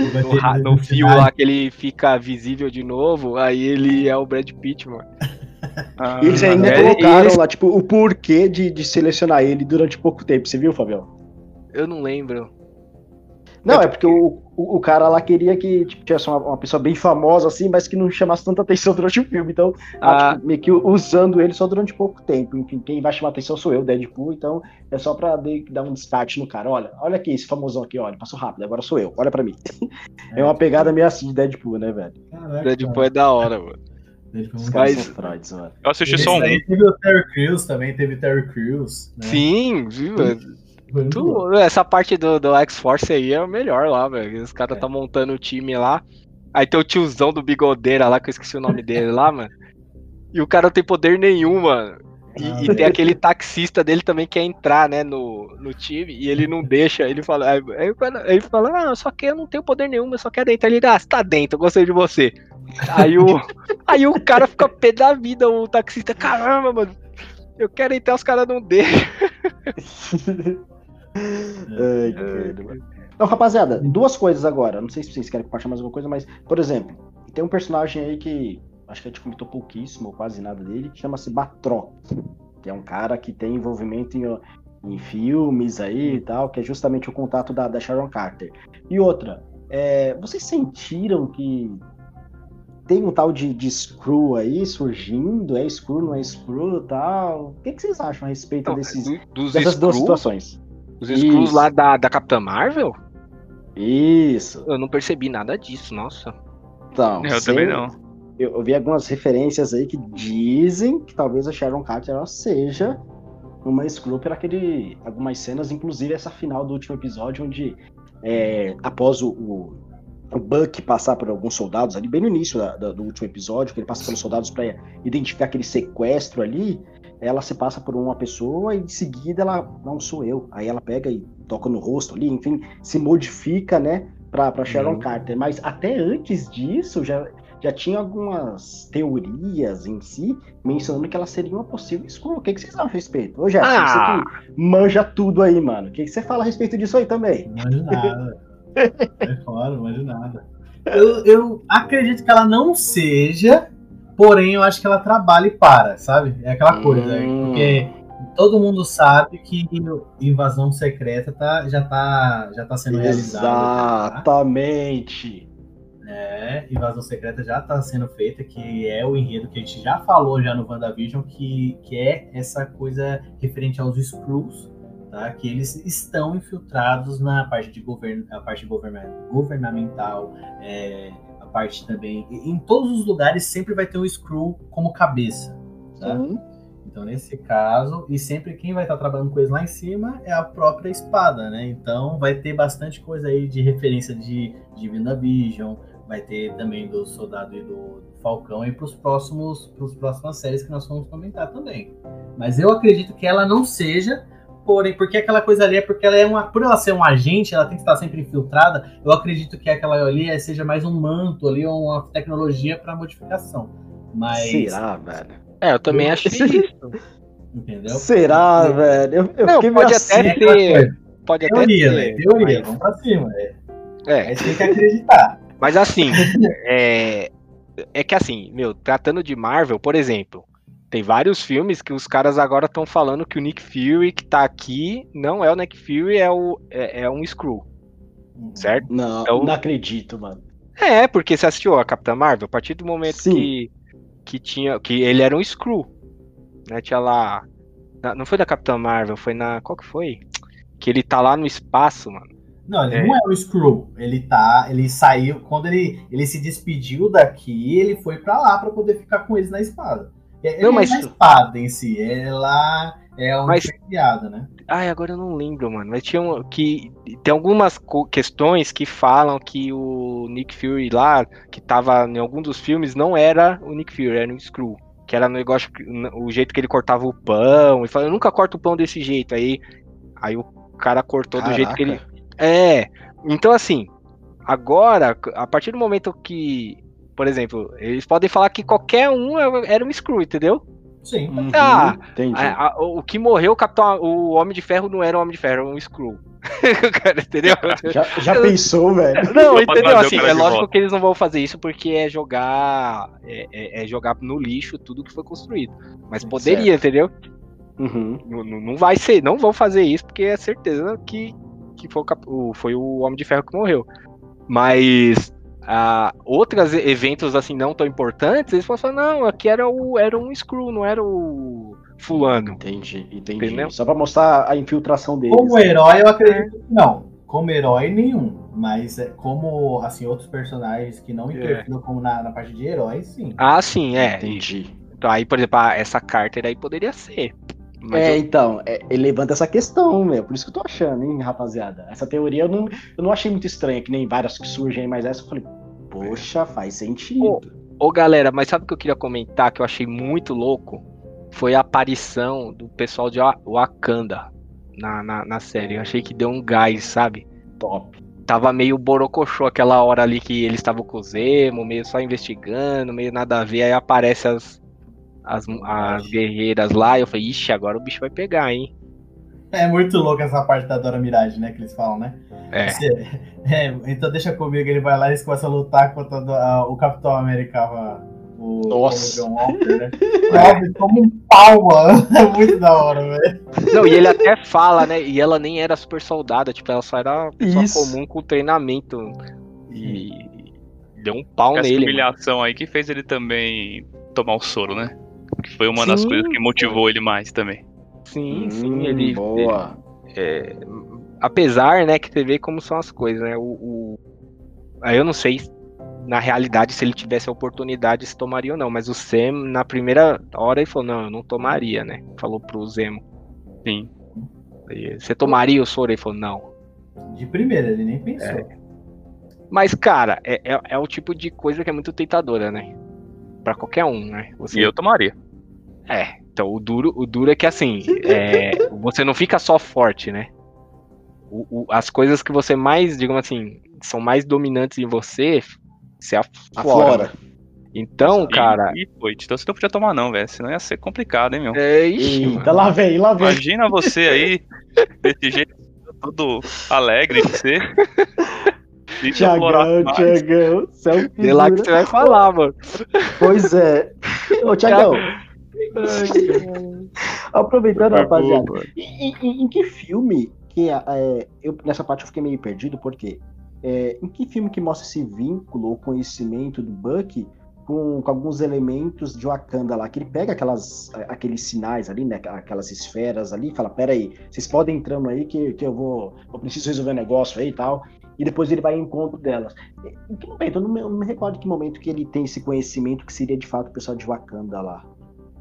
No, no fio lá que ele fica visível de novo, aí ele é o Brad Pitt, mano. Ah, E eles ainda é, colocaram eles- lá, tipo, o porquê de, de selecionar ele durante pouco tempo. Você viu, Fabião? Eu não lembro. Não, é porque o, o, o cara lá queria que tipo, tivesse uma, uma pessoa bem famosa, assim, mas que não chamasse tanta atenção durante o filme. Então, Ah. tipo, meio que usando ele só durante pouco tempo. Enfim, quem vai chamar atenção sou eu, Deadpool. Então, é só pra de- dar um destaque no cara. Olha, olha aqui, esse famosão aqui, olha, passou rápido, agora sou eu, olha pra mim. É uma pegada meio assim de Deadpool, né, velho? Caraca, Deadpool é da hora, mano. Deadpool é Os caras Mas- fraudes, mano. Eu assisti Esse só um. teve o Terry Crews também, teve o Terry Crews. Né? Sim, viu? Tu- essa parte do, do X-Force aí é o melhor lá, velho. Os caras É. tá montando o time lá. Aí tem o tiozão do bigodeira lá, que eu esqueci o nome dele lá, mano. E o cara não tem poder nenhum, mano. E, Ah. e tem aquele taxista dele também que quer entrar, né, no, no time, e ele não deixa, ele fala, aí, ele fala, ah, só que eu não tenho poder nenhum, eu só quero entrar. Ele, ah, você tá dentro, eu gostei de você. Aí o, aí o cara fica pé da vida, o taxista, caramba, mano, eu quero entrar, os caras não deixam. Ai, cara, mano. Então, rapaziada, duas coisas agora. Não sei se vocês querem compartilhar mais alguma coisa, mas, por exemplo, tem um personagem aí que acho que a gente comentou pouquíssimo, ou quase nada dele, que chama-se Batroc. Que é um cara que tem envolvimento em, em filmes aí e tal, que é justamente o contato da, da Sharon Carter. E outra, é, vocês sentiram que tem um tal de, de Screw aí surgindo? É Screw, não é Screw e tal? O que, que vocês acham a respeito desses, Do- dos dessas duas Skrulls, situações? Os Skrulls lá da, da Capitã Marvel? Isso. Eu não percebi nada disso, nossa. Então, Eu sei- também não. Eu, eu vi algumas referências aí que dizem que talvez a Sharon Carter ela seja uma Skrull por aquele, algumas cenas, inclusive essa final do último episódio, onde é, após o, o, o Buck passar por alguns soldados ali, bem no início da- da- do último episódio, que ele passa pelos soldados para identificar aquele sequestro ali, ela se passa por uma pessoa e em seguida ela, não sou eu. Aí ela pega e toca no rosto ali, enfim, se modifica, né, pra, pra Sharon Uhum. Carter. Mas até antes disso, já, já tinha algumas teorias em si mencionando que ela seria uma possível Skrull. O que, que vocês acham a respeito? Ô, Jefferson, Ah! você que manja tudo aí, mano. O que, que você fala a respeito disso aí também? Não nada. É fora, não nada. Eu, eu acredito que ela não seja, porém eu acho que ela trabalha e para, sabe? É aquela coisa. Hum. Porque todo mundo sabe que invasão secreta tá, já, tá, já tá sendo realizada. tá? Exatamente. É, invasão secreta já tá sendo feita, que é o enredo que a gente já falou já no WandaVision, que, que é essa coisa referente aos Skrulls, tá? Que eles estão infiltrados na parte de governo, a parte governa- governamental, é, parte também. Em todos os lugares sempre vai ter um Skrull como cabeça. Tá? Sim. Então, nesse caso, e sempre quem vai estar trabalhando com eles lá em cima é a própria espada, né? Então, vai ter bastante coisa aí de referência de, de WandaVision, vai ter também do Soldado e do, do Falcão e para os próximos, pros próximas séries que nós vamos comentar também. Mas eu acredito que ela não seja, porém, porque aquela coisa ali é porque ela é uma, por ela ser um agente, ela tem que estar sempre infiltrada. Eu acredito que aquela ali seja mais um manto ali, ou uma tecnologia para modificação. Mas Será, velho? É, eu também acho isso. entendeu? Será, velho? Eu, eu Não, fiquei pode até assim. ter. Pode até Teoria, ter. né? Teoria, mas- vamos pra cima. É, É, você tem que acreditar. Mas assim, é, é que assim, meu, tratando de Marvel, por exemplo, tem vários filmes que os caras agora estão falando que o Nick Fury que tá aqui não é o Nick Fury, é, o, é, é um Screw, certo? Não, É o- não acredito, mano. É, porque você assistiu a Capitã Marvel, a partir do momento Sim. que, que tinha. que ele era um Screw. Né? Tinha lá. na- não foi da Capitã Marvel, foi na. Qual que foi? Que ele tá lá no espaço, mano. Não, ele É. não é o Screw. Ele tá. Ele saiu. Quando ele, ele se despediu daqui, ele foi pra lá pra poder ficar com eles na espada. Ele Não, não, mas- é na espada em si. É lá. É onde Mas- criado, né? Ai, agora eu não lembro, mano. Mas tinha um, que tem algumas questões que falam que o Nick Fury lá, que tava em algum dos filmes, não era o Nick Fury, era um Screw. Que era um negócio, o jeito que ele cortava o pão. E falou, eu nunca corto o pão desse jeito. Aí, aí o cara cortou do jeito que ele. Caraca. É. Então, assim, agora, a partir do momento que. Por exemplo, eles podem falar que qualquer um era um Screw, entendeu? Sim. Uhum, Ah. A- a- o que morreu, o Capitão, o Homem de Ferro não era um Homem de Ferro, era um Screw. Cara, entendeu? Já, já pensou, velho? Não, pra entendeu? Assim, é lógico volta. que eles não vão fazer isso porque é jogar é, é- é jogar no lixo tudo que foi construído. Mas poderia, entendeu? Uhum. Não, não- não vai ser, não vão fazer isso porque é certeza que, que foi, o- foi o Homem de Ferro que morreu. Mas ah, outros eventos assim não tão importantes, eles falam, não, aqui era, o, era um Screw, não era o fulano. Entendi, entendi. Entendeu? Só pra mostrar a infiltração deles. Como herói, eu acredito que não. Como herói, nenhum. Mas é, como, assim, outros personagens que não interfiram como na, na parte de heróis, sim. Ah, sim, é. Entendi. Então, aí, por exemplo, ah, essa Carter aí poderia ser. Mas é, eu- então, é, ele levanta essa questão, meu. Por isso que eu tô achando, hein, rapaziada. Essa teoria eu não, eu não achei muito estranha, que nem várias que surgem, mas essa eu falei, poxa, faz sentido. Ô, galera, mas sabe o que eu queria comentar que eu achei muito louco? Foi a aparição do pessoal de Wa- Wakanda na, na, na série. Eu achei que deu um gás, sabe? Top. Tava meio borocochô aquela hora ali que eles estavam com o Zemo, meio só investigando, meio nada a ver. Aí aparece as, as, as guerreiras lá. E eu falei, ixi, agora o bicho vai pegar, hein? É muito louco essa parte da Dora Mirage, né? Que eles falam, né? É. Você- é, então deixa comigo, ele vai lá e eles começam a lutar contra a- o Capitão América, a- o, Nossa. o John Walker, né? Nossa, como um pau, mano. É muito da hora, velho. Não, e ele até fala, né? E ela nem era super soldada, tipo, ela só era uma pessoa Isso. comum com treinamento. E deu um pau Essa nele. mano. humilhação aí que fez ele também tomar o soro, né? Que foi uma das Sim. coisas que motivou ele mais também. Sim, Hum, sim, ele. Boa. é, apesar, né, que você vê como são as coisas, né? O, o- aí eu não sei, na realidade, se ele tivesse a oportunidade, se tomaria ou não. Mas o Sam, na primeira hora, ele falou: não, eu não tomaria, né? Falou pro Zemo. Sim. Você tomaria o soro? Ele falou: não. De primeira, ele nem pensou. Mas, cara, é, é, é o tipo de coisa que é muito tentadora, né? Pra qualquer um, né? Você E eu tomaria. É, então o duro, o duro é que assim, é, você não fica só forte, né? O- o- as coisas que você mais, digamos assim, são mais dominantes em você, você aflora. Aflora. Então, E- cara, E, foi. Então você não podia tomar, não, velho. Senão ia ser complicado, hein, meu? é, ixi, Eita, lá vem, lá vem. Imagina você aí, desse jeito, todo alegre de ser. Se florasse Tiagão, Tiagão, você é um Sei lá que você vai falar, mano. Pois é. Ô, Tiagão, aproveitando, rapaziada, em, que filme que é, eu nessa parte eu fiquei meio perdido porque é, em que filme que mostra esse vínculo ou conhecimento do Bucky com, com alguns elementos de Wakanda lá? Que ele pega aquelas aqueles sinais ali né aquelas esferas ali e fala pera aí vocês podem entrando aí que, que eu vou eu preciso resolver um negócio aí e tal. E depois ele vai em encontro delas. Em que momento eu não me, eu não me recordo que momento que ele tem esse conhecimento que seria de fato o pessoal de Wakanda lá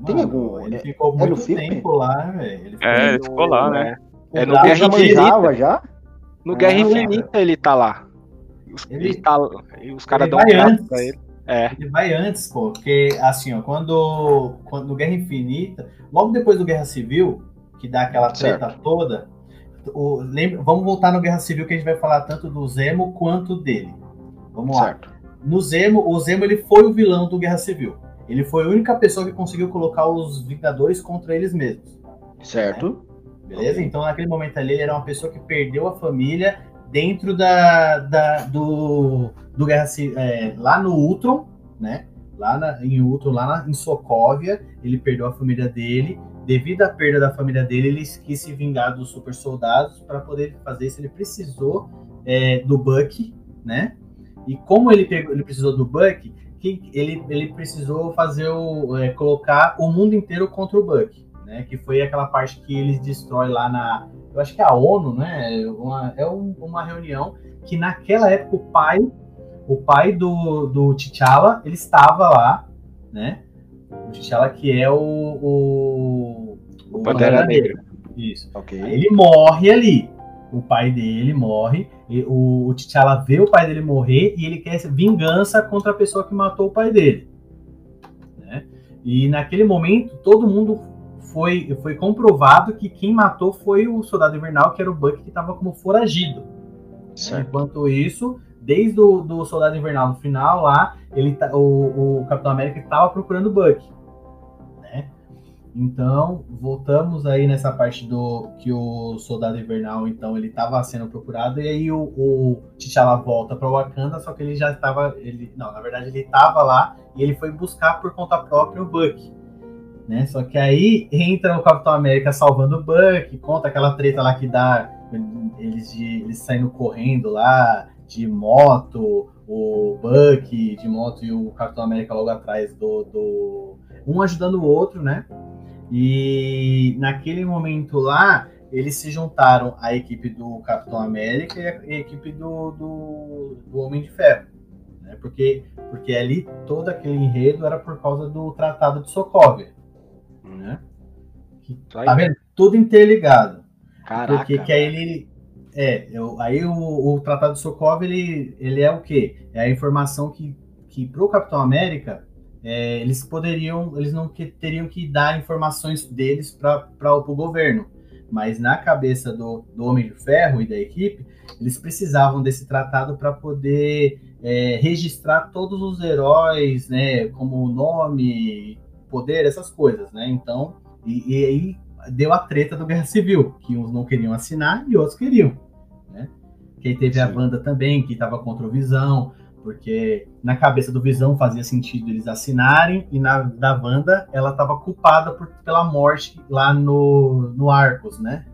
Tem Mano, algum- Ele é- ficou no muito filme? tempo lá, velho. Ele É, ele ficou lá, né? É no Guerra Infinita. já? No Guerra Ah, Infinita ele tá lá. Os, Ele- ele tá, e os caras ele dão um vai braço antes. pra ele. É. Ele vai antes, pô, porque assim, ó, quando, quando no Guerra Infinita, logo depois do Guerra Civil, que dá aquela treta toda, o, lembra, vamos voltar no Guerra Civil que a gente vai falar tanto do Zemo quanto dele. Vamos lá. Certo. No Zemo, o Zemo ele foi o vilão do Guerra Civil. Ele foi a única pessoa que conseguiu colocar os Vingadores contra eles mesmos. Certo. Beleza? Ok. Então, naquele momento ali, ele era uma pessoa que perdeu a família dentro da, da- do, do Guerra Civil, é, lá no Ultron, né? Lá na- em Ultron, lá na- em Sokovia, ele perdeu a família dele. Devido à perda da família dele, ele quis se vingar dos super soldados para poder fazer isso. Ele precisou é, do Buck, né? E como ele, pegou, ele precisou do Buck, que ele, ele precisou fazer o, é, colocar o mundo inteiro contra o Buck né? Que foi aquela parte que eles destroem lá na. Eu acho que é a ONU, né? Uma, é um- uma reunião que naquela época o pai, o pai do, do T'Challa, ele estava lá, né? O T'Challa que é o. O, O Pantera Negra. Isso. Ok. Aí ele morre ali. O pai dele morre. e o, o T'Challa vê o pai dele morrer e ele quer vingança contra a pessoa que matou o pai dele. né? E naquele momento, todo mundo foi, foi comprovado que quem matou foi o Soldado Invernal, que era o Buck, que estava como foragido. Enquanto isso, desde o do Soldado Invernal no final lá, ele tá- o, o Capitão América estava procurando o Buck. Então, voltamos aí nessa parte do que o Soldado Invernal, então, ele estava sendo procurado, e aí o, o T'Challa volta para Wakanda, só que ele já estava. Ele, não, na verdade, ele estava lá e ele foi buscar por conta própria o Buck. Né? Só que aí entra o Capitão América salvando o Buck, conta aquela treta lá que dá eles, de, eles saindo correndo lá de moto, o Buck de moto e o Capitão América logo atrás do, do um ajudando o outro, né? E naquele momento lá, eles se juntaram à equipe do Capitão América e a, equipe do, do, do Homem de Ferro. Né? Porque, porque ali todo aquele enredo era por causa do Tratado de Sokovia. Né? Que, tá vendo? Tudo interligado. Caraca. Porque que aí ele. É, eu- aí o, o Tratado de Sokovia, ele, ele é o quê? É a informação que, que pro Capitão América, é, eles poderiam, eles não que, teriam que dar informações deles para o governo. Mas na cabeça do, do Homem de Ferro e da equipe, eles precisavam desse tratado para poder é, registrar todos os heróis, né? Como nome, poder, essas coisas, né? Então, e, e aí deu a treta do Guerra Civil, que uns não queriam assinar e outros queriam, né? Que aí teve a Sim. banda também, que estava contra o Visão, porque na cabeça do Visão fazia sentido eles assinarem, e na da Wanda ela estava culpada por, pela morte lá no, no Arcos, né?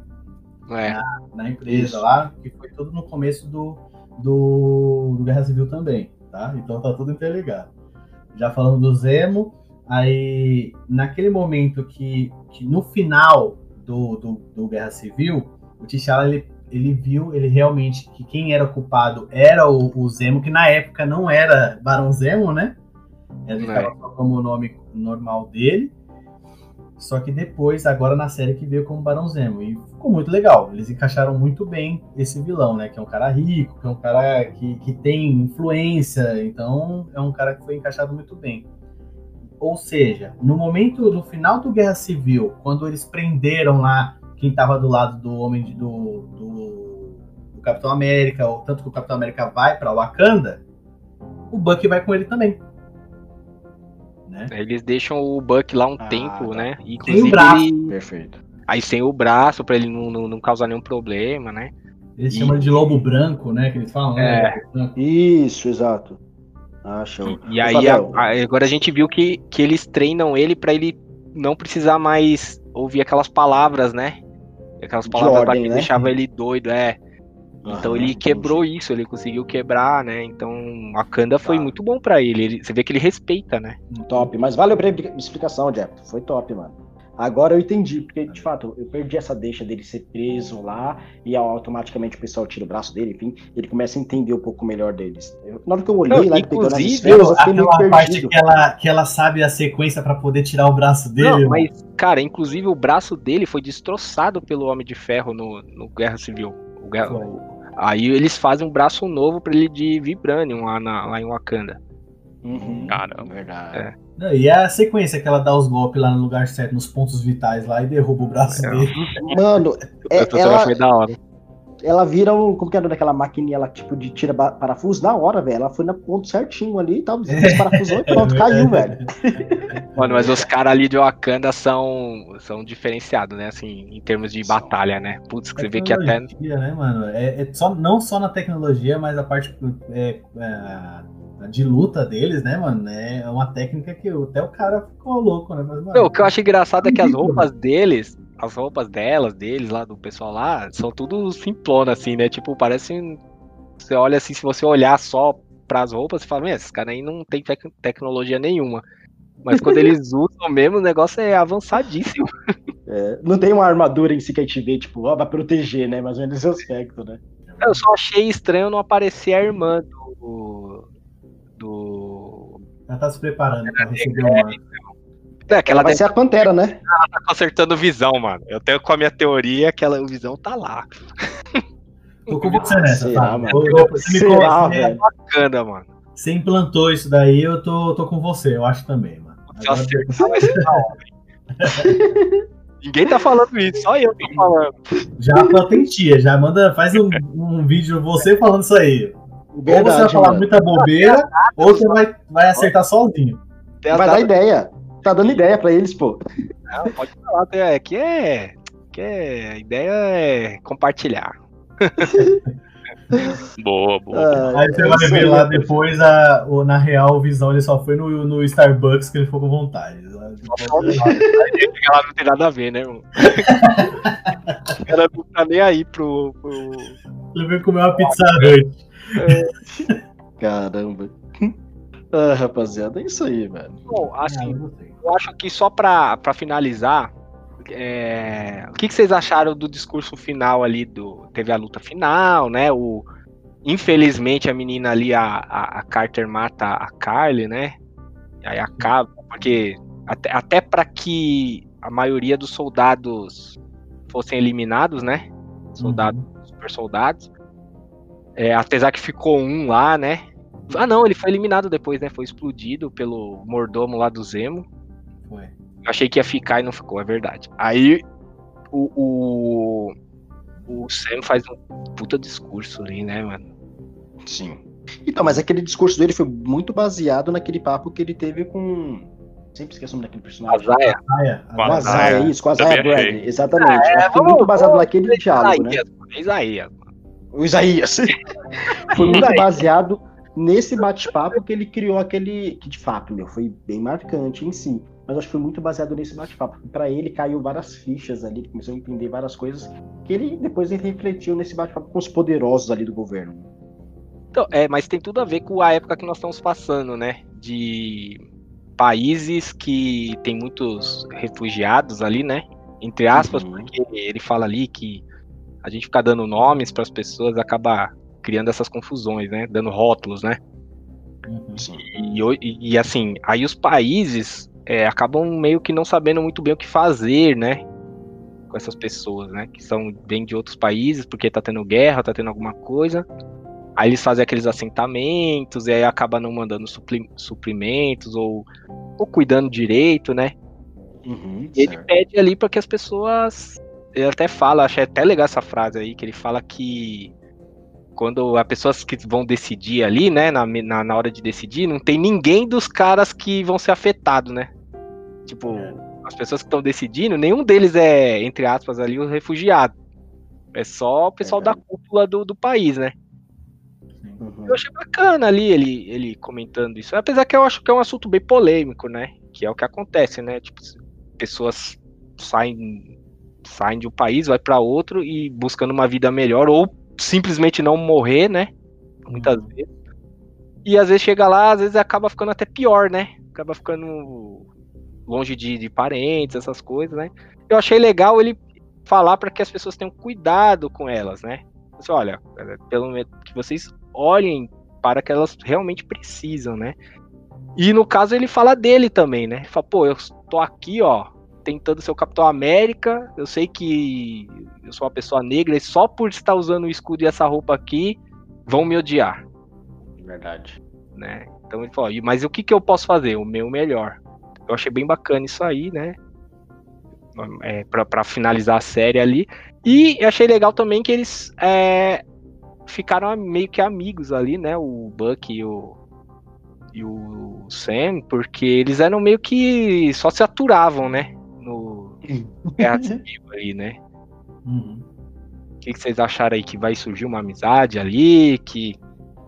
É. Na empresa Isso. lá, que foi tudo no começo do, do, do Guerra Civil também, tá? Então tá tudo interligado. Já falando do Zemo, aí naquele momento que, que no final do, do, do Guerra Civil, o T'Challa ele, ele viu ele realmente que quem era culpado era o, o Zemo, que na época não era Barão Zemo, né? Ele É. estava só como o nome normal dele. Só que depois, agora na série que veio como Barão Zemo. E ficou muito legal. Eles encaixaram muito bem esse vilão, né? Que é um cara rico, que é um cara que, que tem influência. Então, é um cara que foi encaixado muito bem. Ou seja, no momento, no final do Guerra Civil, quando eles prenderam lá quem estava do lado do homem de- do, do, do Capitão América, ou tanto que o Capitão América vai para Wakanda, o Buck vai com ele também. Né? Eles deixam o Buck lá um Ah, tempo, tá. né? Sem Inclusive, o braço. ele- Perfeito. aí sem o braço, pra ele não, não, não causar nenhum problema, né? Eles E- chamam de lobo branco, né? Que eles falam, né? É. Branco. Isso, exato. Ah, show. E aí, Fabiel, a- a- agora a gente viu que, que eles treinam ele pra ele não precisar mais ouvir aquelas palavras, né? Aquelas palavras ordem, que né? deixava ele doido, é. Então Aham, ele quebrou isso, ele conseguiu quebrar, né? Então a Kanda foi Tá. muito bom pra ele. ele. Você vê que ele respeita, né? Top, mas valeu pela explicação, Jeff. Foi top, mano. Agora eu entendi, porque de fato eu perdi essa deixa dele ser preso lá e automaticamente o pessoal tira o braço dele, enfim, ele começa a entender um pouco melhor deles. Eu, na hora que eu olhei Não, lá pegando as inclusive, esferas, eu fiquei meio Aquela parte perdido. que ela, que ela sabe a sequência pra poder tirar o braço dele. Não, mas, cara, inclusive o braço dele foi destroçado pelo Homem de Ferro no, no Guerra Civil. O Guerra- o- aí eles fazem um braço novo pra ele de Vibranium lá, na- lá em Wakanda. Uhum, Caramba. Verdade. É. Não, E a sequência que ela dá os golpes lá no lugar certo, nos pontos vitais lá e derruba o braço É. dele. Mano, é- ela, foi da hora. ela vira um. Como que era daquela maquininha lá, tipo, de tira parafuso na hora, velho. Ela foi no ponto certinho ali e tal. Os parafusou e pronto, caiu, velho. Mano, mas os caras ali de Wakanda são, são diferenciados, né? Assim, em termos de São. batalha, né? Putz, que você vê que até. Né, mano? É, é só, não só na tecnologia, mas a parte é, é, de luta deles, né, mano? É uma técnica que até o cara ficou louco, né? Mas, mano, Não, o que eu acho engraçado é que as roupas deles, as roupas delas, deles lá, do pessoal lá, são tudo simplona, assim, né? Tipo, parecem. Você olha assim, se você olhar só pras roupas, você fala, "Meu, esses caras aí não tem tec- tecnologia nenhuma. Mas quando eles usam mesmo, o negócio é avançadíssimo. É, não tem uma armadura em si que a gente vê, tipo, ó, vai proteger, né? Mais ou menos esse aspecto, né? Eu só achei estranho não aparecer a irmã do. Do. Ela tá se preparando pra receber o manto. É, que ela Vai deve ser a Pantera, né? estar consertando visão, mano. Eu tenho com a minha teoria que ela, o visão tá lá. Tô com você nessa, Será, tá? mano? Eu- Você, me Será, conhece, velho? Bacana, mano. você implantou isso daí, eu tô, tô com você, eu acho também, mano. Se eu Agora- ser da hora. hein? Ninguém tá falando isso, só eu tô falando. Já patentia, já manda, faz um, um vídeo você falando isso aí. Ou você vai Verdade, falar mano. muita bobeira, ou você vai, vai acertar sozinho. Vai dar ideia. Tá dando ideia pra eles, pô. Não, pode falar, tem- é que é. Que é, a ideia é compartilhar. Boa, boa. Ah, Aí você vai ver lá depois, a, o, na real, o Visão ele só foi no, no Starbucks que ele ficou com vontade. Ela não tem nada a ver, né, irmão? Ela não tá nem aí pro. pro... Ele veio comer uma pizza Caramba. Ah, rapaziada, é isso aí, velho. Bom, assim, eu acho que só pra, pra finalizar, é, o que, que vocês acharam do discurso final ali do. Teve a luta final, né? O, infelizmente a menina ali, a, a, a Carter mata a Carly, né? E aí acaba, porque até, até para que a maioria dos soldados fossem eliminados, né? Soldados, super soldados. É, apesar que ficou um lá, né? Ah não, ele foi eliminado depois, né? Foi explodido pelo mordomo lá do Zemo. Foi. Eu achei que ia ficar e não ficou, é verdade. Aí o, o, o Sam faz um puta discurso ali, né, mano? Sim. Então, mas aquele discurso dele foi muito baseado naquele papo que ele teve com. Sempre esqueço o nome daquele personagem. Azaia. Ah, é. Com a Azaia. Azaia, isso, com Azaia. Bradley, exatamente. É, Acho que foi muito baseado vamos- naquele diálogo, né? É Isaías. O Isaías. foi muito baseado nesse bate-papo que ele criou aquele. Que de fato, meu, foi bem marcante em si. Mas acho que foi muito baseado nesse bate-papo. Pra ele caiu várias fichas ali, ele começou a entender várias coisas que ele depois ele refletiu nesse bate-papo com os poderosos ali do governo. Então, é, mas tem tudo a ver com a época que nós estamos passando, né? De países que tem muitos refugiados ali, né? Entre aspas, Uhum. porque ele fala ali que a gente ficar dando nomes para as pessoas acaba criando essas confusões, né? Dando rótulos, né? Uhum. E, e- e, assim, aí os países é, acabam meio que não sabendo muito bem o que fazer, né? Com essas pessoas, né? Que são vêm de outros países porque tá tendo guerra, tá tendo alguma coisa. Aí eles fazem aqueles assentamentos e aí acaba não mandando supli- suprimentos ou, ou cuidando direito, né? Uhum, E ele pede ali para que as pessoas. Ele até fala, achei até legal essa frase aí, que ele fala que quando as pessoas que vão decidir ali, né, na, na, na hora de decidir, não tem ninguém dos caras que vão ser afetados, né? Tipo, É. as pessoas que estão decidindo, nenhum deles é, entre aspas, ali o refugiado. É só o pessoal da cúpula do, do país, né? Uhum. Eu achei bacana ali ele, ele comentando isso. Apesar que eu acho que é um assunto bem polêmico, né? Que é o que acontece, né? Tipo, pessoas saem, saem de um país, vai para outro e buscando uma vida melhor ou simplesmente não morrer, né? Muitas vezes. E às vezes chega lá, às vezes acaba ficando até pior, né? Acaba ficando longe de, de parentes, essas coisas, né? Eu achei legal ele falar para que as pessoas tenham cuidado com elas, né? Assim, olha, é, pelo menos que vocês olhem para que elas realmente precisam, né? E no caso ele fala dele também, né? Ele fala, pô, eu tô aqui, ó, tentando ser o Capitão América. Eu sei que eu sou uma pessoa negra e só por estar usando o escudo e essa roupa aqui vão me odiar, Verdade. né? Então ele falou, "E- mas o que que eu posso fazer? O meu melhor. Eu achei bem bacana isso aí, né? É, pra, pra finalizar a série ali. E eu achei legal também que eles é, ficaram meio que amigos ali, né? O Buck e o, e o Sam, porque eles eram meio que só se aturavam, né? No Guerra Civil aí, né? Uhum. O que, que vocês acharam aí? Que vai surgir uma amizade ali? Que.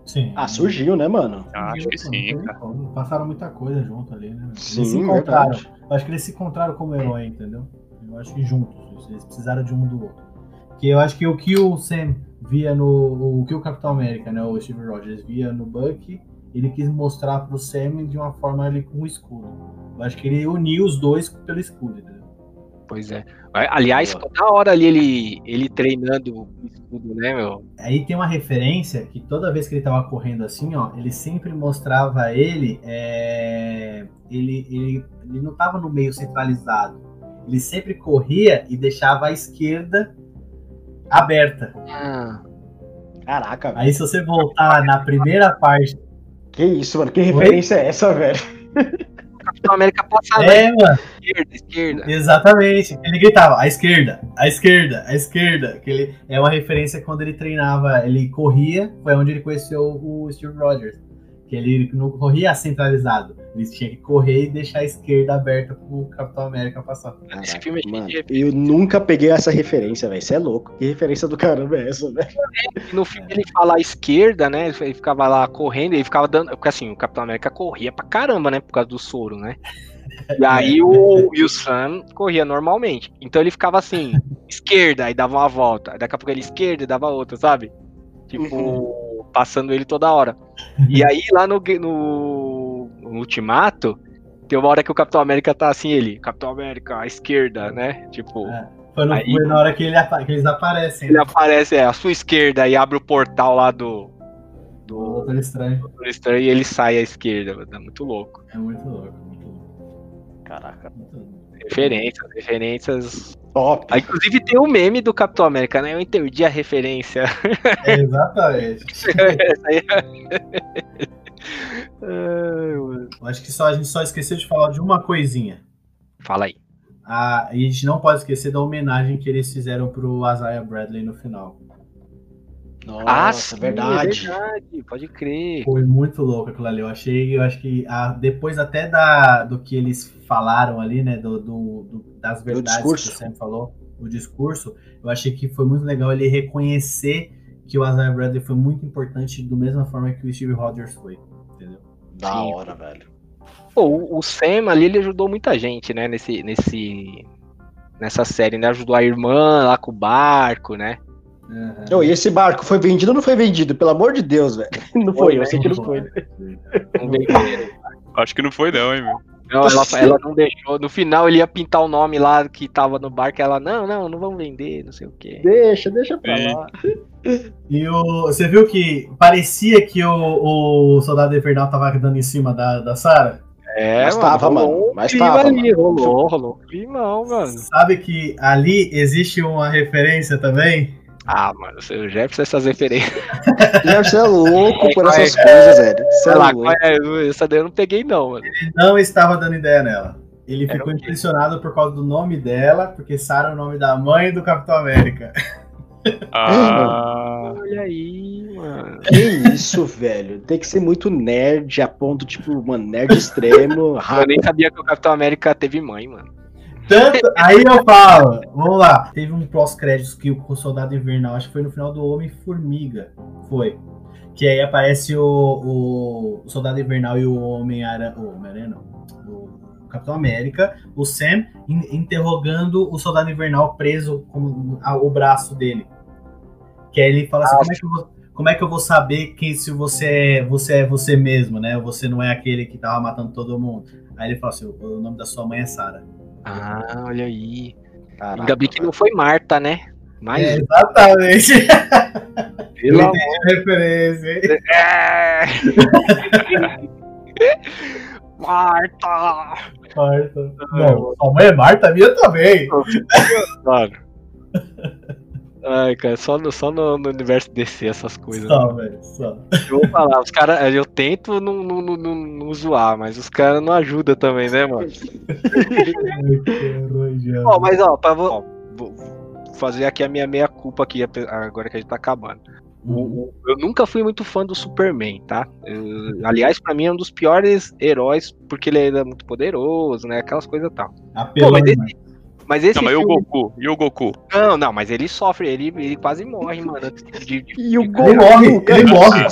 Sim. Ah, surgiu, né, mano? Acho que Não sim, cara. Passaram muita coisa junto ali, né? Eles Sim, se encontraram. verdade. Eu acho que eles se encontraram como herói, entendeu? Eu acho que juntos. Eles precisaram de um do outro. Que eu acho que o que o Sam via no. O que o Capitão América, né? O Steve Rogers via no Bucky, ele quis mostrar pro Sam de uma forma ali com o escudo. Eu acho que ele uniu os dois pelo escudo, entendeu? Pois é. Aliás, Boa. toda hora ali ele, ele treinando o escudo, né, meu? Aí tem uma referência que toda vez que ele tava correndo assim, ó, ele sempre mostrava ele, é, ele, ele, ele não tava no meio centralizado. Ele sempre corria e deixava a esquerda aberta. Ah, Caraca, velho. Aí se você voltar na primeira parte, Que isso, mano? Que referência é essa, velho? Capitão América passa na é, mano, esquerda, esquerda. exatamente. Ele gritava, à esquerda, à esquerda, à esquerda. Que ele, é uma referência quando ele treinava, ele corria, foi onde ele conheceu o Steve Rogers. Que ele não corria centralizado. Ele tinha que correr e deixar a esquerda aberta pro Capitão América passar. Esse filme é cheio Mano, de eu nunca peguei essa referência, velho. Você é louco. Que referência do caramba é essa, velho? E no filme ele fala à esquerda, né? Ele ficava lá correndo, ele ficava dando. Porque assim, o Capitão América corria pra caramba, né? Por causa do soro, né? E aí o, e o Sam corria normalmente. Então ele ficava assim, esquerda, aí dava uma volta. Aí daqui a pouco ele esquerda e dava outra, sabe? Tipo, passando ele toda hora. E aí lá no, no, no Ultimato, tem uma hora que o Capitão América tá assim, ele, Capitão América, à esquerda, né? Tipo. É. Foi, no- Aí- foi na hora que, ele que eles aparecem. Ele aparece é, à sua esquerda e abre o portal lá do. Do Doutor Estranho. Doutor Estranho e ele sai à esquerda. É muito louco. É muito louco, muito louco. Caraca. Muito louco. Referências, referências. Top. Ah, inclusive tem o meme do Capitão América, né? Eu entendi a referência. É, exatamente. Essa aí é- Acho que só, a gente só esqueceu de falar de uma coisinha. Fala aí. A, e a gente não pode esquecer da homenagem que eles fizeram pro Isaiah Bradley no final. Nossa, ah, sim, verdade. É verdade, pode crer. Foi muito louco aquilo ali. Eu achei, eu acho que a- depois até da, do que eles falaram ali, né? Do, do- do- das verdades que discurso. o Sam falou, o discurso, eu achei que foi muito legal ele reconhecer que o Isaiah Bradley foi muito importante da mesma forma que o Steve Rogers foi. Entendeu? Da Sim. hora, velho. Pô, o, o Sam ali, ele ajudou muita gente, né? Nesse, nesse, nessa série, né? Ajudou a irmã lá com o barco, né? Ô, e esse barco foi vendido ou não foi vendido? Pelo amor de Deus, velho. Não foi, Foi, eu né? sei que não foi. Venderam. Acho que não foi, não, hein, meu. Não, ela, ela não deixou. No final ele ia pintar o nome lá que tava no barco. Ela, não, não, não vamos vender, não sei o quê. Deixa, deixa pra Sim. lá. E o, você viu que parecia que o, o Soldado Invernal tava dando em cima da, da Sarah? É, Mas tava, rolou mano, um mas clima tava, ali, rolou, rolou. um Climão, mano. Sabe que ali existe uma referência também? Ah, mano, o Jefferson, essas referências. Você é louco por Qual é? essas coisas, velho. Sei é lá, é? Essa daí eu não peguei, não, mano. Ele não estava dando ideia nela. Ele Era ficou impressionado por causa do nome dela, porque Sarah é o nome da mãe do Capitão América. Ah, Olha aí, mano. Que isso, velho. Tem que ser muito nerd a ponto, tipo, mano, nerd extremo, Eu rápido. nem sabia que o Capitão América teve mãe, mano. Tanto, aí eu falo, vamos lá. Teve um pós-créditos que o Soldado Invernal, acho que foi no final do Homem-Formiga. Foi. Que aí aparece o, o, o Soldado Invernal e o Homem-Aranha. O Homem-Aranha não. O Capitão América, o Sam in- interrogando o Soldado Invernal preso com a- o braço dele. Que aí ele fala assim: como, é que, vo- como é que eu vou saber quem se você é, você é você mesmo, né? Você não é aquele que tava matando todo mundo. Aí ele falou assim: o nome da sua mãe é Sara. Ah, olha aí. Caraca, Ainda bem que não foi Marta, né? Mas. É, exatamente. pelo Eu amor- entendi a referência. hein? É. Marta! Marta. Não, sua mãe é Marta, a minha também. Mano. Ai, cara, só no, só no, no universo DC essas coisas. Só, velho, só. Eu vou falar, os caras, eu tento não, não, não, não, zoar, mas os caras não ajudam também, né, mano? Ó, mas ó, pra ó, vou fazer aqui a minha meia culpa aqui, agora que a gente tá acabando. O- eu nunca fui muito fã do Superman, tá? Eu- aliás, pra mim é um dos piores heróis, porque ele é muito poderoso, né? Aquelas coisas e tal. Apelão, Pô, mas mano. Mas esse Não, mas e o. Goku? E o Goku? Não, não, mas ele sofre, ele, ele quase morre, mano. de- de- E o Ele Goku, morre, cara. ele morre.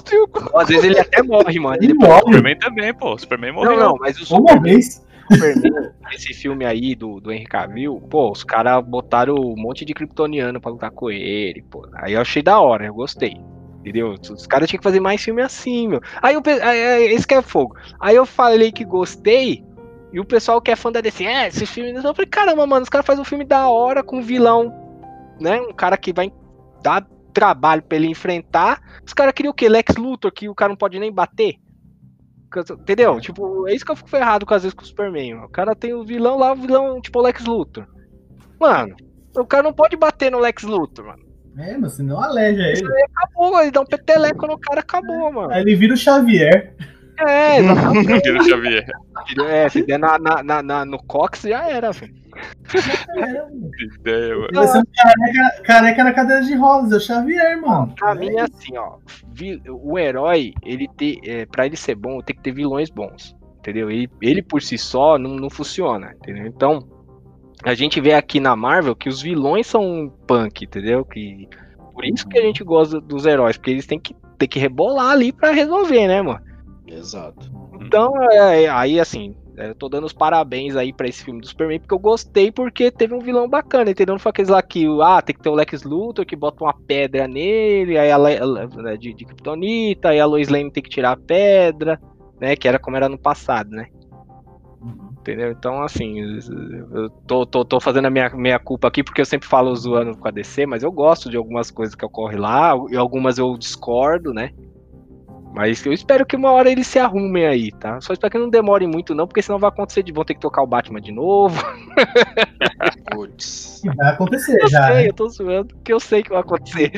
Às vezes ele até morre, mano. Ele Ele- morre. Superman também, pô. O Superman morreu. Não, não, mas o Uma Superman, vez. Superman, esse filme aí do, do Henry Cavill, pô, os caras botaram um monte de kryptoniano pra lutar com ele, pô. Aí eu achei da hora, eu gostei. Entendeu? Os caras tinham que fazer mais filme assim, meu. Aí eu aí- esse que é fogo. Aí eu falei que gostei, e o pessoal que é fã da DC, é, esse filme. Eu falei, caramba, mano, os caras fazem um filme da hora com um vilão, né? Um cara que vai dar trabalho pra ele enfrentar. Os caras queriam o quê? Lex Luthor, que o cara não pode nem bater? Entendeu? Tipo, é isso que eu fico errado com às vezes com o Superman. O cara tem o vilão lá, o vilão, tipo o Lex Luthor. Mano, o cara não pode bater no Lex Luthor, mano. É, mas senão aleja ele. Acabou, ele dá um peteleco no cara, acabou, mano. Aí ele vira o Xavier. É, exatamente. O Xavier. é, se der na, na, na- na- no Cox já era, velho. Que ideia, mano. Ser um careca, careca na cadeira de rodas, é o Xavier, mano. Pra mim é assim, ó. vi- O herói, ele ter, é, pra ele ser bom, tem que ter vilões bons. Entendeu? Ele, ele por si só não, não funciona, entendeu? Então, a gente vê aqui na Marvel que os vilões são punk, entendeu? Que, por isso que a gente gosta dos heróis, porque eles têm que, têm que rebolar ali pra resolver, né, mano? Exato. Então, é, é, aí assim, é, eu tô dando os parabéns aí pra esse filme do Superman, porque eu gostei porque teve um vilão bacana, entendeu? Não foi aqueles lá que, ah, tem que ter o Lex Luthor que bota uma pedra nele, aí a a- de, de Kryptonita, aí a Lois Lane tem que tirar a pedra, né? Que era como era no passado, né? Entendeu? Então, assim, eu tô, tô, tô fazendo a minha, minha culpa aqui porque eu sempre falo zoando com a DC, mas eu gosto de algumas coisas que ocorrem lá, e algumas eu discordo, né? Mas eu espero que uma hora eles se arrumem aí, tá? Só espero que não demore muito, não, porque senão vai acontecer de vão ter que tocar o Batman de novo. Putz. Que vai acontecer Eu já. sei, né? eu tô zoando, porque eu sei que vai acontecer.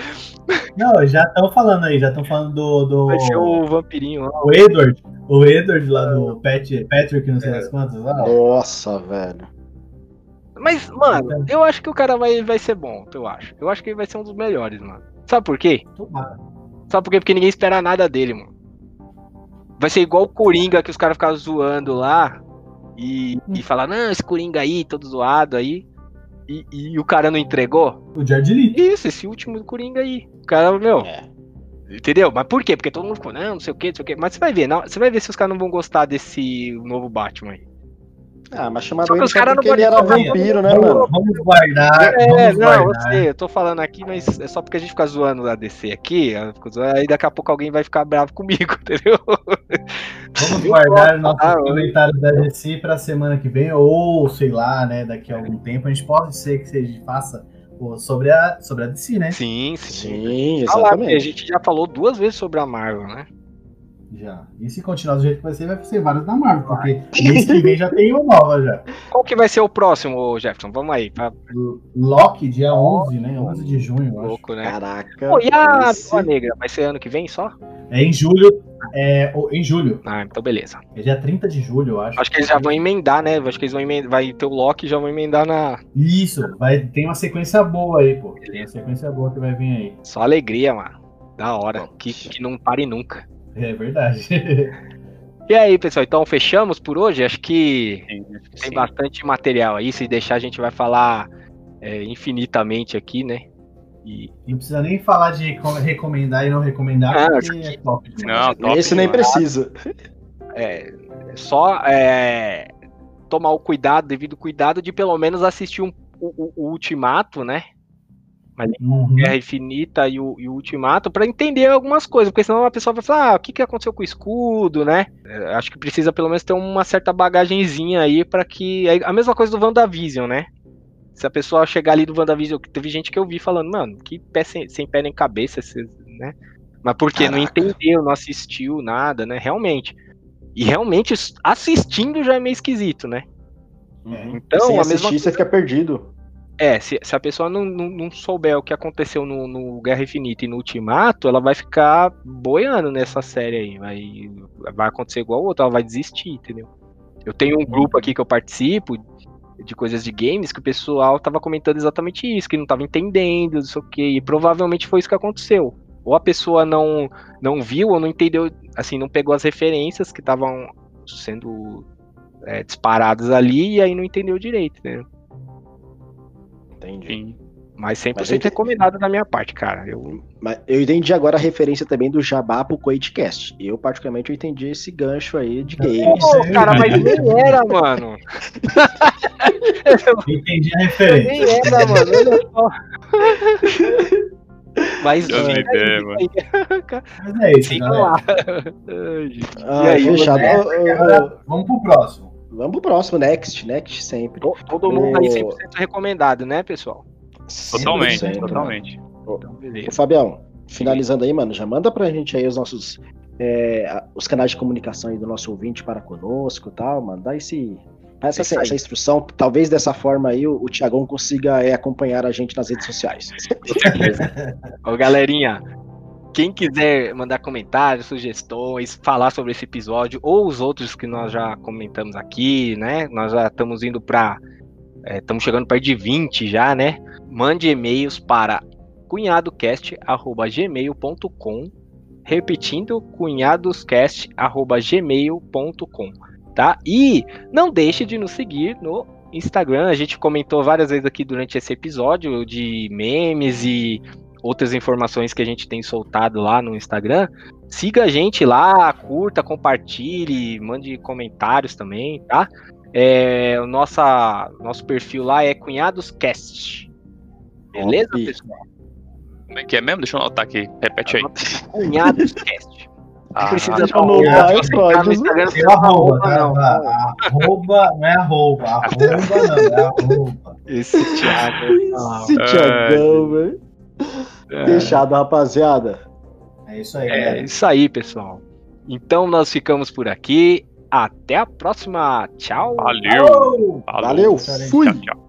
Não, já estão falando aí, já estão falando do, do Vai ser o vampirinho lá. o Edward. O Edward lá do Pat, Patrick, não sei das quantas lá. Nossa, velho. Mas, mano, eu acho que o cara vai, vai ser bom, eu acho. Eu acho que ele vai ser um dos melhores, mano. Sabe por quê? Tomara. Sabe por quê? Porque ninguém espera nada dele, mano. Vai ser igual o Coringa que os caras ficavam zoando lá e, e falar, não, esse Coringa aí, todo zoado aí. E, e o cara não entregou? O Jared Leto. Isso, esse último Coringa aí. O cara, meu, É. entendeu? Mas por quê? Porque todo mundo ficou, não, não sei o quê, não sei o quê. Mas você vai ver, não, você vai ver se os caras não vão gostar desse novo Batman aí. Ah, mas chamaram ele os não porque ele era vampiro, né, Vamos, mano? vamos guardar. É, vamos não, eu guardar. sei, eu tô falando aqui, mas é só porque a gente fica zoando a DC aqui, eu zoando, aí daqui a pouco alguém vai ficar bravo comigo, entendeu? Vamos guardar nossos Ah, eu- comentários da DC pra semana que vem, ou sei lá, né, daqui a algum tempo. A gente pode ser que seja faça sobre a, sobre a DC, né? Sim, sim. Sim, Fala, porque a exatamente. gente já falou duas vezes sobre a Marvel, né? Já. E se continuar do jeito que vai ser, vai ser vários da Marvel, porque mês que vem já tem uma nova já. Qual que vai ser o próximo, Jefferson? Vamos aí, tá Loki, dia 11, né? 11 de junho, eu acho. louco, né? Caraca. Pô, e a esse- Viúva Negra? Vai ser ano que vem só? É em julho, é em julho. Ah, então beleza. É dia 30 de julho, eu acho. Acho que eles já vão emendar, né? Acho que eles vão emendar. Vai ter o Loki e já vão emendar na. Isso, vai, tem uma sequência boa aí, pô. Tem uma sequência boa que vai vir aí. Só alegria, mano. Da hora. Que, que não pare nunca. É verdade. E aí, pessoal, então fechamos por hoje? Acho que Sim, tem sim. bastante material aí. Se deixar, a gente vai falar é, infinitamente aqui, né? E Não precisa nem falar de co- recomendar e não recomendar, Ah, porque é top. Não, top Esse nem precisa. é, só é, tomar o cuidado, devido cuidado, de pelo menos assistir um- o, o- o Ultimato, né? Mas Uhum. Guerra Infinita e o, e o Ultimato pra entender algumas coisas, porque senão a pessoa vai falar, ah, o que, que aconteceu com o escudo, né? É, acho que precisa pelo menos ter uma certa bagagenzinha aí pra que. é A mesma coisa do WandaVision, né? Se a pessoa chegar ali do WandaVision, teve gente que eu vi falando, mano, que pé sem, sem pé nem cabeça, né? Mas porque não Caraca. entendeu, não assistiu nada, né? Realmente. E realmente assistindo já é meio esquisito, né? Uhum. Então, Sem a mesma assistir, você fica perdido. É, se, se a pessoa não, não, não souber o que aconteceu no, no Guerra Infinita e no Ultimato, ela vai ficar boiando nessa série aí. Vai, vai acontecer igual o outro, ela vai desistir, entendeu? Eu tenho um grupo aqui que eu participo de coisas de games que o pessoal tava comentando exatamente isso, que não tava entendendo, não sei o quê, e provavelmente foi isso que aconteceu. Ou a pessoa não, não viu ou não entendeu, assim, não pegou as referências que estavam sendo é, disparadas ali e aí não entendeu direito, né? Entendi. Sim. Mas 100% Mas entendi. recomendado da minha parte, cara. Eu, Mas eu entendi agora a referência também do Jabá pro Quaidcast. Eu, particularmente, eu entendi esse gancho aí de games. Pô, Pô, cara, mas nem era, mano. Eu entendi a referência. Nem era, mano. Olha só. Mas Deus me é dê, isso mano. Mas é isso, galera. lá. E aí, fechado. ô, Vamos pro próximo. Vamos pro próximo, Next, Next sempre. To- Todo mundo aí Ô. 100% recomendado, né, pessoal? Totalmente, 100%, mano. totalmente. Então, Ô, beleza. Fabião, finalizando aí, mano, já manda pra gente aí os nossos é, os canais de comunicação aí do nosso ouvinte para conosco e tal, mano. Dá esse. Essa, É isso aí. essa instrução, talvez dessa forma aí o, o Tiagão consiga é, acompanhar a gente nas redes sociais. Ô, galerinha, quem quiser mandar comentários, sugestões, falar sobre esse episódio ou os outros que nós já comentamos aqui, né? Nós já estamos indo para estamos chegando perto de 20 já, né? Mande e-mails para cunhadocast@gmail.com, repetindo cunhadoscast@gmail.com, tá? E não deixe de nos seguir no Instagram. A gente comentou várias vezes aqui durante esse episódio de memes e outras informações que a gente tem soltado lá no Instagram. Siga a gente lá, curta, compartilhe, mande comentários também, tá? É, o nossa, nosso perfil lá é CunhadosCast. Beleza, Top. pessoal? Como é que é mesmo? Deixa eu anotar aqui. Repete aí. CunhadosCast. Ah, precisa deixa eu um anotar, tá no pode. Instagram, não arroba, não. Tá? Arroba não é arroba. Arroba não, é arroba. Esse Thiago. ah, Esse Tiagão, velho. É. Fechado, rapaziada. É isso aí, É galera. isso aí, pessoal. Então nós ficamos por aqui. Até a próxima. Tchau. Valeu. Valeu, Tchau, fui! Tchau, tchau.